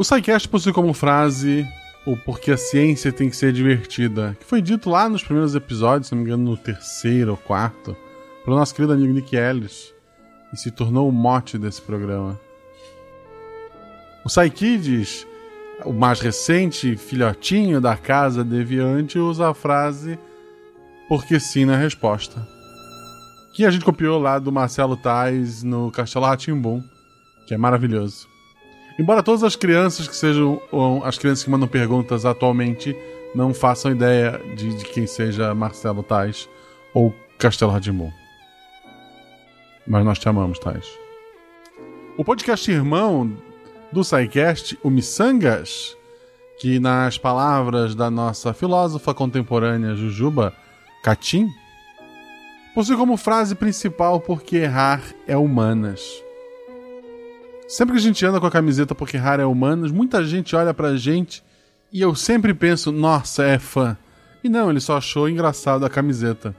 O SciCast possui como frase o porquê a ciência tem que ser divertida, que foi dito lá nos primeiros episódios, se não me engano, no terceiro ou quarto, pelo nosso querido amigo Nick Ellis, e se tornou o mote desse programa. O Psykids, o mais recente filhotinho da casa deviante, usa a frase porque sim na resposta. Que a gente copiou lá do Marcelo Tais no Castelo Ratimbum, que é maravilhoso. Embora todas as crianças que sejam as crianças que mandam perguntas atualmente não façam ideia de, de quem seja Marcelo Tais ou Castelo Radimon. Mas nós te amamos, Tais. O podcast irmão do SciCast, o Missangas, que nas palavras da nossa filósofa contemporânea Jujuba Catim, possui como frase principal porque errar é humanas. Sempre que a gente anda com a camiseta porque errar é humanas, muita gente olha pra gente e eu sempre penso, nossa, é fã. E não, ele só achou engraçado a camiseta.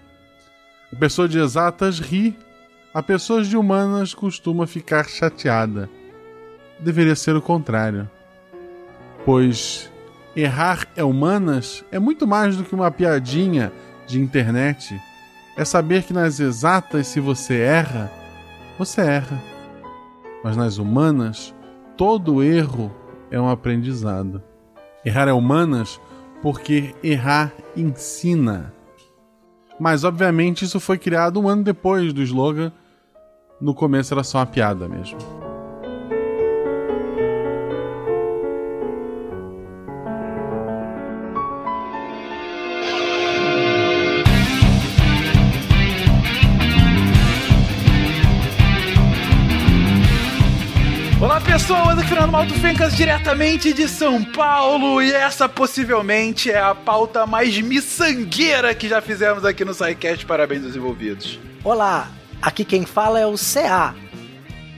A pessoa de exatas ri, a pessoa de humanas costuma ficar chateada. Deveria ser o contrário. Pois errar é humanas é muito mais do que uma piadinha de internet. É saber que nas exatas, se você erra, você erra mas nas humanas, todo erro é um aprendizado. Errar é humanas porque errar ensina. Mas, obviamente, isso foi criado um ano depois do slogan. No começo era só uma piada mesmo. Pessoas, aqui Fernando Malto Fencas, diretamente de São Paulo, e essa possivelmente é a pauta mais miçangueira que já fizemos aqui no SciCast. Parabéns aos envolvidos. Olá, aqui quem fala é o CA.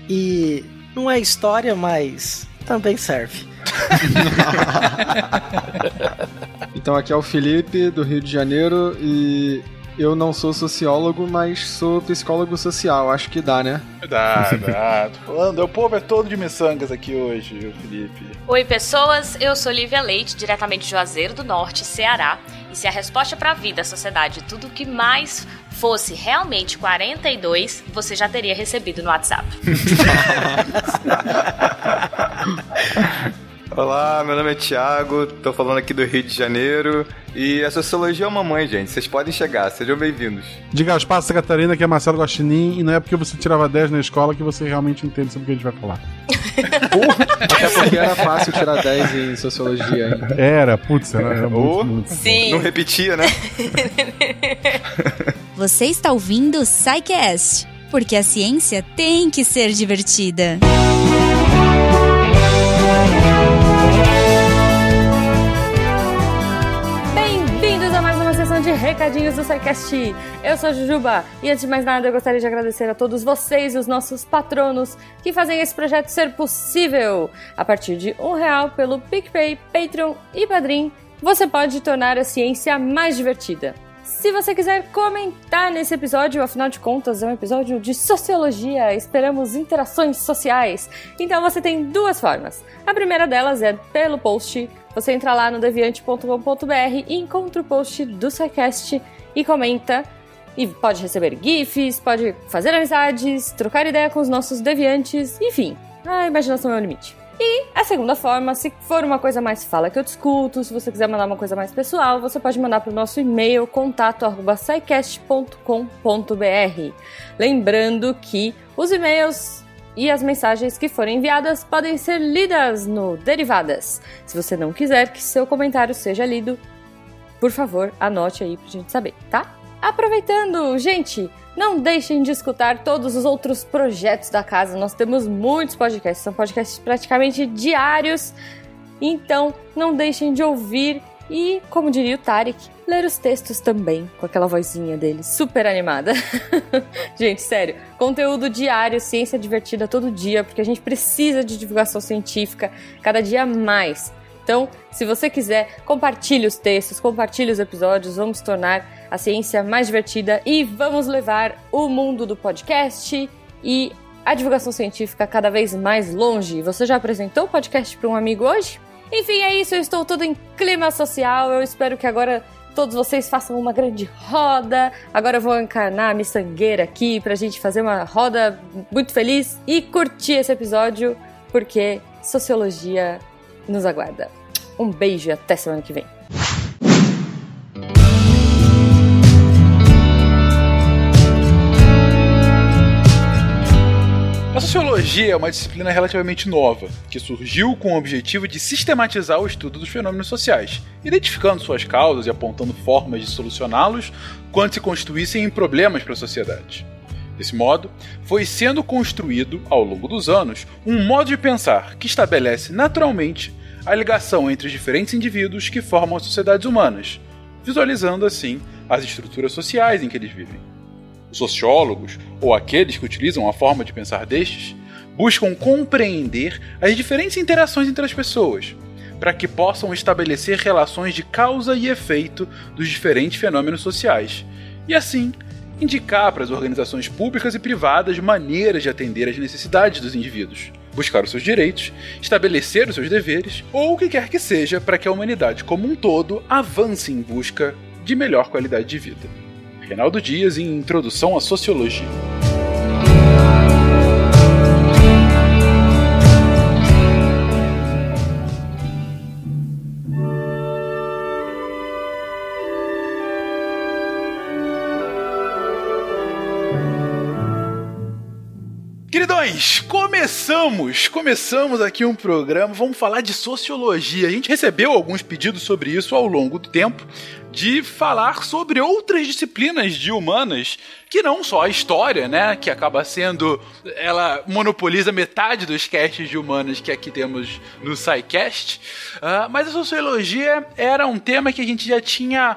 E não é história, mas também serve. então aqui é o Felipe, do Rio de Janeiro, e eu não sou sociólogo, mas sou psicólogo social. Acho que dá, né? Dá, dá. Tô falando, o povo é todo de miçangas aqui hoje, Felipe. Oi, pessoas. Eu sou Lívia Leite, diretamente de Juazeiro do Norte, Ceará. E se a resposta para a vida, a sociedade, tudo que mais fosse realmente 42, você já teria recebido no WhatsApp. Olá, meu nome é Thiago, tô falando aqui do Rio de Janeiro. E a sociologia é uma mãe, gente. Vocês podem chegar, sejam bem-vindos. Diga aos passos, Catarina, que é Marcelo Guaxinim, e não é porque você tirava 10 na escola que você realmente entende sobre o que a gente vai falar. Até porque era fácil tirar 10 em sociologia, hein? Era, putz, era, era muito, muito, Sim. Não repetia, né? você está ouvindo o SciCast, porque a ciência tem que ser divertida. Música recadinhos do SciCast. Eu sou a Jujuba e antes de mais nada eu gostaria de agradecer a todos vocês, os nossos patronos, que fazem esse projeto ser possível. A partir de um real pelo PicPay, Patreon e Padrim, você pode tornar a ciência mais divertida. Se você quiser comentar nesse episódio, afinal de contas é um episódio de sociologia, esperamos interações sociais. Então você tem duas formas. A primeira delas é pelo post você entra lá no deviante.com.br e encontra o post do SciCast e comenta. E pode receber GIFs, pode fazer amizades, trocar ideia com os nossos deviantes, enfim, a imaginação é o limite. E a segunda forma, se for uma coisa mais fala que eu discuto, se você quiser mandar uma coisa mais pessoal, você pode mandar para o nosso e-mail contato@scicast.com.br. Lembrando que os e-mails e as mensagens que forem enviadas podem ser lidas no Derivadas. Se você não quiser que seu comentário seja lido, por favor, anote aí pra gente saber, tá? Aproveitando, gente, não deixem de escutar todos os outros projetos da casa. Nós temos muitos podcasts, são podcasts praticamente diários. Então, não deixem de ouvir e, como diria o Tarek, ler os textos também, com aquela vozinha dele, super animada. gente, sério, conteúdo diário, ciência divertida todo dia, porque a gente precisa de divulgação científica cada dia mais. Então, se você quiser, compartilhe os textos, compartilhe os episódios, vamos tornar a ciência mais divertida e vamos levar o mundo do podcast e a divulgação científica cada vez mais longe. Você já apresentou o podcast para um amigo hoje? Enfim, é isso. Eu estou todo em clima social. Eu espero que agora todos vocês façam uma grande roda. Agora eu vou encarnar a miçangueira aqui pra gente fazer uma roda muito feliz e curtir esse episódio, porque sociologia nos aguarda. Um beijo e até semana que vem. A sociologia é uma disciplina relativamente nova, que surgiu com o objetivo de sistematizar o estudo dos fenômenos sociais, identificando suas causas e apontando formas de solucioná-los quando se constituíssem em problemas para a sociedade. Desse modo, foi sendo construído, ao longo dos anos, um modo de pensar que estabelece naturalmente a ligação entre os diferentes indivíduos que formam as sociedades humanas, visualizando assim as estruturas sociais em que eles vivem. Os sociólogos, ou aqueles que utilizam a forma de pensar destes, buscam compreender as diferentes interações entre as pessoas, para que possam estabelecer relações de causa e efeito dos diferentes fenômenos sociais, e assim indicar para as organizações públicas e privadas maneiras de atender às necessidades dos indivíduos, buscar os seus direitos, estabelecer os seus deveres, ou o que quer que seja para que a humanidade como um todo avance em busca de melhor qualidade de vida. Reinaldo Dias em Introdução à Sociologia. Queridões, começamos! Começamos aqui um programa, vamos falar de sociologia. A gente recebeu alguns pedidos sobre isso ao longo do tempo de falar sobre outras disciplinas de humanas que não só a história, né, que acaba sendo ela monopoliza metade dos casts de humanas que aqui temos no SciCast, uh, mas a sociologia era um tema que a gente já tinha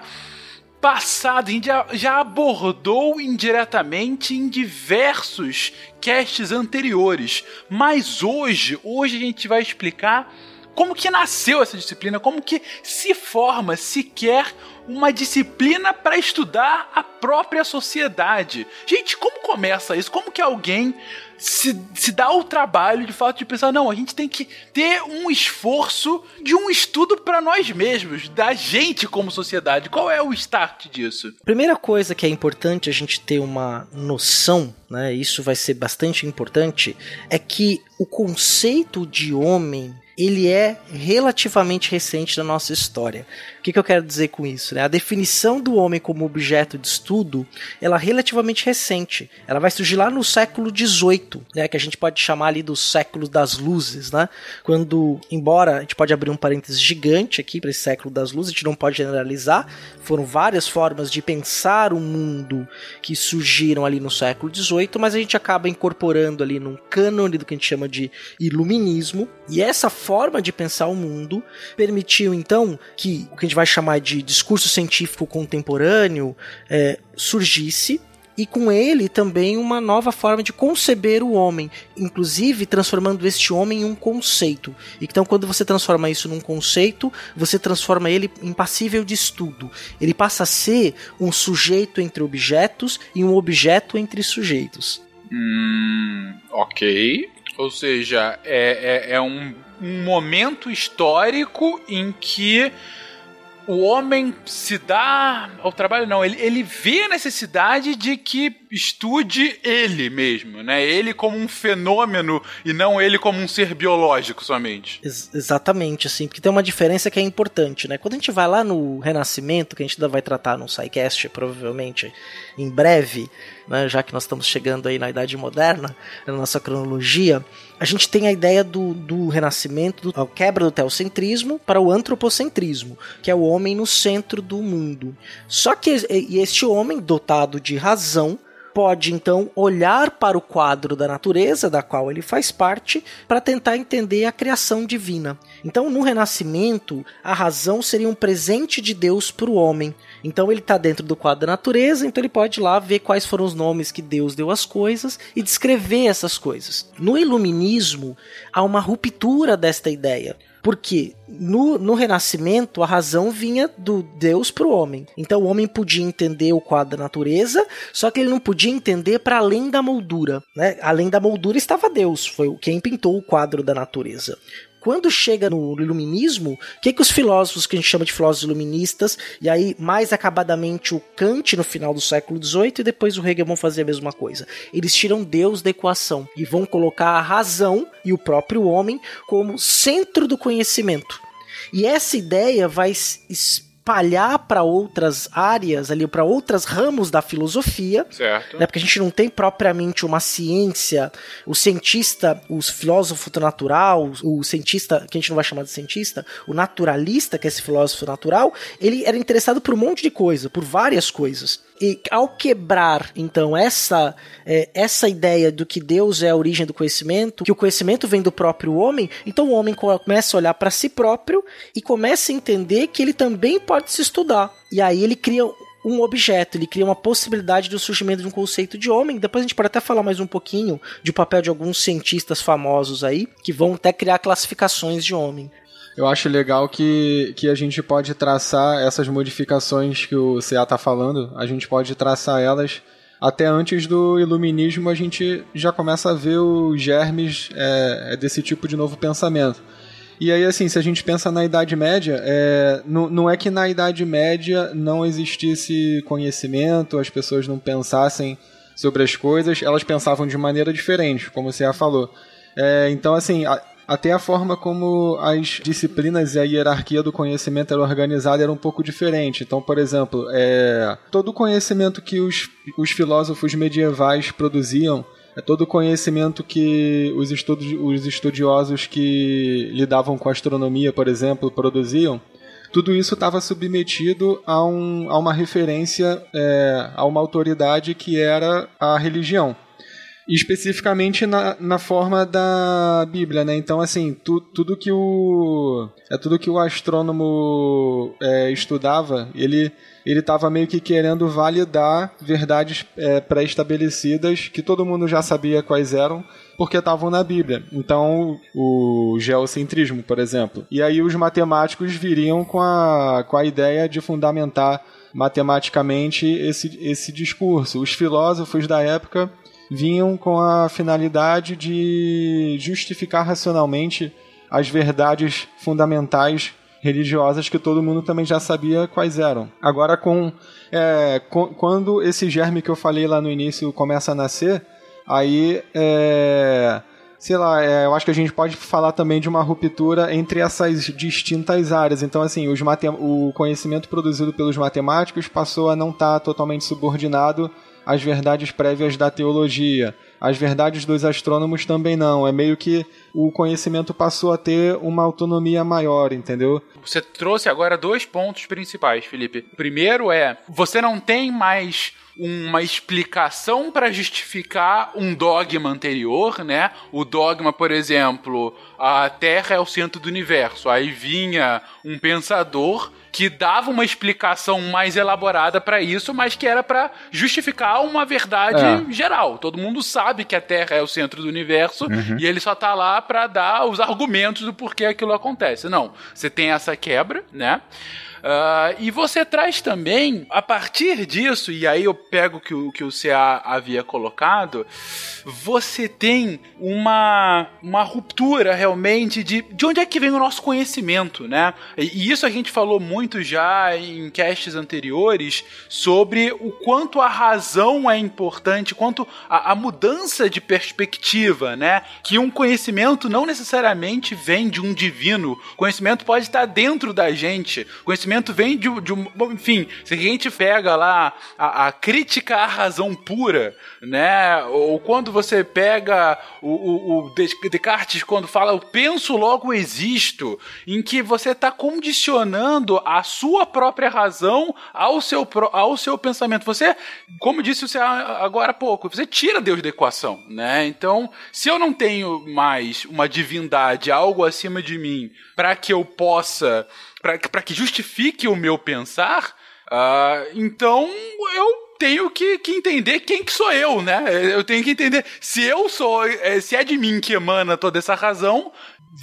passado, a gente já, já abordou indiretamente em diversos casts anteriores, mas hoje, hoje a gente vai explicar como que nasceu essa disciplina, como que se forma sequer uma disciplina para estudar a própria sociedade. Gente, como começa isso? Como que alguém se, se dá o trabalho de fato de pensar, não, a gente tem que ter um esforço de um estudo para nós mesmos, da gente como sociedade. Qual é o start disso? Primeira coisa que é importante a gente ter uma noção, né? Isso vai ser bastante importante, é que o conceito de homem ele é relativamente recente na nossa história. O que, que eu quero dizer com isso? Né? A definição do homem como objeto de estudo ela é relativamente recente. Ela vai surgir lá no século XVIII, né? que a gente pode chamar ali do século das luzes. Né? Quando, embora a gente pode abrir um parênteses gigante aqui para esse século das luzes, a gente não pode generalizar, foram várias formas de pensar o mundo que surgiram ali no século XVIII, mas a gente acaba incorporando ali num cânone do que a gente chama de iluminismo, e essa forma de pensar o mundo permitiu então que o que a gente vai chamar de discurso científico contemporâneo é, surgisse e com ele também uma nova forma de conceber o homem, inclusive transformando este homem em um conceito. Então, quando você transforma isso num conceito, você transforma ele em passível de estudo. Ele passa a ser um sujeito entre objetos e um objeto entre sujeitos. Hum, ok. Ou seja, é, é, é um, um momento histórico em que o homem se dá ao trabalho, não, ele, ele vê a necessidade de que estude ele mesmo, né? Ele como um fenômeno e não ele como um ser biológico somente. Ex exatamente, assim, porque tem uma diferença que é importante, né? Quando a gente vai lá no Renascimento, que a gente ainda vai tratar no SciCast, provavelmente em breve, né, já que nós estamos chegando aí na Idade Moderna, na nossa cronologia, a gente tem a ideia do, do renascimento, do, a quebra do teocentrismo para o antropocentrismo, que é o homem no centro do mundo. Só que este homem, dotado de razão, pode então olhar para o quadro da natureza da qual ele faz parte para tentar entender a criação divina. Então, no Renascimento, a razão seria um presente de Deus para o homem. Então, ele está dentro do quadro da natureza, então ele pode ir lá ver quais foram os nomes que Deus deu às coisas e descrever essas coisas. No Iluminismo, há uma ruptura desta ideia Porque no, no Renascimento, a razão vinha do Deus para o homem. Então o homem podia entender o quadro da natureza, só que ele não podia entender para além da moldura. Né? Além da moldura estava Deus, foi quem pintou o quadro da natureza quando chega no iluminismo, o que, que os filósofos que a gente chama de filósofos iluministas, e aí mais acabadamente o Kant no final do século XVIII e depois o Hegel vão fazer a mesma coisa. Eles tiram Deus da equação e vão colocar a razão e o próprio homem como centro do conhecimento. E essa ideia vai espalhar para outras áreas ali, para outras ramos da filosofia, certo? Né, porque a gente não tem propriamente uma ciência, o cientista, o filósofo natural, o cientista que a gente não vai chamar de cientista, o naturalista, que é esse filósofo natural, ele era interessado por um monte de coisa, por várias coisas. E ao quebrar, então, essa, é, essa ideia do que Deus é a origem do conhecimento, que o conhecimento vem do próprio homem, então o homem começa a olhar para si próprio e começa a entender que ele também pode se estudar. E aí ele cria um objeto, ele cria uma possibilidade do surgimento de um conceito de homem. Depois a gente pode até falar mais um pouquinho de papel de alguns cientistas famosos aí, que vão até criar classificações de homem eu acho legal que, que a gente pode traçar essas modificações que o CA está falando, a gente pode traçar elas até antes do iluminismo, a gente já começa a ver os germes é, é, desse tipo de novo pensamento. E aí, assim, se a gente pensa na Idade Média, é, não, não é que na Idade Média não existisse conhecimento, as pessoas não pensassem sobre as coisas, elas pensavam de maneira diferente, como você já falou. É, então, assim, a, até a forma como as disciplinas e a hierarquia do conhecimento era organizada era um pouco diferente. Então, por exemplo, é, todo o conhecimento que os, os filósofos medievais produziam, é todo o conhecimento que os, os estudiosos que lidavam com astronomia, por exemplo, produziam, tudo isso estava submetido a, um, a uma referência, é, a uma autoridade que era a religião especificamente na, na forma da Bíblia, né? Então, assim, tu, tudo que o é tudo que o astrônomo é, estudava, ele ele estava meio que querendo validar verdades é, pré-estabelecidas que todo mundo já sabia quais eram, porque estavam na Bíblia. Então, o geocentrismo, por exemplo. E aí os matemáticos viriam com a, com a ideia de fundamentar matematicamente esse, esse discurso. Os filósofos da época vinham com a finalidade de justificar racionalmente as verdades fundamentais religiosas que todo mundo também já sabia quais eram. Agora, com, é, com quando esse germe que eu falei lá no início começa a nascer, aí é, sei lá, é, eu acho que a gente pode falar também de uma ruptura entre essas distintas áreas. Então, assim, os o conhecimento produzido pelos matemáticos passou a não estar totalmente subordinado as verdades prévias da teologia. As verdades dos astrônomos também não. É meio que o conhecimento passou a ter uma autonomia maior, entendeu? Você trouxe agora dois pontos principais, Felipe. O primeiro é: você não tem mais uma explicação para justificar um dogma anterior, né? O dogma, por exemplo, a Terra é o centro do universo. Aí vinha um pensador que dava uma explicação mais elaborada para isso, mas que era para justificar uma verdade é. geral. Todo mundo sabe que a Terra é o centro do universo uhum. e ele só tá lá para dar os argumentos do porquê aquilo acontece. Não, você tem essa quebra, né? Uh, e você traz também, a partir disso, e aí eu pego que o que o CA havia colocado, você tem uma, uma ruptura realmente de, de onde é que vem o nosso conhecimento, né? E, e isso a gente falou muito já em casts anteriores sobre o quanto a razão é importante, quanto a, a mudança de perspectiva, né? Que um conhecimento não necessariamente vem de um divino, conhecimento pode estar dentro da gente, conhecimento conhecimento vem de, de um. Enfim, se a gente pega lá a, a, crítica à razão pura, né? Ou quando você pega o, o, o Descartes, quando fala eu penso, logo existo, em que você está condicionando a sua própria razão ao seu, ao seu pensamento. Você, como disse você agora há pouco, você tira Deus da equação, né? Então, se eu não tenho mais uma divindade, algo acima de mim, para que eu possa para que justifique o meu pensar, uh, então eu tenho que, que, entender quem que sou eu, né? Eu tenho que entender se eu sou, é, se é de mim que emana toda essa razão,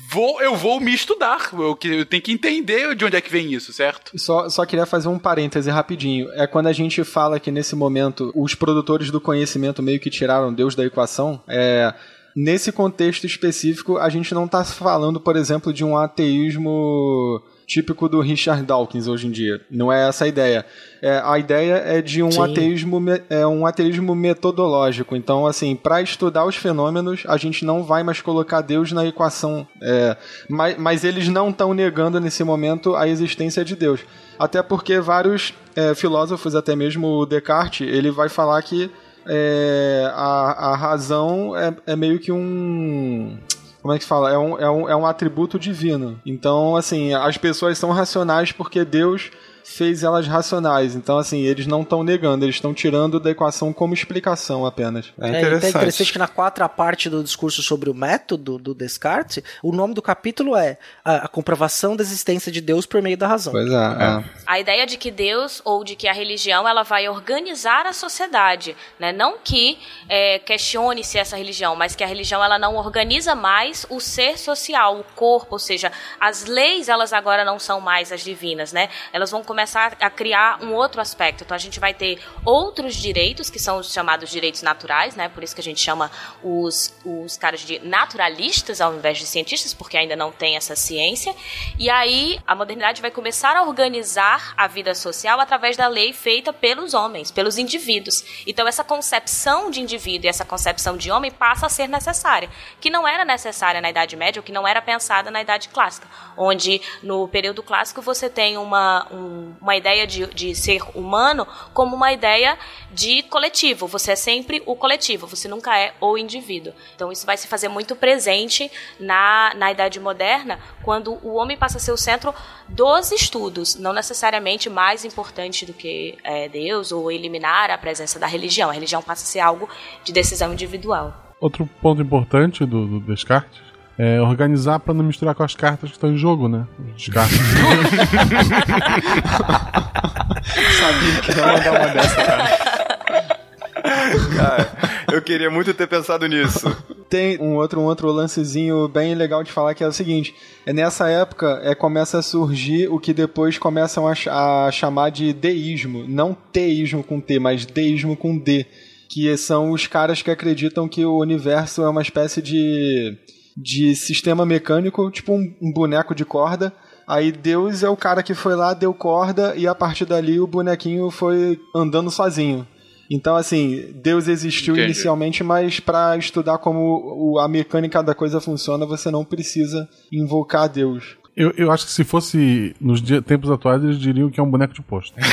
vou, eu vou me estudar. Eu, tenho que entender de onde é que vem isso, certo? Só, só queria fazer um parêntese rapidinho. É quando a gente fala que nesse momento os produtores do conhecimento meio que tiraram Deus da equação. É, nesse contexto específico, a gente não está falando, por exemplo, de um ateísmo típico do Richard Dawkins hoje em dia. Não é essa a ideia. É, a ideia é de um ateísmo, é um ateísmo metodológico. Então, assim, para estudar os fenômenos, a gente não vai mais colocar Deus na equação. É, mas, mas eles não estão negando nesse momento a existência de Deus. Até porque vários é, filósofos, até mesmo o Descartes, ele vai falar que é, a, a razão é, é meio que um como é que fala? É um, é um, é um atributo divino. Então, assim, as pessoas são racionais porque Deus fez elas racionais. Então, assim, eles não estão negando, eles estão tirando da equação como explicação apenas. É interessante. É, é interessante que na quarta parte do discurso sobre o método do Descartes, o nome do capítulo é a, a comprovação da existência de Deus por meio da razão. Pois é, é. A ideia de que Deus ou de que a religião ela vai organizar a sociedade, né? Não que é, questione se essa religião, mas que a religião ela não organiza mais o ser social, o corpo, ou seja, as leis elas agora não são mais as divinas, né? Elas vão começar a criar um outro aspecto. Então a gente vai ter outros direitos, que são os chamados direitos naturais, né? Por isso que a gente chama os, os caras de naturalistas ao invés de cientistas, porque ainda não tem essa ciência. E aí a modernidade vai começar a organizar a vida social através da lei feita pelos homens, pelos indivíduos. Então essa concepção de indivíduo e essa concepção de homem passa a ser necessária, que não era necessária na Idade Média, ou que não era pensada na Idade Clássica, onde no período clássico você tem uma, um, uma ideia de, de ser humano como uma ideia de coletivo. Você é sempre o coletivo, você nunca é o indivíduo. Então isso vai se fazer muito presente na, na Idade Moderna, quando o homem passa a ser o centro dos estudos, não necessariamente mais importante do que é, Deus ou eliminar a presença da religião. A religião passa a ser algo de decisão individual. Outro ponto importante do, do Descartes é, organizar para não misturar com as cartas que estão em jogo, né? Os cartas. Sabia que não ia dar uma dessa, cara. Cara, eu queria muito ter pensado nisso. Tem um outro, um outro lancezinho bem legal de falar que é o seguinte: é nessa época é, começa a surgir o que depois começam a, a chamar de deísmo. Não teísmo com T, mas deísmo com D. Que são os caras que acreditam que o universo é uma espécie de de sistema mecânico, tipo um, um boneco de corda. Aí Deus é o cara que foi lá, deu corda e a partir dali o bonequinho foi andando sozinho. Então, assim, Deus existiu Entendi. inicialmente, mas para estudar como a mecânica da coisa funciona, você não precisa invocar Deus. Eu, eu acho que se fosse nos tempos atuais, eles diriam que é um boneco de posto.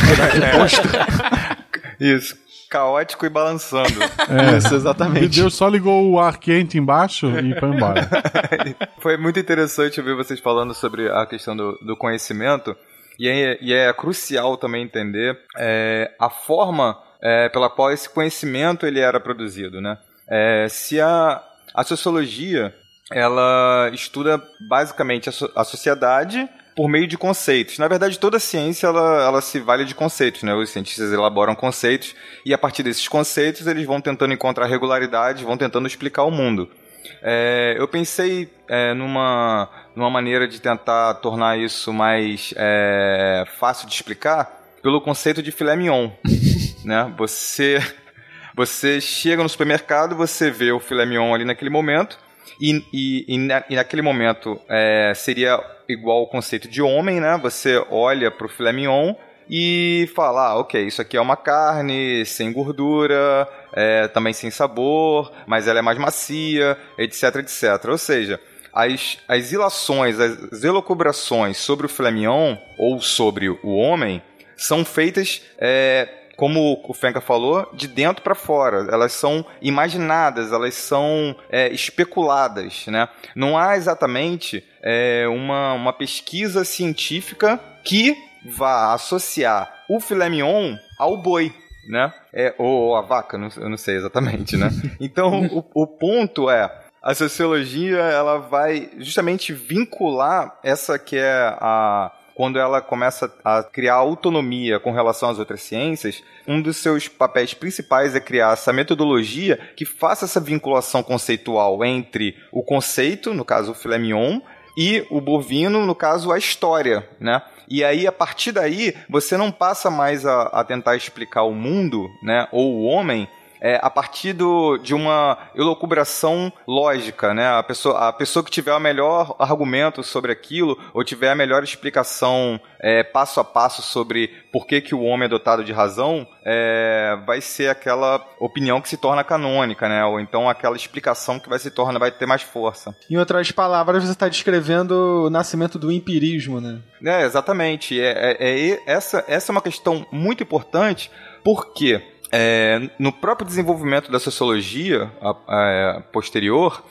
É. Isso caótico e balançando. É, Isso, exatamente. E Deus só ligou o ar quente embaixo e foi embora. foi muito interessante ouvir vocês falando sobre a questão do, do conhecimento. E é, e é, crucial também entender é, a forma é, pela qual esse conhecimento ele era produzido, né? É, se a, a sociologia ela estuda basicamente a, so, a sociedade por meio de conceitos. Na verdade, toda ciência ela, ela se vale de conceitos, né? Os cientistas elaboram conceitos e a partir desses conceitos eles vão tentando encontrar regularidades, vão tentando explicar o mundo. É, eu pensei é, numa, numa maneira de tentar tornar isso mais é, fácil de explicar pelo conceito de filé mignon. né? Você, você chega no supermercado, você vê o filé mignon ali naquele momento e, e, e, na, e naquele momento é, seria igual ao conceito de homem, né? Você olha para o filé mignon e fala, ah, ok, isso aqui é uma carne sem gordura, é, também sem sabor, mas ela é mais macia, etc, etc. Ou seja, as, as ilações, as elocubrações sobre o filé mignon ou sobre o homem são feitas é, como o Fenka falou, de dentro para fora. Elas são imaginadas, elas são é, especuladas, né? Não há exatamente é, uma, uma pesquisa científica que vá associar o filé mignon ao boi, né? É, ou a vaca, não, eu não sei exatamente, né? Então, o, o ponto é, a sociologia ela vai justamente vincular essa que é a quando ela começa a criar autonomia com relação às outras ciências, um dos seus papéis principais é criar essa metodologia que faça essa vinculação conceitual entre o conceito, no caso o filé mignon, e o bovino, no caso, a história, né? E aí, a partir daí, você não passa mais a, a tentar explicar o mundo, né? Ou o homem é, a partir do, de uma elucubração lógica, né? A pessoa, a pessoa que tiver o melhor argumento sobre aquilo, ou tiver a melhor explicação é, passo a passo sobre por que, que o homem é dotado de razão, é, vai ser aquela opinião que se torna canônica, né? Ou então aquela explicação que vai se torna, vai ter mais força. Em outras palavras, você está descrevendo o nascimento do empirismo, né? É, exatamente. É, é, é, essa, essa é uma questão muito importante, porque é, no próprio desenvolvimento da sociologia a, a, posterior,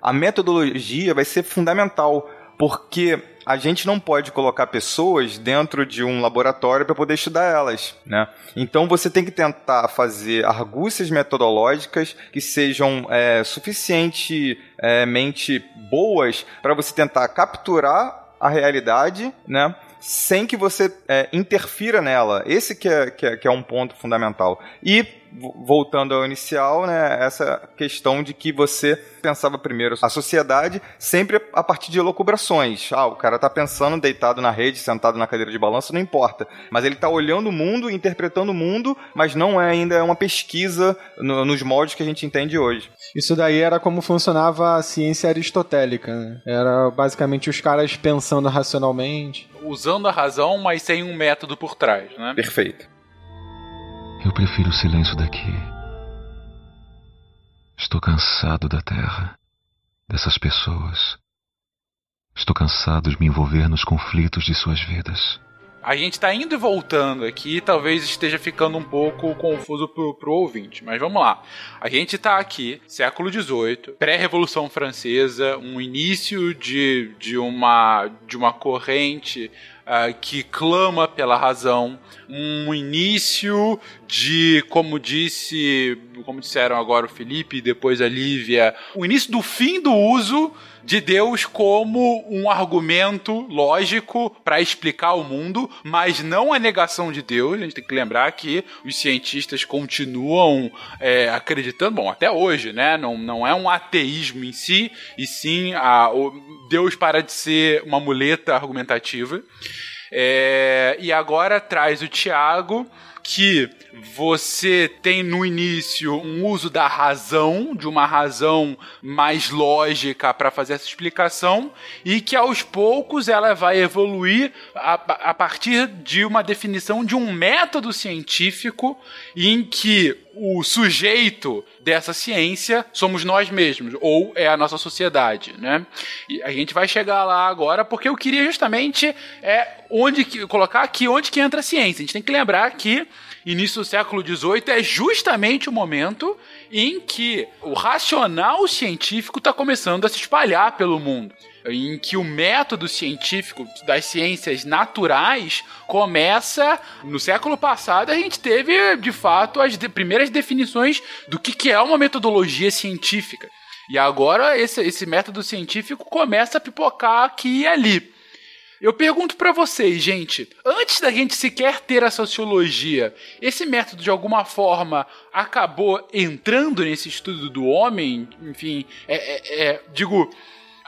a metodologia vai ser fundamental, porque a gente não pode colocar pessoas dentro de um laboratório para poder estudar elas, né? Então você tem que tentar fazer argúcias metodológicas que sejam é, suficientemente boas para você tentar capturar a realidade, né? Sem que você é, interfira nela. Esse que é, que é, que é um ponto fundamental. E voltando ao inicial, né, essa questão de que você pensava primeiro a sociedade sempre a partir de elucubrações. Ah, o cara tá pensando deitado na rede, sentado na cadeira de balanço, não importa. Mas ele tá olhando o mundo, interpretando o mundo, mas não é ainda uma pesquisa no, nos moldes que a gente entende hoje. Isso daí era como funcionava a ciência aristotélica, né? Era basicamente os caras pensando racionalmente. Usando a razão, mas sem um método por trás, né? Perfeito. Eu prefiro o silêncio daqui. Estou cansado da terra, dessas pessoas. Estou cansado de me envolver nos conflitos de suas vidas. A gente está indo e voltando aqui, talvez esteja ficando um pouco confuso pro, pro ouvinte, mas vamos lá. A gente está aqui, século XVIII, pré-revolução francesa, um início de, de, uma, de uma corrente uh, que clama pela razão, um início de, como disse, como disseram agora o Felipe e depois a Lívia, o início do fim do uso de Deus como um argumento lógico para explicar o mundo, mas não a negação de Deus. A gente tem que lembrar que os cientistas continuam é, acreditando, bom, até hoje, né? Não, não é um ateísmo em si, e sim a, Deus para de ser uma muleta argumentativa. É, e agora traz o Tiago que você tem no início um uso da razão, de uma razão mais lógica para fazer essa explicação, e que aos poucos ela vai evoluir a, a partir de uma definição de um método científico em que o sujeito dessa ciência somos nós mesmos, ou é a nossa sociedade, né? E a gente vai chegar lá agora porque eu queria justamente é onde que, colocar aqui onde que entra a ciência. A gente tem que lembrar que início do século XVIII é justamente o momento em que o racional científico está começando a se espalhar pelo mundo em que o método científico das ciências naturais começa no século passado a gente teve de fato as de primeiras definições do que, que é uma metodologia científica e agora esse, esse método científico começa a pipocar aqui e ali eu pergunto para vocês, gente, antes da gente sequer ter a sociologia, esse método de alguma forma acabou entrando nesse estudo do homem? Enfim, é, é, é digo,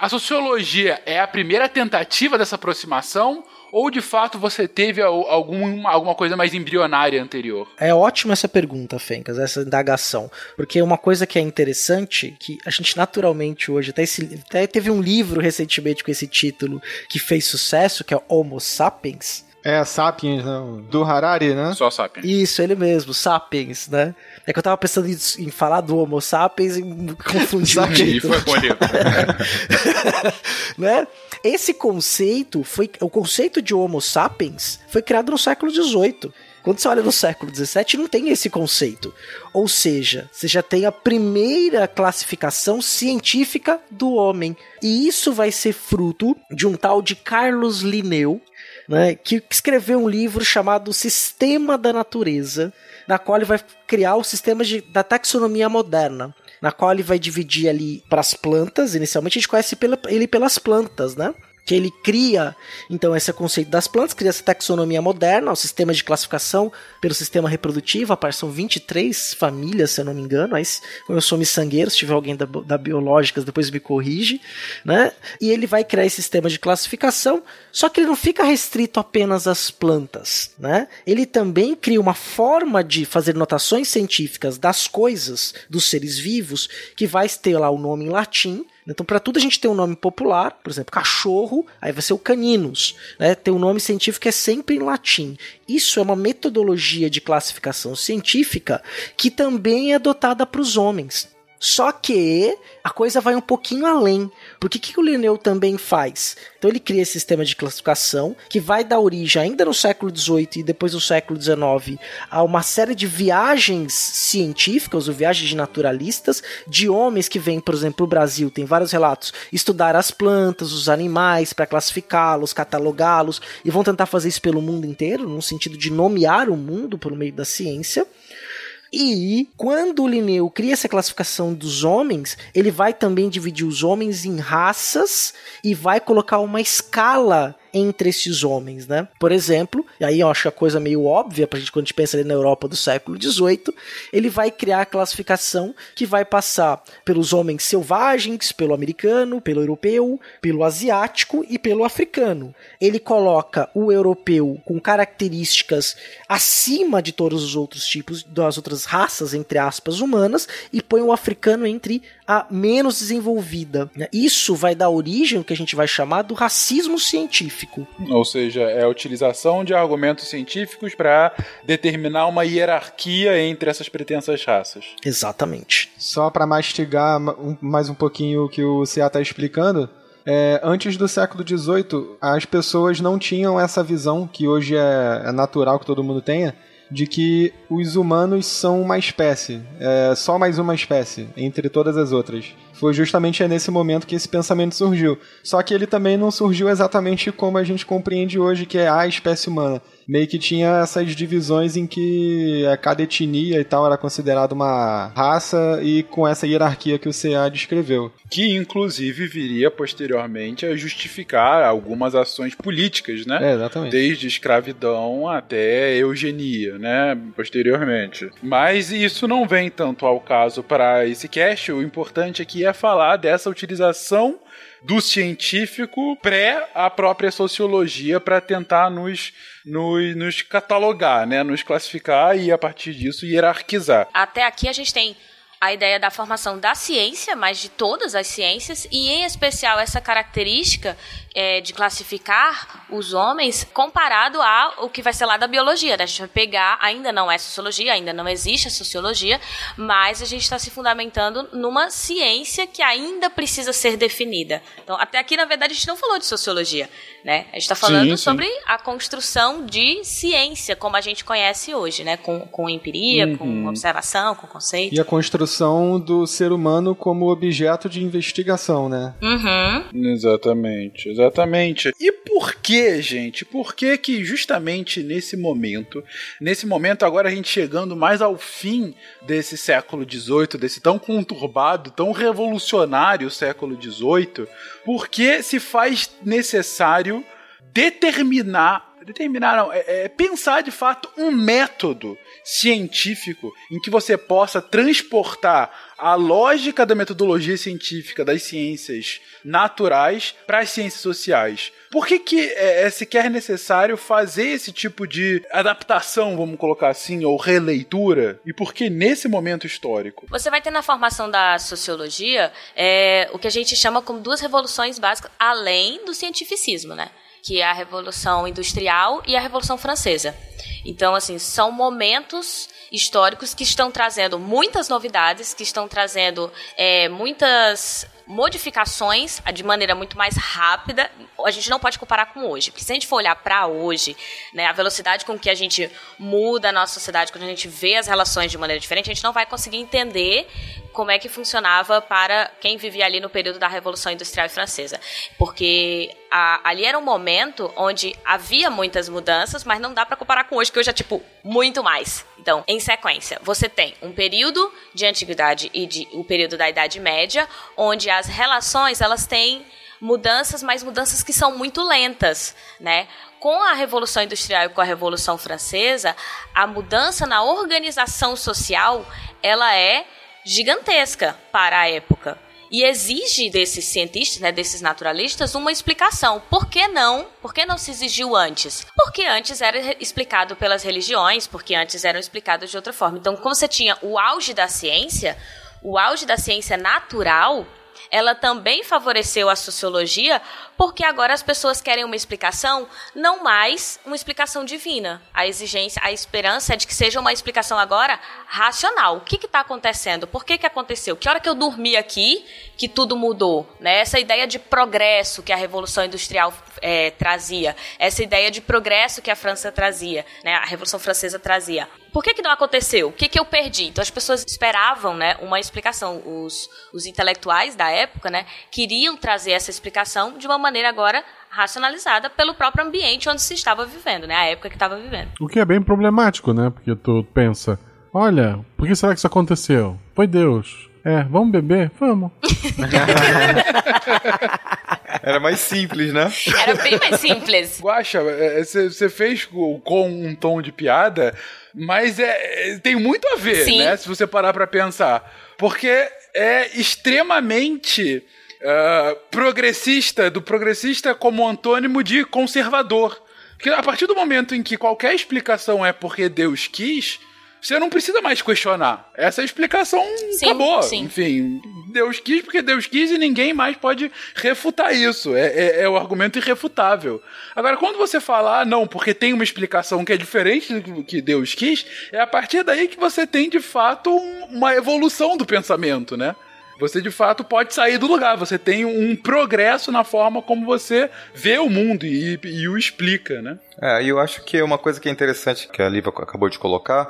a sociologia é a primeira tentativa dessa aproximação ou de fato você teve algum, alguma coisa mais embrionária anterior? É ótima essa pergunta, Fencas, essa indagação. Porque uma coisa que é interessante, que a gente naturalmente hoje, até, esse, até teve um livro recentemente com esse título que fez sucesso, que é Homo Sapiens. É, Sapiens, né? do Harari, né? Só Sapiens. Isso, ele mesmo, Sapiens, né? É que eu tava pensando em, em falar do Homo sapiens e confundi o título. Foi né? Esse conceito foi o conceito de Homo sapiens foi criado no século XVIII. Quando você olha no século XVII, não tem esse conceito. Ou seja, você já tem a primeira classificação científica do homem. E isso vai ser fruto de um tal de Carlos Linneu, né, que escreveu um livro chamado Sistema da Natureza, na qual ele vai criar o sistema de, da taxonomia moderna, na qual ele vai dividir ali para as plantas, inicialmente a gente conhece pela, ele pelas plantas, né? Que ele cria, então, esse conceito das plantas, cria essa taxonomia moderna, o sistema de classificação pelo sistema reprodutivo, são 23 famílias, se eu não me engano, aí, eu sou miçangueiro, se tiver alguém da, da Biológicas, depois me corrige, né? E ele vai criar esse sistema de classificação, só que ele não fica restrito apenas às plantas, né? Ele também cria uma forma de fazer notações científicas das coisas, dos seres vivos, que vai ter lá o nome em latim, então, para tudo a gente tem um nome popular, por exemplo, cachorro, aí vai ser o caninus. Né? Tem um nome científico que é sempre em latim. Isso é uma metodologia de classificação científica que também é adotada para os homens. Só que a coisa vai um pouquinho além. Porque o que, o Linneu também faz? Então ele cria esse sistema de classificação que vai dar origem ainda no século XVIII e depois no século XIX a uma série de viagens científicas ou viagens de naturalistas de homens que vêm, por exemplo, o Brasil, tem vários relatos, estudar as plantas, os animais para classificá-los, catalogá-los e vão tentar fazer isso pelo mundo inteiro, no sentido de nomear o mundo por meio da ciência. E quando o Linneu cria essa classificação dos homens, ele vai também dividir os homens em raças e vai colocar uma escala entre esses homens, né? Por exemplo, e aí eu acho a coisa meio óbvia pra gente quando a gente pensa ali na Europa do século XVIII, ele vai criar a classificação que vai passar pelos homens selvagens, pelo americano, pelo europeu, pelo asiático e pelo africano. Ele coloca o europeu com características acima de todos os outros tipos, das outras raças, entre aspas, humanas, e põe o africano entre a menos desenvolvida. Né? Isso vai dar origem ao que a gente vai chamar do racismo científico. Ou seja, é a utilização de argumentos científicos para determinar uma hierarquia entre essas pretensas raças. Exatamente. Só para mastigar mais um pouquinho o que o Cia está explicando, é, antes do século XVIII, as pessoas não tinham essa visão que hoje é, é natural que todo mundo tenha, de que os humanos são uma espécie, é, só mais uma espécie, entre todas as outras. Foi justamente nesse momento que esse pensamento surgiu. Só que ele também não surgiu exatamente como a gente compreende hoje, que é a espécie humana meio que tinha essas divisões em que cada etnia e tal era considerada uma raça e com essa hierarquia que o CA descreveu. Que inclusive viria posteriormente a justificar algumas ações políticas, né? É, exatamente. Desde escravidão até eugenia, né? Posteriormente. Mas isso não vem tanto ao caso para esse cast. O importante aqui é falar dessa utilização do científico pré a própria sociologia para tentar nos, nos, nos catalogar, né? Nos classificar e a partir disso hierarquizar. Até aqui a gente tem a ideia da formação da ciência, mas de todas as ciências, e em especial essa característica é, de classificar os homens comparado ao que vai ser lá da biologia. Né? A gente vai pegar, ainda não é sociologia, ainda não existe a sociologia, mas a gente está se fundamentando numa ciência que ainda precisa ser definida. Então, até aqui, na verdade, a gente não falou de sociologia. Né? A gente está falando sim, sim. sobre a construção de ciência, como a gente conhece hoje, né? com, com empiria, uhum. com observação, com conceito. E a construção do ser humano como objeto de investigação, né? Uhum. Exatamente. Exatamente. E por que, gente? Por que que justamente nesse momento, nesse momento agora a gente chegando mais ao fim desse século XVIII, desse tão conturbado, tão revolucionário século XVIII, por que se faz necessário determinar determinar, não, é, é, pensar de fato um método científico em que você possa transportar a lógica da metodologia científica das ciências naturais para as ciências sociais. Por que, que é, é sequer necessário fazer esse tipo de adaptação, vamos colocar assim, ou releitura? E por que nesse momento histórico? Você vai ter na formação da sociologia é, o que a gente chama como duas revoluções básicas, além do cientificismo, né? Que é a Revolução Industrial e a Revolução Francesa. Então, assim, são momentos históricos que estão trazendo muitas novidades, que estão trazendo é, muitas modificações de maneira muito mais rápida. A gente não pode comparar com hoje, porque se a gente for olhar para hoje, né, a velocidade com que a gente muda a nossa sociedade, quando a gente vê as relações de maneira diferente, a gente não vai conseguir entender como é que funcionava para quem vivia ali no período da Revolução Industrial Francesa. Porque a, ali era um momento onde havia muitas mudanças, mas não dá para comparar com hoje, que hoje é tipo muito mais. Então, em sequência, você tem um período de antiguidade e de, o período da Idade Média, onde as relações elas têm mudanças, mas mudanças que são muito lentas, né? Com a Revolução Industrial e com a Revolução Francesa, a mudança na organização social, ela é gigantesca para a época e exige desses cientistas, né, desses naturalistas, uma explicação. Por que não? Por que não se exigiu antes? Porque antes era explicado pelas religiões, porque antes eram explicados de outra forma. Então, como você tinha o auge da ciência, o auge da ciência natural, ela também favoreceu a sociologia, porque agora as pessoas querem uma explicação, não mais uma explicação divina. A exigência, a esperança é de que seja uma explicação agora racional. O que está acontecendo? Por que, que aconteceu? Que hora que eu dormi aqui que tudo mudou? Né? Essa ideia de progresso que a Revolução Industrial é, trazia, essa ideia de progresso que a França trazia, né? a Revolução Francesa trazia. Por que, que não aconteceu? O que, que eu perdi? Então as pessoas esperavam né, uma explicação. Os, os intelectuais da época né, queriam trazer essa explicação de uma maneira agora racionalizada pelo próprio ambiente onde se estava vivendo, né? A época que estava vivendo. O que é bem problemático, né? Porque tu pensa, olha, por que será que isso aconteceu? Foi Deus. É, vamos beber? Vamos. Era mais simples, né? Era bem mais simples. Guaxa, você fez com um tom de piada, mas é, tem muito a ver, Sim. né? Se você parar pra pensar. Porque é extremamente uh, progressista, do progressista como antônimo de conservador. Porque a partir do momento em que qualquer explicação é porque Deus quis, você não precisa mais questionar. Essa explicação Sim, acabou. sim. Enfim, Deus quis porque Deus quis e ninguém mais pode refutar isso. É, é, é o argumento irrefutável. Agora, quando você fala, ah, não, porque tem uma explicação que é diferente do que Deus quis, é a partir daí que você tem, de fato, um- uma evolução do pensamento, né? Você de fato pode sair do lugar, você tem um progresso na forma como você vê o mundo e, e o explica, né? É, e eu acho que uma coisa que é interessante que a Liva acabou de colocar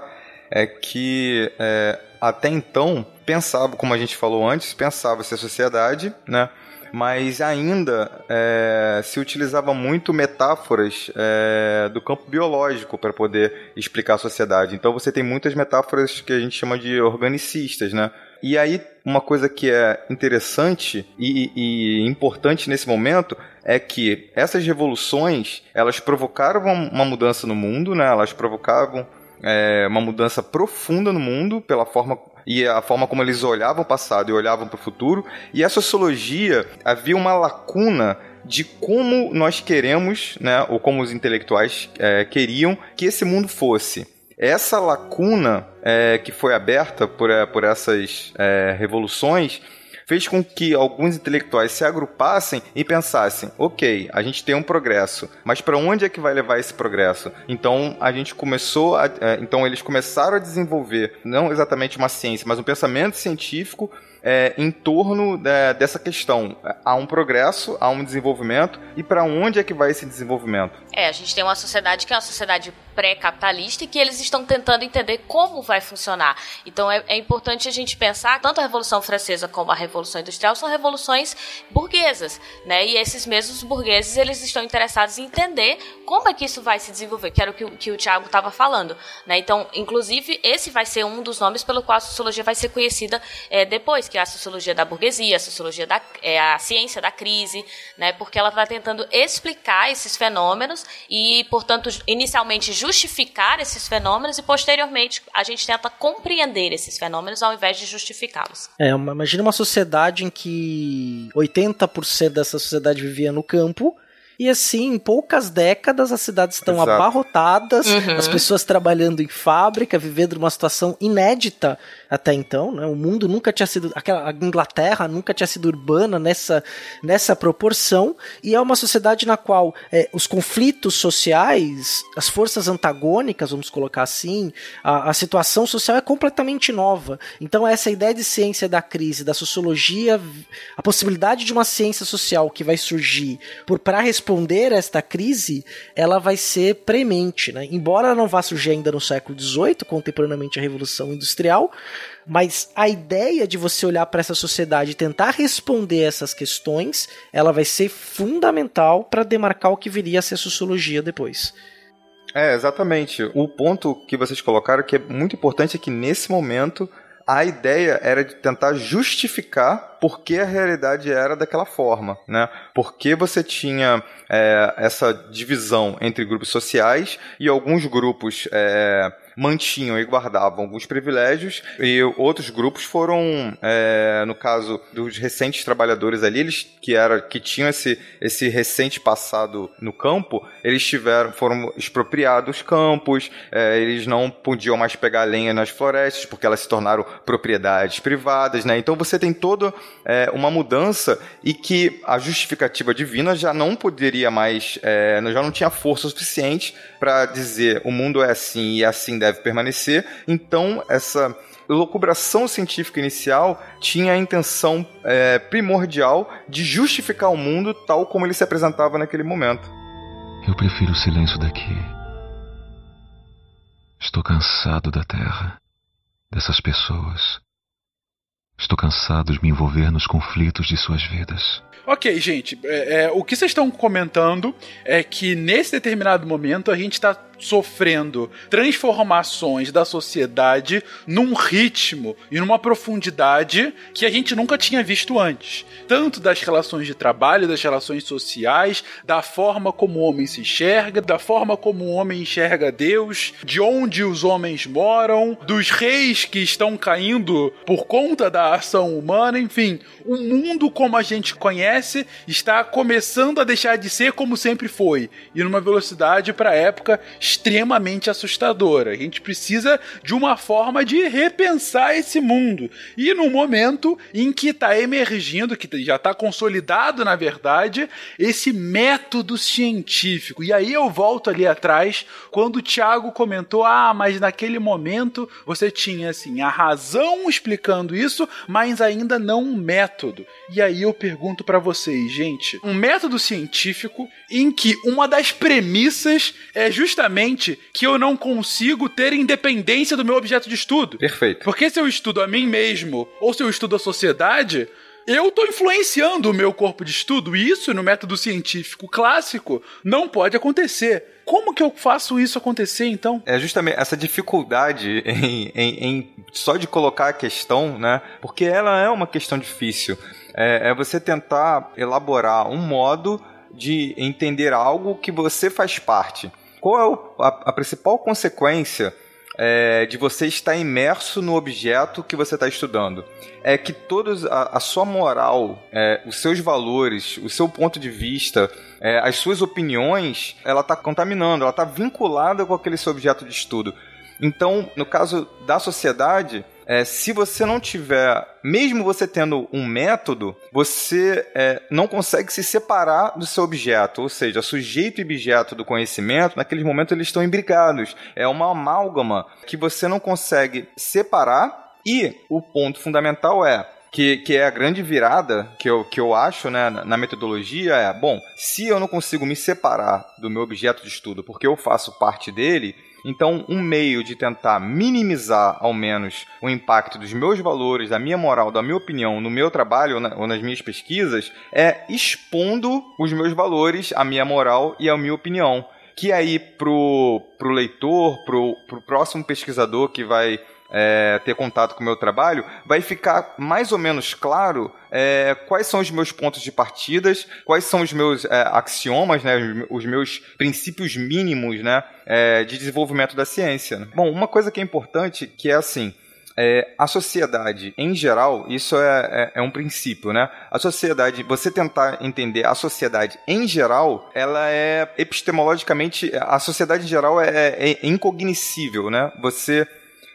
é que é, até então pensava, como a gente falou antes, pensava-se a sociedade, né? Mas ainda é, se utilizava muito metáforas é, do campo biológico para poder explicar a sociedade. Então você tem muitas metáforas que a gente chama de organicistas, né? E aí, uma coisa que é interessante e, e importante nesse momento é que essas revoluções, elas provocaram uma mudança no mundo, né? Elas provocavam é, uma mudança profunda no mundo pela forma e a forma como eles olhavam o passado e olhavam para o futuro. E a sociologia havia uma lacuna de como nós queremos, né, ou como os intelectuais é, queriam que esse mundo fosse. Essa lacuna é, que foi aberta por, é, por essas é, revoluções fez com que alguns intelectuais se agrupassem e pensassem: ok, a gente tem um progresso, mas para onde é que vai levar esse progresso? Então a gente começou, a, é, então eles começaram a desenvolver não exatamente uma ciência, mas um pensamento científico é, em torno da- dessa questão. Há um progresso, há um desenvolvimento e para onde é que vai esse desenvolvimento? É, a gente tem uma sociedade que é uma sociedade pré-capitalista e que eles estão tentando entender como vai funcionar. Então é, é importante a gente pensar tanto a Revolução Francesa como a Revolução Industrial são revoluções burguesas, né? E esses mesmos burgueses eles estão interessados em entender como é que isso vai se desenvolver, que era o que, o- que o Tiago estava falando, né? Então, inclusive, esse vai ser um dos nomes pelo qual a sociologia vai ser conhecida é, depois, que é a sociologia da burguesia, a sociologia da é, a ciência da crise, né? Porque ela vai tentando explicar esses fenômenos e, portanto, inicialmente justificar esses fenômenos e posteriormente a gente tenta compreender esses fenômenos ao invés de justificá-los. É, uma- imagina uma sociedade em que 80% dessa sociedade vivia no campo. E assim, em poucas décadas, as cidades estão Exato. abarrotadas, Uhum. as pessoas trabalhando em fábrica, vivendo numa situação inédita até então, né? O mundo nunca tinha sido. Aquela, a Inglaterra nunca tinha sido urbana nessa, nessa proporção. E é uma sociedade na qual é, os conflitos sociais, as forças antagônicas, vamos colocar assim, a, a situação social é completamente nova. Então, essa ideia de ciência da crise, da sociologia, a possibilidade de uma ciência social que vai surgir por para responder a esta crise, ela vai ser premente, né? Embora não vá surgir ainda no século XVIII, contemporaneamente à Revolução Industrial, mas a ideia de você olhar para essa sociedade e tentar responder essas questões, ela vai ser fundamental para demarcar o que viria a ser sociologia depois. É, exatamente. O ponto que vocês colocaram que é muito importante é que nesse momento a ideia era de tentar justificar por que a realidade era daquela forma, né? Por que você tinha é, essa divisão entre grupos sociais e alguns grupos é, mantinham e guardavam alguns privilégios e outros grupos foram, é, no caso dos recentes trabalhadores ali, eles que era que tinham esse, esse recente passado no campo, eles tiveram foram expropriados campos, é, eles não podiam mais pegar lenha nas florestas porque elas se tornaram propriedades privadas, né? Então você tem toda é, uma mudança e que a justificativa divina já não poderia mais, é, já não tinha força suficiente para dizer o mundo é assim e assim deve permanecer. Então, essa locubração científica inicial tinha a intenção é, primordial de justificar o mundo tal como ele se apresentava naquele momento. Eu prefiro o silêncio daqui. Estou cansado da Terra, dessas pessoas. Estou cansado de me envolver nos conflitos de suas vidas. Ok, gente, é, é, o que vocês estão comentando é que nesse determinado momento a gente está sofrendo transformações da sociedade num ritmo e numa profundidade que a gente nunca tinha visto antes. Tanto das relações de trabalho, das relações sociais, da forma como o homem se enxerga, da forma como o homem enxerga Deus, de onde os homens moram, dos reis que estão caindo por conta da ação humana, enfim, o mundo como a gente conhece está começando a deixar de ser como sempre foi e numa velocidade para a época extremamente assustadora. A gente precisa de uma forma de repensar esse mundo. E no momento em que está emergindo, que já está consolidado, na verdade, esse método científico. E aí eu volto ali atrás, quando o Tiago comentou: ah, mas naquele momento você tinha assim a razão explicando isso, mas ainda não um método. E aí eu pergunto para vocês, gente, um método científico em que uma das premissas é justamente que eu não consigo ter independência do meu objeto de estudo. Perfeito. Porque se eu estudo a mim mesmo ou se eu estudo a sociedade, eu estou influenciando o meu corpo de estudo e isso no método científico clássico não pode acontecer. Como que eu faço isso acontecer então? É justamente essa dificuldade em, em, em só de colocar a questão, né? Porque ela é uma questão difícil. É, é você tentar elaborar um modo de entender algo que você faz parte. Qual é a, a, principal consequência é, de você estar imerso no objeto que você está estudando? É que todos a, a sua moral, é, os seus valores, o seu ponto de vista, é, as suas opiniões, ela está contaminando, ela está vinculada com aquele seu objeto de estudo. Então, no caso da sociedade, é, se você não tiver, mesmo você tendo um método, você é, não consegue se separar do seu objeto, ou seja, sujeito e objeto do conhecimento, naquele momento eles estão imbricados. É uma amálgama que você não consegue separar. E o ponto fundamental é que, que é a grande virada que eu, que eu acho né, na metodologia é, bom, se eu não consigo me separar do meu objeto de estudo porque eu faço parte dele, então, um meio de tentar minimizar, ao menos, o impacto dos meus valores, da minha moral, da minha opinião no meu trabalho ou, na, ou nas minhas pesquisas é expondo os meus valores, a minha moral e a minha opinião. Que aí, pro, pro leitor, pro, pro próximo pesquisador que vai é, ter contato com o meu trabalho, vai ficar mais ou menos claro é, quais são os meus pontos de partidas, quais são os meus é, axiomas, né, os meus princípios mínimos né, é, de desenvolvimento da ciência. Bom, uma coisa que é importante que é assim. É, a sociedade em geral, isso é, é, é, um princípio, né? A sociedade, você tentar entender a sociedade em geral, ela é epistemologicamente, a sociedade em geral é, é, é incognoscível, né? Você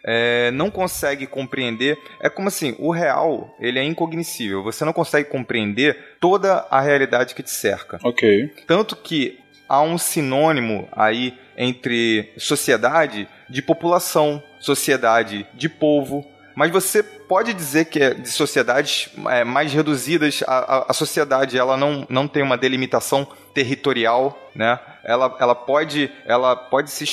é, não consegue compreender. É como assim, o real ele é incognoscível. Você não consegue compreender toda a realidade que te cerca. Ok. Tanto que há um sinônimo aí entre sociedade de população, sociedade de povo. Mas você pode dizer que é de sociedades é, mais reduzidas, a, a, a, sociedade ela não, não tem uma delimitação territorial, né? Ela, ela, pode, ela pode se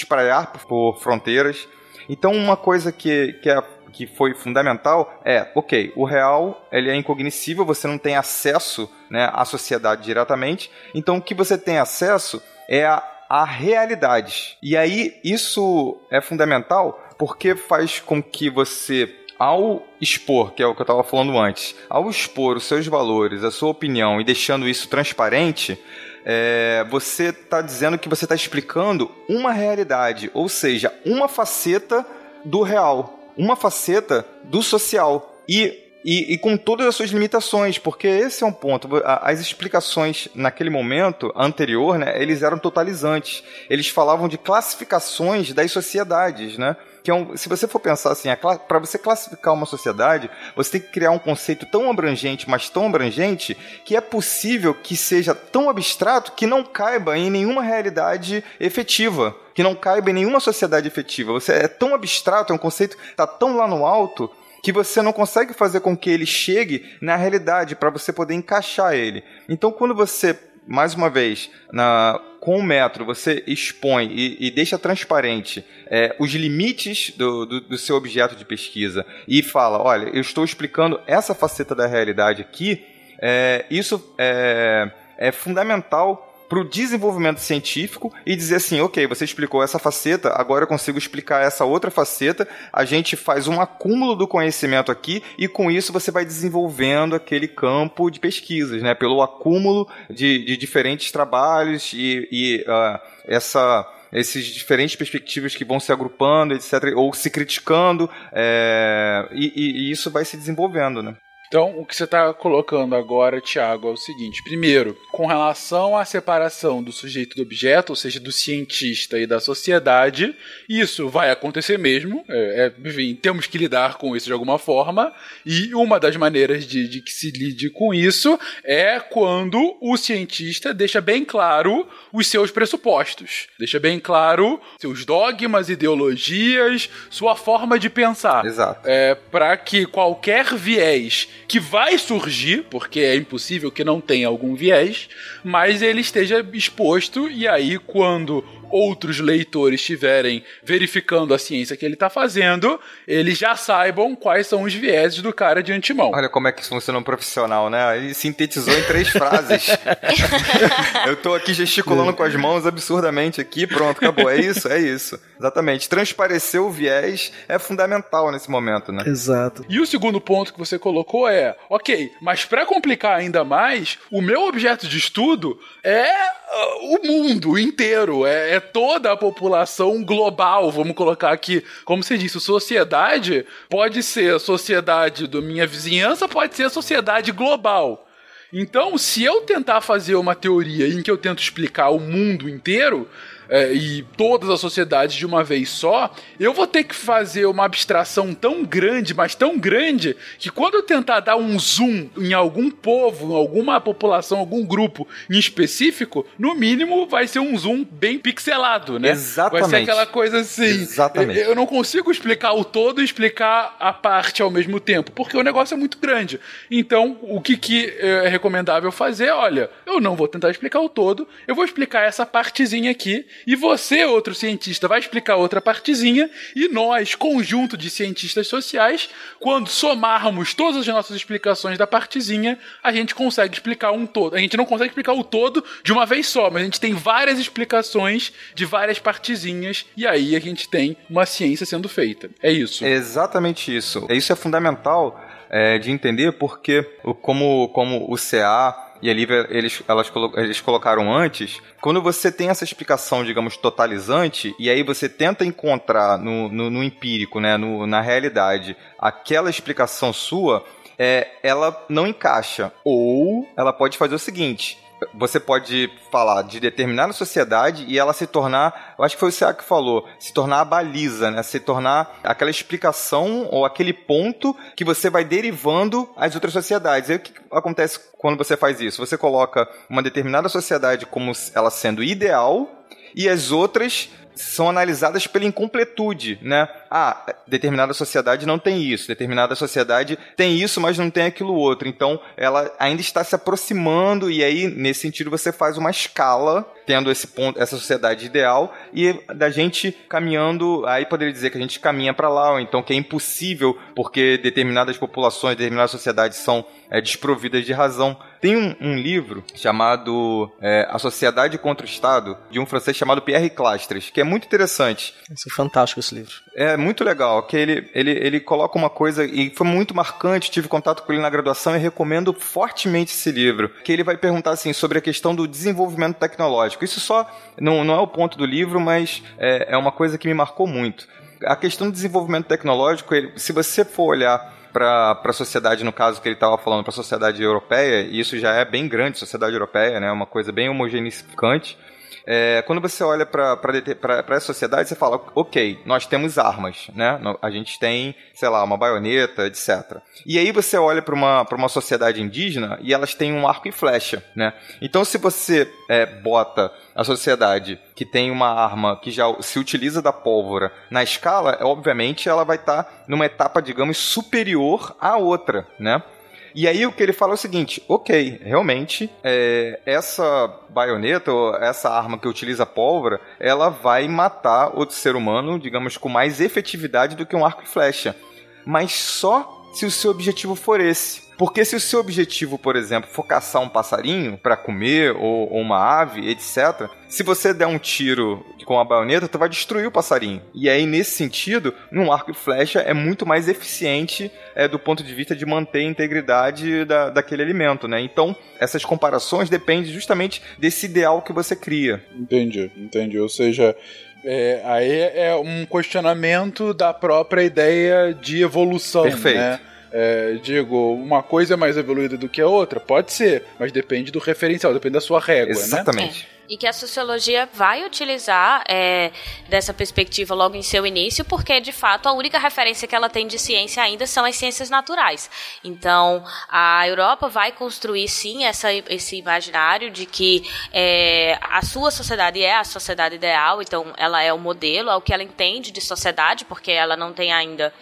por, por fronteiras. Então, uma coisa que, que, é, que foi fundamental é, ok, o real ele é incognoscível, você não tem acesso né, à sociedade diretamente, então o que você tem acesso é a, a realidade. E aí, isso é fundamental porque faz com que você ao expor, que é o que eu estava falando antes, ao expor os seus valores, a sua opinião e deixando isso transparente, é, você está dizendo que você está explicando uma realidade, ou seja, uma faceta do real, uma faceta do social. E e, e, com todas as suas limitações, porque esse é um ponto. As explicações naquele momento anterior, né, eles eram totalizantes. Eles falavam de classificações das sociedades, né? Que é um, se você for pensar assim, para você classificar uma sociedade, você tem que criar um conceito tão abrangente, mas tão abrangente, que é possível que seja tão abstrato que não caiba em nenhuma realidade efetiva que não caiba em nenhuma sociedade efetiva. Você é tão abstrato, é um conceito que está tão lá no alto que você não consegue fazer com que ele chegue na realidade para você poder encaixar ele. Então, quando você, mais uma vez, na, com o metro, você expõe e, e deixa transparente é, os limites do, do, do, seu objeto de pesquisa e fala: olha, eu estou explicando essa faceta da realidade aqui, é, isso é, é fundamental para o desenvolvimento científico e dizer assim, ok, você explicou essa faceta, agora eu consigo explicar essa outra faceta, a gente faz um acúmulo do conhecimento aqui e com isso você vai desenvolvendo aquele campo de pesquisas, né? Pelo acúmulo de, de diferentes trabalhos e, e uh, essa esses diferentes perspectivas que vão se agrupando, etc., ou se criticando, é, e, e, isso vai se desenvolvendo, né? Então, o que você está colocando agora, Tiago, é o seguinte: primeiro, com relação à separação do sujeito do objeto, ou seja, do cientista e da sociedade, isso vai acontecer mesmo. É, é, enfim, temos que lidar com isso de alguma forma. E uma das maneiras de, de que se lide com isso é quando o cientista deixa bem claro os seus pressupostos, deixa bem claro seus dogmas, ideologias, sua forma de pensar. Exato. É, Para que qualquer viés que vai surgir, porque é impossível que não tenha algum viés, mas ele esteja exposto e aí quando outros leitores estiverem verificando a ciência que ele está fazendo, eles já saibam quais são os vieses do cara de antemão. Olha como é que isso funciona um profissional, né? Ele sintetizou em três frases. Eu estou aqui gesticulando com as mãos absurdamente aqui, pronto, acabou. É isso, é isso. Exatamente. Transparecer o viés é fundamental nesse momento, né? Exato. E o segundo ponto que você colocou é, ok, mas para complicar ainda mais, o meu objeto de estudo é uh, o mundo inteiro, é, é toda a população global, vamos colocar aqui. Como você disse, sociedade pode ser a sociedade da minha vizinhança, pode ser a sociedade global. Então, se eu tentar fazer uma teoria em que eu tento explicar o mundo inteiro, é, e todas as sociedades de uma vez só, eu vou ter que fazer uma abstração tão grande, mas tão grande, que quando eu tentar dar um zoom em algum povo, em alguma população, algum grupo em específico, no mínimo vai ser um zoom bem pixelado, né? Exatamente. Vai ser aquela coisa assim. Exatamente. Eu não consigo explicar o todo e explicar a parte ao mesmo tempo, porque o negócio é muito grande. Então, o que, que é recomendável fazer? Olha, eu não vou tentar explicar o todo, eu vou explicar essa partezinha aqui e você, outro cientista, vai explicar outra partezinha, e nós, conjunto de cientistas sociais, quando somarmos todas as nossas explicações da partezinha, a gente consegue explicar um todo. A gente não consegue explicar o todo de uma vez só, mas a gente tem várias explicações de várias partezinhas, e aí a gente tem uma ciência sendo feita. É isso. É exatamente isso. Isso é fundamental é, de entender porque, como, como o CA e ali eles, elas, eles colocaram antes, quando você tem essa explicação, digamos, totalizante, e aí você tenta encontrar no, no, no empírico, né, no, na realidade, aquela explicação sua, é, ela não encaixa. Ou ela pode fazer o seguinte: você pode falar de determinada sociedade e ela se tornar, eu acho que foi o Seá que falou, se tornar a baliza, né? Se tornar aquela explicação ou aquele ponto que você vai derivando as outras sociedades. E o que acontece quando você faz isso? Você coloca uma determinada sociedade como ela sendo ideal e as outras são analisadas pela incompletude, né? Ah, determinada sociedade não tem isso, determinada sociedade tem isso, mas não tem aquilo outro. Então, ela ainda está se aproximando e aí, nesse sentido, você faz uma escala tendo esse ponto, essa sociedade ideal e da gente caminhando, aí poderia dizer que a gente caminha para lá, ou então que é impossível porque determinadas populações, determinadas sociedades são é, desprovidas de razão. Tem um, um livro chamado é, A Sociedade contra o Estado, de um francês chamado Pierre Clastres, que é muito interessante. Isso é fantástico esse livro. É muito legal, que ele, ele, ele coloca uma coisa, e foi muito marcante, tive contato com ele na graduação e recomendo fortemente esse livro, que ele vai perguntar assim sobre a questão do desenvolvimento tecnológico. Isso só não, não é o ponto do livro, mas é, é uma coisa que me marcou muito. A questão do desenvolvimento tecnológico, ele, se você for olhar para a sociedade, no caso que ele estava falando, para a sociedade europeia, e isso já é bem grande, sociedade europeia, né, uma coisa bem homogeneificante, é, quando você olha para essa sociedade, você fala, ok, nós temos armas, né? A gente tem, sei lá, uma baioneta, etc. E aí você olha para uma, uma sociedade indígena e elas têm um arco e flecha, né? Então se você é, bota a sociedade que tem uma arma que já se utiliza da pólvora na escala, obviamente ela vai estar tá numa etapa, digamos, superior à outra, né? E aí o que ele fala é o seguinte: ok, realmente, é, essa baioneta, ou essa arma que utiliza pólvora, ela vai matar outro ser humano, digamos, com mais efetividade do que um arco e flecha. Mas só se o seu objetivo for esse. Porque se o seu objetivo, por exemplo, for caçar um passarinho para comer ou, ou, uma ave, etc., se você der um tiro com a baioneta, tu vai destruir o passarinho. E aí, nesse sentido, um arco e flecha é muito mais eficiente é, do ponto de vista de manter a integridade da, daquele alimento, né? Então, essas comparações dependem justamente desse ideal que você cria. Entendi, entendi. Ou seja, é, aí é um questionamento da própria ideia de evolução, Perfeito. né? É, digo, uma coisa é mais evoluída do que a outra? Pode ser, mas depende do referencial, depende da sua régua, Exatamente. né? É. E que a sociologia vai utilizar é, dessa perspectiva logo em seu início, porque de fato a única referência que ela tem de ciência ainda são as ciências naturais. Então a Europa vai construir sim essa, esse imaginário de que é, a sua sociedade é a sociedade ideal, então ela é o modelo, é o que ela entende de sociedade, porque ela não tem ainda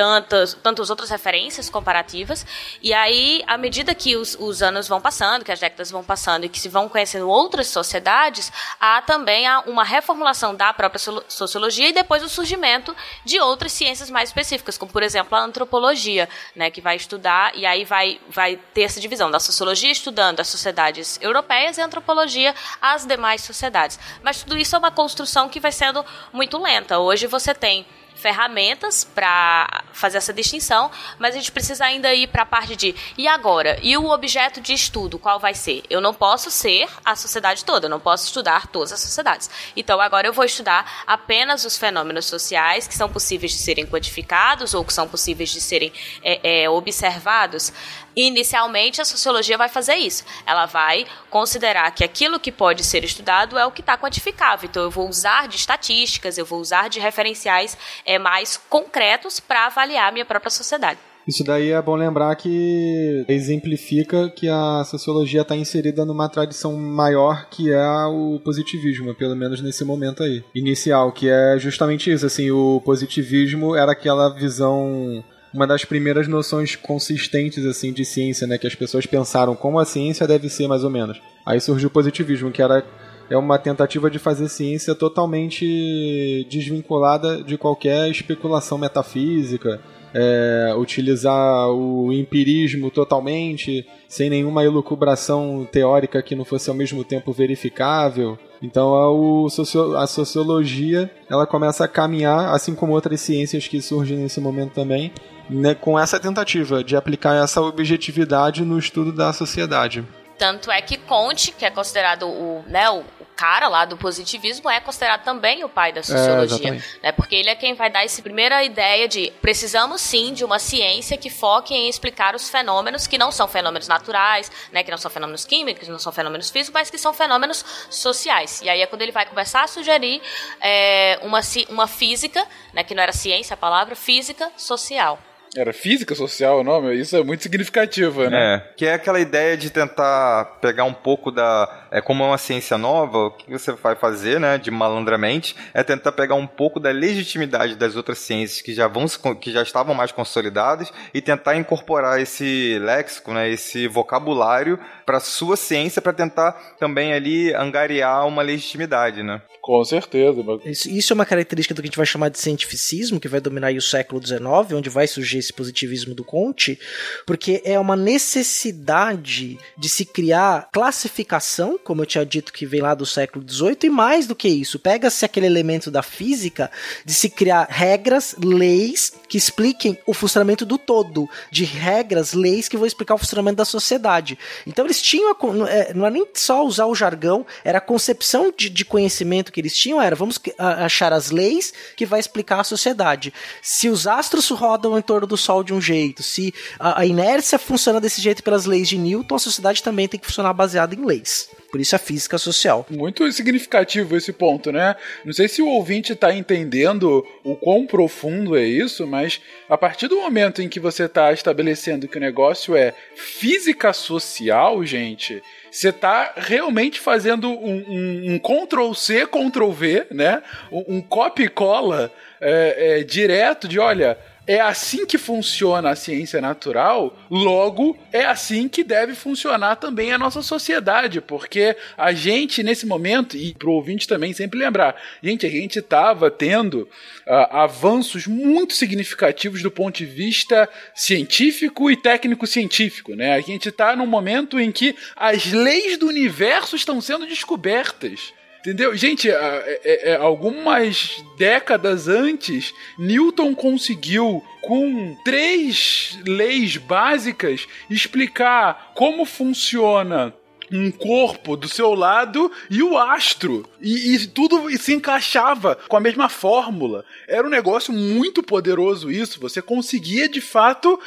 tantas, tantas outras referências comparativas. E aí, à medida que os, os anos vão passando, que as décadas vão passando e que se vão conhecendo outras sociedades, há também uma reformulação da própria sociologia e depois o surgimento de outras ciências mais específicas, como, por exemplo, a antropologia, né, que vai estudar, e aí vai, vai ter essa divisão da sociologia estudando as sociedades europeias e a antropologia as demais sociedades. Mas tudo isso é uma construção que vai sendo muito lenta. Hoje você tem ferramentas para fazer essa distinção, mas a gente precisa ainda ir para a parte de e agora? E o objeto de estudo, qual vai ser? Eu não posso ser a sociedade toda, eu não posso estudar todas as sociedades. Então agora eu vou estudar apenas os fenômenos sociais que são possíveis de serem quantificados ou que são possíveis de serem é, é, observados. Inicialmente, a sociologia vai fazer isso. Ela vai considerar que aquilo que pode ser estudado é o que está quantificável. Então, eu vou usar de estatísticas, eu vou usar de referenciais é, mais concretos para avaliar a minha própria sociedade. Isso daí é bom lembrar que exemplifica que a sociologia está inserida numa tradição maior que é o positivismo, pelo menos nesse momento aí, inicial, que é justamente isso. Assim, o positivismo era aquela visão uma das primeiras noções consistentes assim de ciência, né, que as pessoas pensaram como a ciência deve ser mais ou menos. Aí surgiu o positivismo, que era é uma tentativa de fazer ciência totalmente desvinculada de qualquer especulação metafísica, é, utilizar o empirismo totalmente, sem nenhuma elucubração teórica que não fosse ao mesmo tempo verificável. Então a, sociologia ela começa a caminhar, assim como outras ciências que surgem nesse momento também, né, com essa tentativa de aplicar essa objetividade no estudo da sociedade. Tanto é que Conte, que é considerado o, né, o, cara lá do positivismo, é considerado também o pai da sociologia. É, né, porque ele é quem vai dar essa primeira ideia de precisamos sim de uma ciência que foque em explicar os fenômenos que não são fenômenos naturais, né, que não são fenômenos químicos, não são fenômenos físicos, mas que são fenômenos sociais. E aí é quando ele vai começar a sugerir é, uma, uma física, né, que não era ciência a palavra, física social. Era física social o nome? Isso é muito significativo, né? É, que é aquela ideia de tentar pegar um pouco da. É como é uma ciência nova, o que você vai fazer, né, de malandramente, é tentar pegar um pouco da legitimidade das outras ciências que já vão que já estavam mais consolidadas e tentar incorporar esse léxico, né, esse vocabulário para sua ciência para tentar também ali angariar uma legitimidade, né? Com certeza. Isso, isso, é uma característica do que a gente vai chamar de cientificismo, que vai dominar o século XIX, onde vai surgir esse positivismo do Conte, porque é uma necessidade de se criar classificação, como eu tinha dito que vem lá do século XVIII, e mais do que isso, pega-se aquele elemento da física de se criar regras, leis que expliquem o funcionamento do todo, de regras, leis que vão explicar o funcionamento da sociedade. Então eles tinham, a, não é nem só usar o jargão, era a concepção de, de conhecimento que eles tinham, era vamos achar as leis que vai explicar a sociedade. Se os astros rodam em torno do Sol de um jeito, se a, a inércia funciona desse jeito pelas leis de Newton, a sociedade também tem que funcionar baseada em leis. Por isso a física social. Muito significativo esse ponto, né? Não sei se o ouvinte está entendendo o quão profundo é isso, mas a partir do momento em que você está estabelecendo que o negócio é física social, gente, você está realmente fazendo um, um, um Ctrl-C, Ctrl-V, né? Um, um copy cola é, é, direto de, olha, é assim que funciona a ciência natural, logo é assim que deve funcionar também a nossa sociedade, porque a gente nesse momento, e pro ouvinte também sempre lembrar, gente, a gente estava tendo uh, avanços muito significativos do ponto de vista científico e técnico-científico, né? A gente está num momento em que as leis do universo estão sendo descobertas. Entendeu? Gente, é, é, é, algumas décadas antes, Newton conseguiu, com três leis básicas, explicar como funciona um corpo do seu lado e o astro. E, e, tudo se encaixava com a mesma fórmula. Era um negócio muito poderoso isso. Você conseguia, de fato,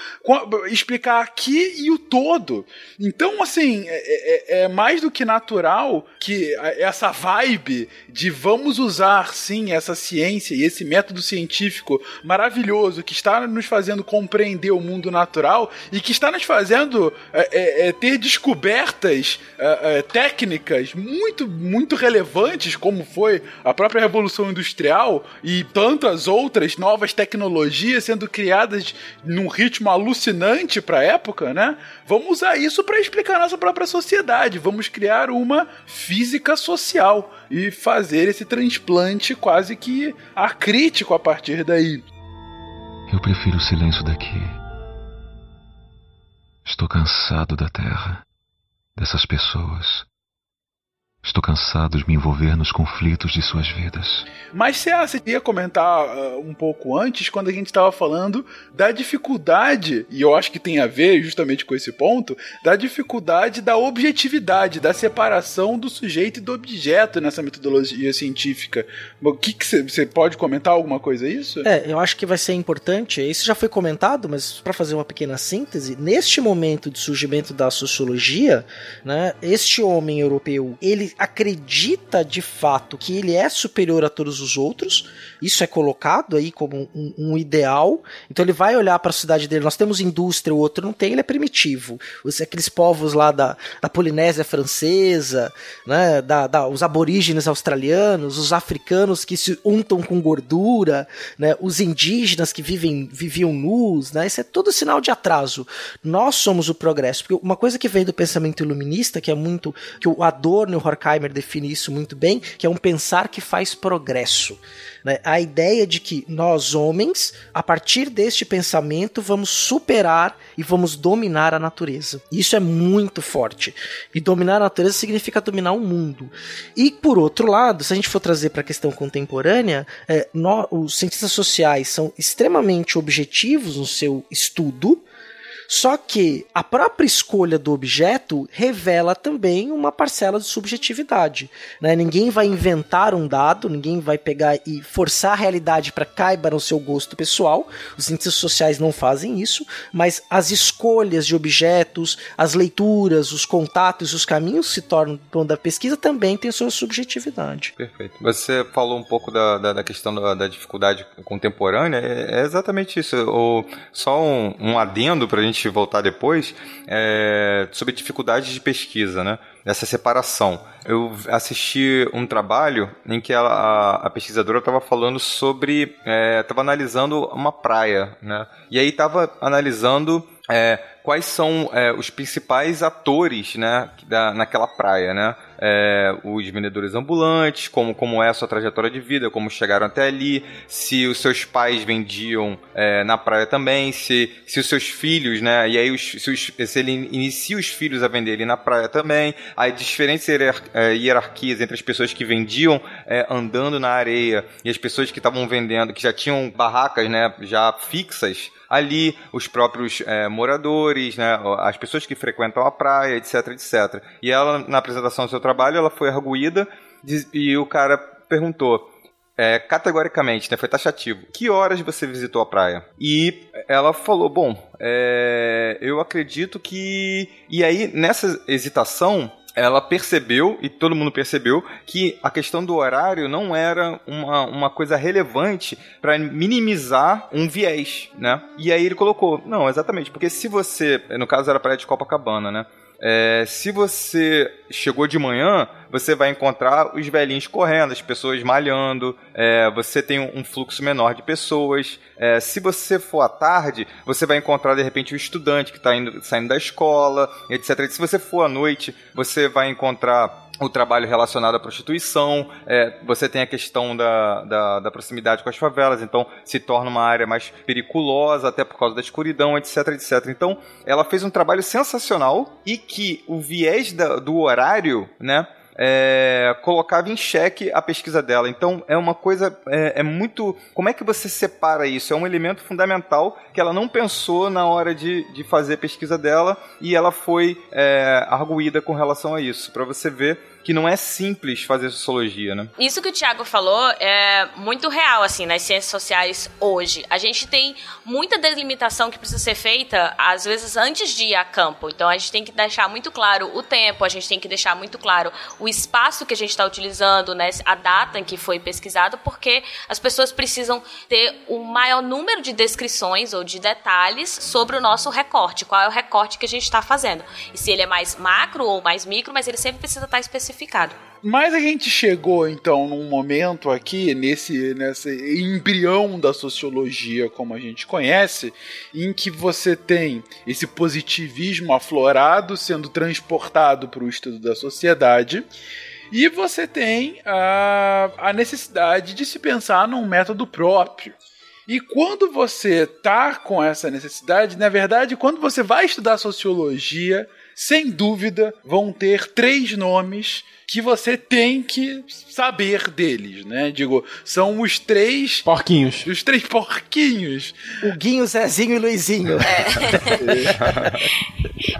explicar aqui e o todo. Então, assim, é, é, é mais do que natural que essa vibe de vamos usar, sim, essa ciência e esse método científico maravilhoso que está nos fazendo compreender o mundo natural e que está nos fazendo é, é, é ter descobertas é, é, técnicas muito, muito relevantes, como foi a própria Revolução Industrial e tantas outras novas tecnologias sendo criadas num ritmo alucinante para a época, né? Vamos usar isso para explicar nossa própria sociedade. Vamos criar uma física social e fazer esse transplante quase que acrítico a partir daí. Eu prefiro o silêncio daqui. Estou cansado da Terra dessas pessoas. Estou cansado de me envolver nos conflitos de suas vidas. Mas você ia comentar uh, um pouco antes, quando a gente estava falando da dificuldade, e eu acho que tem a ver justamente com esse ponto, da dificuldade da objetividade, da separação do sujeito e do objeto nessa metodologia científica. O que você pode comentar alguma coisa a isso? É, eu acho que vai ser importante, isso já foi comentado, mas para fazer uma pequena síntese, neste momento de surgimento da sociologia, né, este homem europeu, ele acredita de fato que ele é superior a todos os outros, isso é colocado aí como um, um ideal, então ele vai olhar para a cidade dele, nós temos indústria, o outro não tem, ele é primitivo. Os, aqueles povos lá da, da Polinésia Francesa, né, da, da, os aborígenes australianos, os africanos que se untam com gordura, né, os indígenas que vivem, viviam nus, né, isso é todo sinal de atraso. Nós somos o progresso, porque uma coisa que vem do pensamento iluminista, que é muito, que o Adorno e o Horkheimer define isso muito bem, que é um pensar que faz progresso. Né? A ideia de que nós, homens, a partir deste pensamento, vamos superar e vamos dominar a natureza. Isso é muito forte. E dominar a natureza significa dominar o mundo. E, por outro lado, se a gente for trazer para a questão contemporânea, é, nós, os cientistas sociais são extremamente objetivos no seu estudo só que a própria escolha do objeto revela também uma parcela de subjetividade. Né? Ninguém vai inventar um dado, ninguém vai pegar e forçar a realidade para caiba no seu gosto pessoal. Os cientistas sociais não fazem isso, mas as escolhas de objetos, as leituras, os contatos, os caminhos se tornam da pesquisa também têm sua subjetividade. Perfeito. Você falou um pouco da, da, da questão da, da, dificuldade contemporânea, é, é exatamente isso. O, só um, um adendo para a gente voltar depois, é, sobre dificuldades de pesquisa, né? Dessa separação. Eu assisti um trabalho em que a, a, a pesquisadora estava falando sobre. estava é, analisando uma praia, né? E aí estava analisando é, quais são é, os principais atores, né, da, naquela praia, né? É, os vendedores ambulantes, como, como é a sua trajetória de vida, como chegaram até ali, se os seus pais vendiam é, na praia também, se, se os seus filhos, né? E aí os, se, os, se, ele inicia os filhos a vender ali na praia também, aí diferentes é, hierarquias entre as pessoas que vendiam é, andando na areia e as pessoas que estavam vendendo, que já tinham barracas, né? Já fixas ali, os próprios é, moradores, né, as pessoas que frequentam a praia, etc, etc. E ela, na apresentação do seu trabalho, ela foi arguída e o cara perguntou, é, categoricamente, né, foi taxativo, que horas você visitou a praia? E ela falou, bom, é, eu acredito que... E aí, nessa hesitação, ela percebeu, e todo mundo percebeu, que a questão do horário não era uma, uma coisa relevante para minimizar um viés, né? E aí ele colocou, não, exatamente, porque se você, no caso era praia de Copacabana, né? É, se você chegou de manhã, você vai encontrar os velhinhos correndo, as pessoas malhando, é, você tem um fluxo menor de pessoas. É, se você for à tarde, você vai encontrar de repente o estudante que está saindo da escola, etc. se você for à noite, você vai encontrar o trabalho relacionado à prostituição, é, você tem a questão da, da, da, proximidade com as favelas, então se torna uma área mais periculosa, até por causa da escuridão, etc, etc. Então, ela fez um trabalho sensacional e que o viés da, do horário, né, é, colocava em xeque a pesquisa dela. Então é uma coisa, é, é, muito. Como é que você separa isso? É um elemento fundamental que ela não pensou na hora de, de fazer a pesquisa dela e ela foi é, arguída com relação a isso. Para você ver que não é simples fazer sociologia, né? Isso que o Thiago falou é muito real, assim, nas ciências sociais hoje. A gente tem muita delimitação que precisa ser feita, às vezes, antes de ir a campo. Então, a gente tem que deixar muito claro o tempo, a gente tem que deixar muito claro o espaço que a gente está utilizando, né, a data em que foi pesquisado, porque as pessoas precisam ter o maior número de descrições ou de detalhes sobre o nosso recorte, qual é o recorte que a gente está fazendo. E se ele é mais macro ou mais micro, mas ele sempre precisa estar especificado especificado. Mas a gente chegou então num momento aqui, nesse, nesse embrião da sociologia como a gente conhece, em que você tem esse positivismo aflorado sendo transportado para o estudo da sociedade. E você tem a, a necessidade de se pensar num método próprio. E quando você tá com essa necessidade, na verdade, quando você vai estudar sociologia, sem dúvida vão ter três nomes que você tem que saber deles, né? Digo, são os três. Porquinhos. Os três porquinhos. O Guinho, Zezinho e Luizinho. É.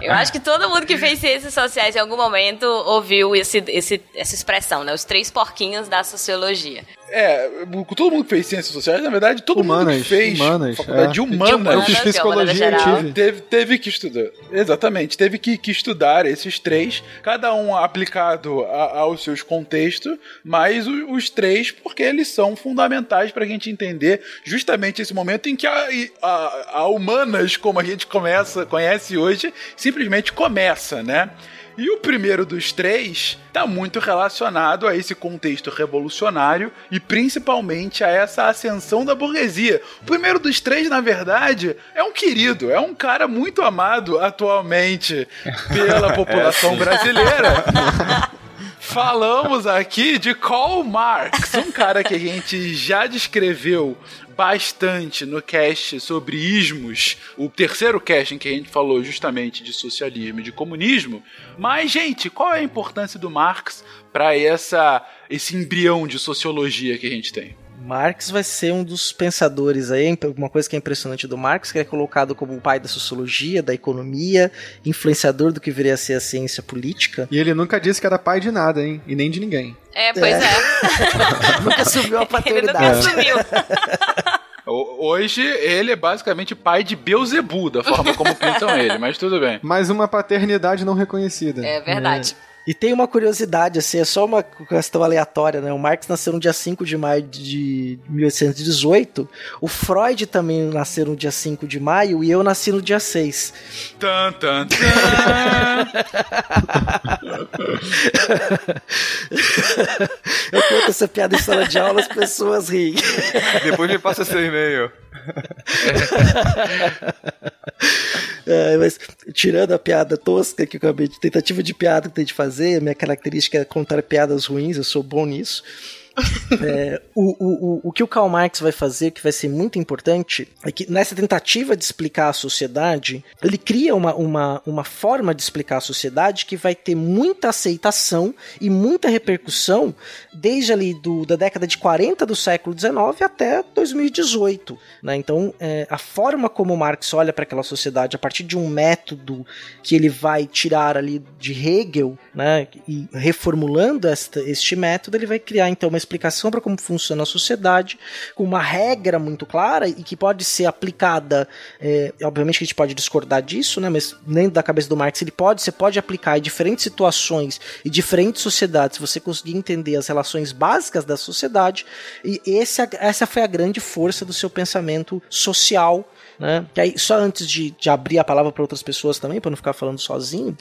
Eu acho que todo mundo que fez ciências sociais em algum momento ouviu esse, esse, essa expressão, né? Os três porquinhos da sociologia. É, todo mundo que fez ciências sociais, na verdade, todo humanas, mundo que fez humanas, faculdade é. de humanas, de humanas eu fiz psicologia tive. Teve, teve que estudar. Exatamente, teve que, que estudar esses três, cada um aplicado a, aos seus contextos, mas os, os, três, porque eles são fundamentais para a gente entender justamente esse momento em que a, a, a humanas, como a gente começa, conhece hoje, simplesmente começa, né? E o primeiro dos três está muito relacionado a esse contexto revolucionário e principalmente a essa ascensão da burguesia. O primeiro dos três, na verdade, é um querido, é um cara muito amado atualmente pela população é, brasileira. Falamos aqui de Karl Marx, um cara que a gente já descreveu bastante no cast sobre ismos, o terceiro cast em que a gente falou justamente de socialismo e de comunismo. Mas, gente, qual é a importância do Marx para essa esse embrião de sociologia que a gente tem? Marx vai ser um dos pensadores aí, uma coisa que é impressionante do Marx, que é colocado como o pai da sociologia, da economia, influenciador do que viria a ser a ciência política. E ele nunca disse que era pai de nada, hein? E nem de ninguém. É, pois é. é. nunca assumiu a paternidade. ele nunca assumiu. Hoje ele é basicamente pai de Beuzebu, da forma como pintam ele, mas tudo bem. Mais uma paternidade não reconhecida. É verdade. É. E tem uma curiosidade, assim, é só uma questão aleatória, né? O Marx nasceu no dia 5 de maio de 1818. O Freud também nasceu no dia 5 de maio e eu nasci no dia 6. Tan, tan, tan. eu conto essa piada em sala de aula, as pessoas riem. Depois me passa seu e-mail. É, mas tirando a piada tosca que eu acabei de tentativa de piada que tem de fazer, minha característica é contar piadas ruins, eu sou bom nisso. É, o, o, o, que o Karl Marx vai fazer, que vai ser muito importante, é que nessa tentativa de explicar a sociedade, ele cria uma, uma, uma forma de explicar a sociedade que vai ter muita aceitação e muita repercussão desde ali do, da década de 40 do século XIX até 2018. Né? Então, é, a forma como Marx olha para aquela sociedade a partir de um método que ele vai tirar ali de Hegel, né, e reformulando esta, este método, ele vai criar então uma explicação para como funciona a sociedade, com uma regra muito clara e que pode ser aplicada. É, obviamente que a gente pode discordar disso, né? Mas dentro da cabeça do Marx ele pode, você pode aplicar em diferentes situações e diferentes sociedades. Se você conseguir entender as relações básicas da sociedade, e esse, essa foi a grande força do seu pensamento social né? Que aí, só antes de, de abrir a palavra para outras pessoas também, para não ficar falando sozinho,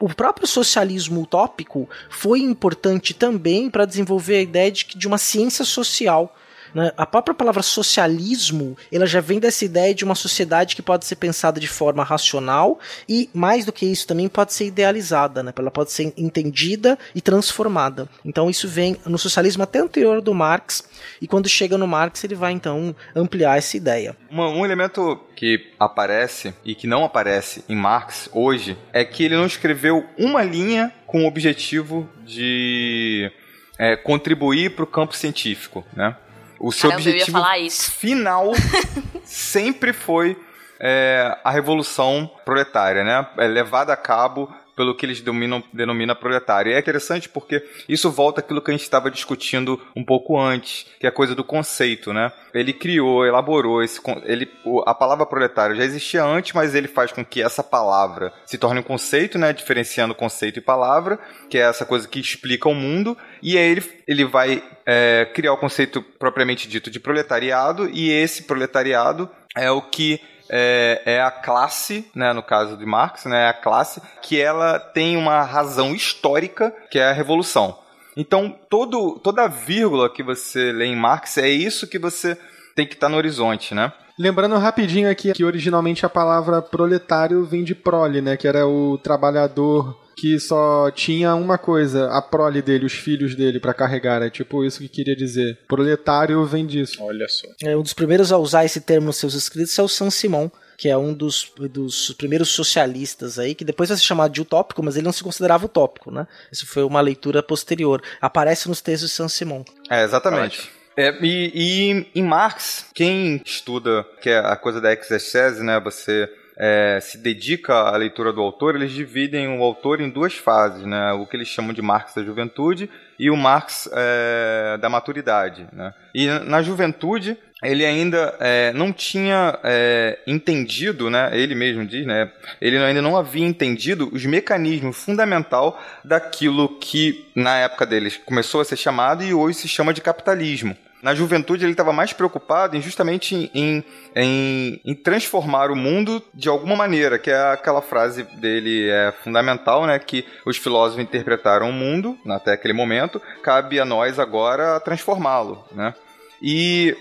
o próprio socialismo utópico foi importante também para desenvolver a ideia de, de uma ciência social né? A própria palavra socialismo, ela já vem dessa ideia de uma sociedade que pode ser pensada de forma racional e, mais do que isso, também pode ser idealizada, né? ela pode ser entendida e transformada. Então isso vem no socialismo até anterior do Marx, e quando chega no Marx ele vai então ampliar essa ideia. Um, um elemento que aparece e que não aparece em Marx hoje é que ele não escreveu uma linha com o objetivo de é, contribuir para o campo científico, né? O seu Caramba, objetivo final sempre foi é, a revolução proletária, né? É levada a cabo pelo que eles denominam, denominam proletário. E é interessante porque isso volta àquilo que a gente estava discutindo um pouco antes, que é a coisa do conceito, né? Ele criou, elaborou esse, ele, a palavra proletário já existia antes, mas ele faz com que essa palavra se torne um conceito, né? Diferenciando conceito e palavra, que é essa coisa que explica o mundo. E aí ele, ele vai é, criar o conceito propriamente dito de proletariado, e esse proletariado é o que é, é, a classe, né, no caso de Marx, né, é a classe que ela tem uma razão histórica, que é a revolução. Então, todo, toda vírgula que você lê em Marx é isso que você tem que estar no horizonte, né? Lembrando rapidinho aqui que originalmente a palavra proletário vem de prole, né, que era o trabalhador que só tinha uma coisa, a prole dele, os filhos dele para carregar. É tipo isso que queria dizer. Proletário vem disso. Olha só. É, um dos primeiros a usar esse termo nos seus escritos é o San Simon que é um dos, dos primeiros socialistas aí, que depois vai ser chamado de utópico, mas ele não se considerava utópico, né? Isso foi uma leitura posterior. Aparece nos textos de San Simon. É, exatamente. É, e, e, em Marx, quem estuda, que é a coisa da exegese, né? Você é, se dedica à leitura do autor, eles dividem o autor em duas fases, né? o que eles chamam de Marx da juventude e o Marx é, da maturidade. Né? E na juventude, ele ainda é, não tinha é, entendido, né, ele mesmo diz, né, ele ainda não havia entendido os mecanismos fundamental daquilo que na época deles começou a ser chamado e hoje se chama de capitalismo. Na juventude ele estava mais preocupado justamente em, em, em, transformar o mundo de alguma maneira, que é aquela frase dele é fundamental, né? Que os filósofos interpretaram o mundo até aquele momento, cabe a nós agora transformá-lo, né? E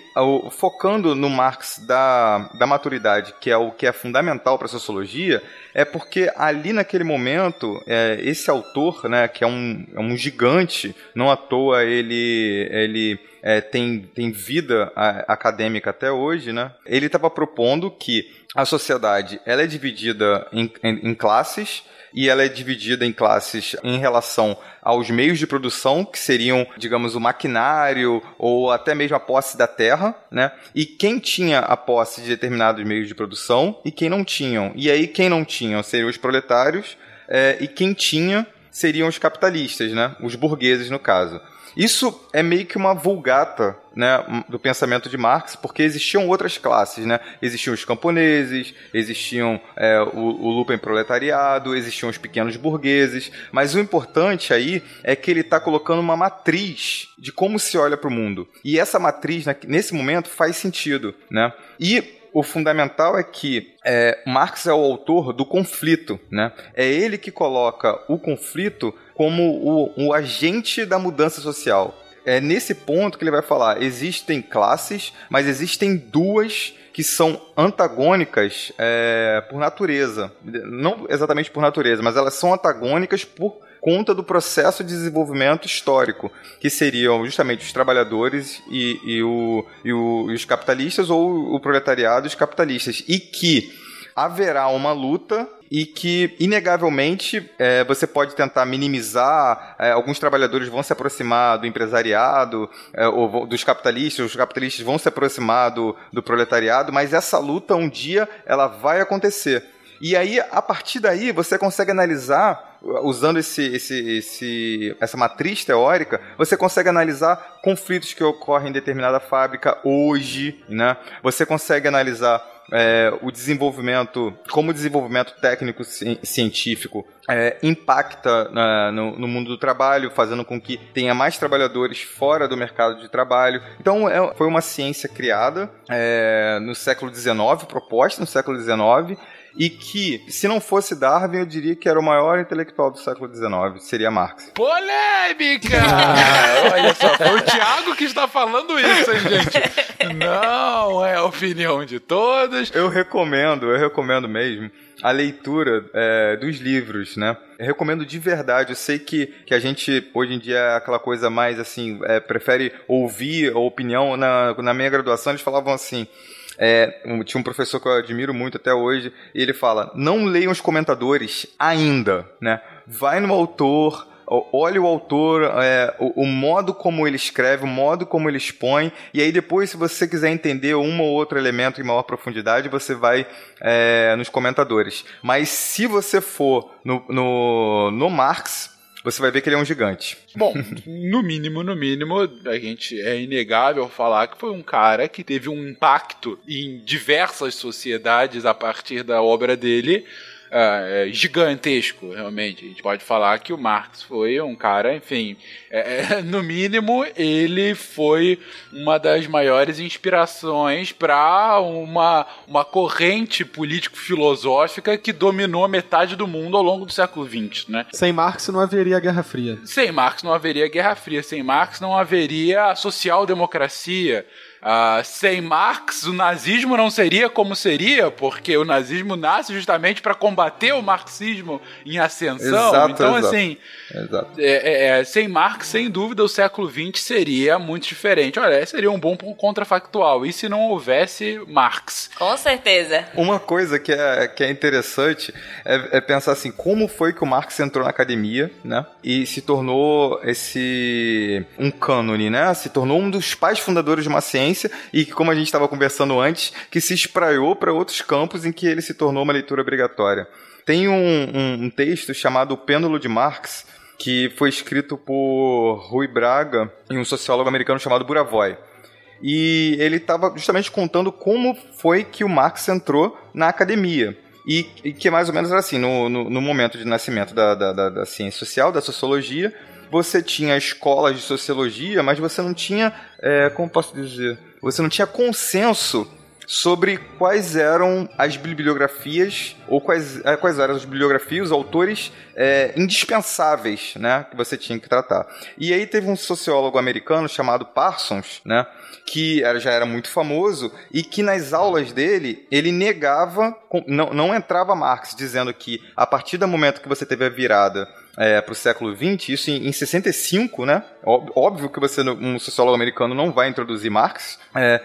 focando no Marx da, da maturidade, que é o que é fundamental para a sociologia, é porque ali naquele momento, é, esse autor, né, que é um, é um gigante, não à toa ele, ele é, tem, tem vida acadêmica até hoje, né, ele estava propondo que a sociedade ela é dividida em, em, em classes, e ela é dividida em classes em relação aos meios de produção, que seriam, digamos, o maquinário ou até mesmo a posse da terra, né? E quem tinha a posse de determinados meios de produção e quem não tinham. E aí quem não tinha seriam os proletários é, e quem tinha seriam os capitalistas, né? Os burgueses, no caso. Isso é meio que uma vulgata né, do pensamento de Marx, porque existiam outras classes, né? Existiam os camponeses, existiam é, o, o lumpen proletariado, existiam os pequenos burgueses, mas o importante aí é que ele está colocando uma matriz de como se olha para o mundo. E essa matriz, né, nesse momento, faz sentido, né? E o fundamental é que é, Marx é o autor do conflito, né? É ele que coloca o conflito como o, o agente da mudança social. é nesse ponto que ele vai falar: existem classes, mas existem duas que são antagônicas é, por natureza. Não exatamente por natureza, mas elas são antagônicas por conta do processo de desenvolvimento histórico, que seriam justamente os trabalhadores e, e, o, e, o, e os capitalistas ou o proletariado e os capitalistas. E que haverá uma luta e que, inegavelmente, é, você pode tentar minimizar. É, alguns trabalhadores vão se aproximar do empresariado, é, ou dos capitalistas, os capitalistas vão se aproximar do, do proletariado, mas essa luta, um dia, ela vai acontecer. E aí, a partir daí, você consegue analisar, usando esse, esse, esse, essa matriz teórica, você consegue analisar conflitos que ocorrem em determinada fábrica hoje, né? Você consegue analisar é, o desenvolvimento, como o desenvolvimento técnico científico é, impacta na, no, no, mundo do trabalho, fazendo com que tenha mais trabalhadores fora do mercado de trabalho. Então, é, foi uma ciência criada é, no século XIX, proposta no século XIX, e que, se não fosse Darwin, eu diria que era o maior intelectual do século XIX, seria Marx. Polêmica! Olha só, foi o Thiago que está falando isso, hein, gente? Não é a opinião de todos. Eu recomendo, eu recomendo mesmo a leitura é, dos livros, né? Eu recomendo de verdade. Eu sei que, que a gente, hoje em dia, é aquela coisa mais assim, é, prefere ouvir a opinião. Na, na minha graduação, eles falavam assim é, tinha um professor que eu admiro muito até hoje, e ele fala: não leiam os comentadores ainda, né? Vai no autor, olhe o autor, é, o, o, modo como ele escreve, o modo como ele expõe, e aí depois, se você quiser entender um ou outro elemento em maior profundidade, você vai é, nos comentadores. Mas se você for no, no, no Marx, você vai ver que ele é um gigante. Bom, no mínimo, no mínimo, a gente é inegável falar que foi um cara que teve um impacto em diversas sociedades a partir da obra dele é, é, gigantesco, realmente. A gente pode falar que o Marx foi um cara, enfim, é, é no mínimo, ele foi uma das maiores inspirações para uma, uma corrente político-filosófica que dominou metade do mundo ao longo do século XX, né? Sem Marx não haveria Guerra Fria. Sem Marx não haveria Guerra Fria. Sem Marx não haveria social-democracia. Uh, sem Marx, o nazismo não seria como seria, porque o nazismo nasce justamente para combater o marxismo em ascensão. Exato, então, exato. assim, exato. É, é, é sem Marx, sem dúvida, o século XX seria muito diferente. Olha, seria um bom contrafactual. E se não houvesse Marx? Com certeza. Uma coisa que é, que é interessante é, é pensar assim, como foi que o Marx entrou na academia, né? E se tornou esse um cânone, né? Se tornou um dos pais fundadores de uma ciência ciência e que, como a gente estava conversando antes, que se espraiou para outros campos em que ele se tornou uma leitura obrigatória. Tem um, um, um texto chamado O Pêndulo de Marx, que foi escrito por Rui Braga e um sociólogo americano chamado Buravoy. E ele estava justamente contando como foi que o Marx entrou na academia. E, e que mais ou menos era assim, no, no, no momento de nascimento da, da, da, da ciência social, da sociologia, você tinha escolas de sociologia, mas você não tinha, é, como posso dizer, você não tinha consenso sobre quais eram as bibliografias ou quais, é, quais eram as bibliografias, os autores é, indispensáveis, né, que você tinha que tratar. E aí teve um sociólogo americano chamado Parsons, né, que era, já era muito famoso e que nas aulas dele ele negava, não, não entrava Marx, dizendo que a partir do momento que você teve a virada é, para o século XX, isso em, em 65, né? Óbvio que você, um sociólogo americano, não vai introduzir Marx. É,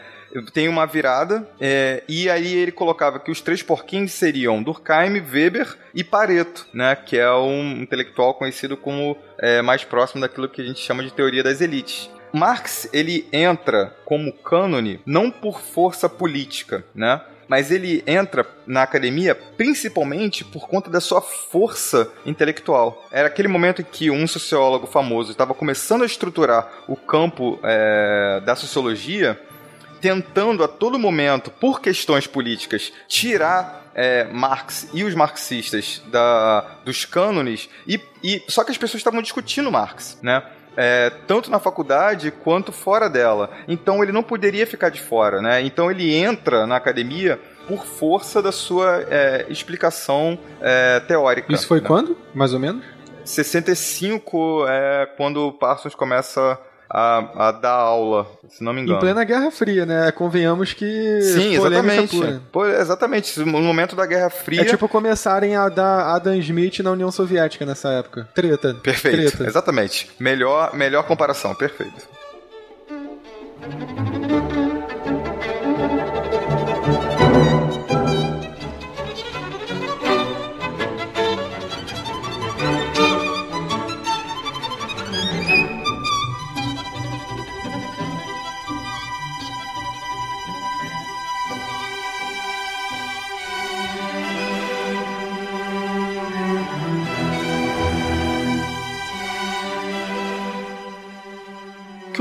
tem uma virada, é, e aí ele colocava que os três porquinhos seriam Durkheim, Weber e Pareto, né, que é um intelectual conhecido como é, mais próximo daquilo que a gente chama de teoria das elites. Marx ele entra como cânone não por força política, né? Mas ele entra na academia principalmente por conta da sua força intelectual. Era aquele momento em que um sociólogo famoso estava começando a estruturar o campo é, da sociologia, tentando a todo momento, por questões políticas, tirar é, Marx e os marxistas da, dos cânones, e, e, só que as pessoas estavam discutindo Marx, né? É, tanto na faculdade quanto fora dela. Então ele não poderia ficar de fora, né? Então ele entra na academia por força da sua é, explicação é, teórica. Isso foi né? quando, mais ou menos? 65 é quando o Parsons começa a, a dar aula, se não me engano. Em plena Guerra Fria, né? Convenhamos que. Sim, exatamente. Pô, exatamente. No momento da Guerra Fria. É tipo começarem a dar Adam Smith na União Soviética nessa época. Treta. Perfeito, Treta. exatamente. Melhor, melhor comparação, perfeito.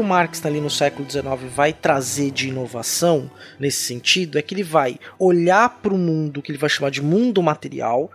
O Marx está ali no século XIX vai trazer de inovação nesse sentido é que ele vai olhar para o mundo que ele vai chamar de mundo material,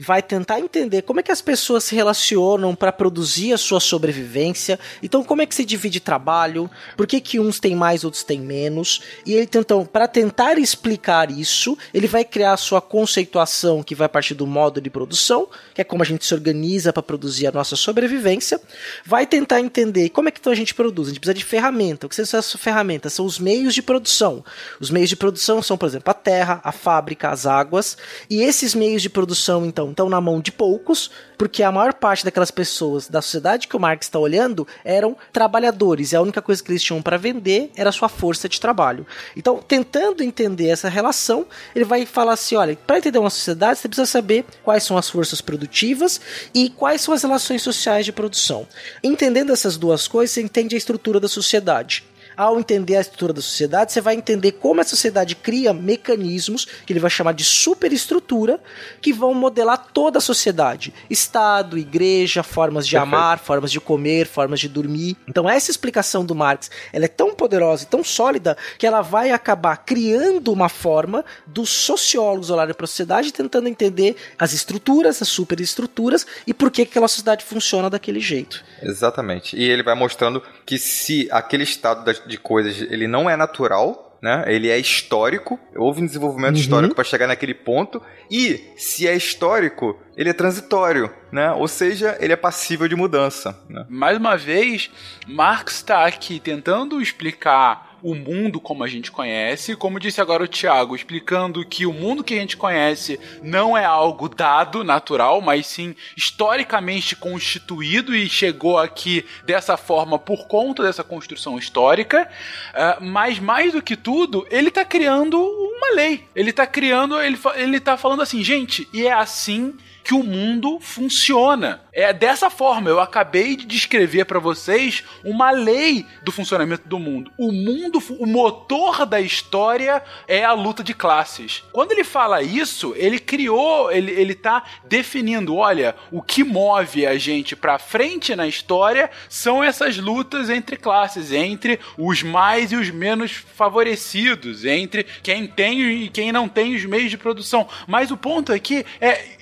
vai tentar entender como é que as pessoas se relacionam para produzir a sua sobrevivência. Então, como é que se divide trabalho? Por que, que uns têm mais, outros têm menos? E ele então, para tentar explicar isso, ele vai criar a sua conceituação que vai partir do modo de produção, que é como a gente se organiza para produzir a nossa sobrevivência. Vai tentar entender como é que então a gente produz. A gente precisa de ferramenta. O que são essas ferramentas? São os meios de produção. Os meios de produção são, por exemplo, a terra, a fábrica, as águas. E esses meios de produção, então, estão na mão de poucos, porque a maior parte daquelas pessoas da sociedade que o Marx está olhando eram trabalhadores, e a única coisa que eles tinham para vender era sua força de trabalho. Então, tentando entender essa relação, ele vai falar assim: olha, para entender uma sociedade, você precisa saber quais são as forças produtivas e quais são as relações sociais de produção. Entendendo essas duas coisas, você entende a estrutura da sociedade ao entender a estrutura da sociedade, você vai entender como a sociedade cria mecanismos que ele vai chamar de superestrutura que vão modelar toda a sociedade: Estado, igreja, formas de Perfeito. amar, formas de comer, formas de dormir. Então essa explicação do Marx, ela é tão poderosa e tão sólida que ela vai acabar criando uma forma dos sociólogos olharem para a sociedade tentando entender as estruturas, as superestruturas e por que que aquela sociedade funciona daquele jeito. Exatamente. E ele vai mostrando que se aquele estado de coisas ele não é natural, né? Ele é histórico. Houve um desenvolvimento Uhum. histórico para chegar naquele ponto. E se é histórico, ele é transitório, né? Ou seja, ele é passível de mudança. Né? Mais uma vez, Marx está aqui tentando explicar o mundo como a gente conhece, como disse agora o Tiago, explicando que o mundo que a gente conhece não é algo dado, natural, mas sim historicamente constituído e chegou aqui dessa forma por conta dessa construção histórica. Ah, mas mais do que tudo, ele está criando uma lei. Ele está criando, ele, ele tá falando assim, gente, e é assim que o mundo funciona. É dessa forma, eu acabei de descrever para vocês uma lei do funcionamento do mundo. O mundo, o motor da história é a luta de classes. Quando ele fala isso, ele criou, ele, ele tá definindo, olha, o que move a gente para frente na história são essas lutas entre classes, entre os mais e os menos favorecidos, entre quem tem e quem não tem os meios de produção. Mas o ponto aqui é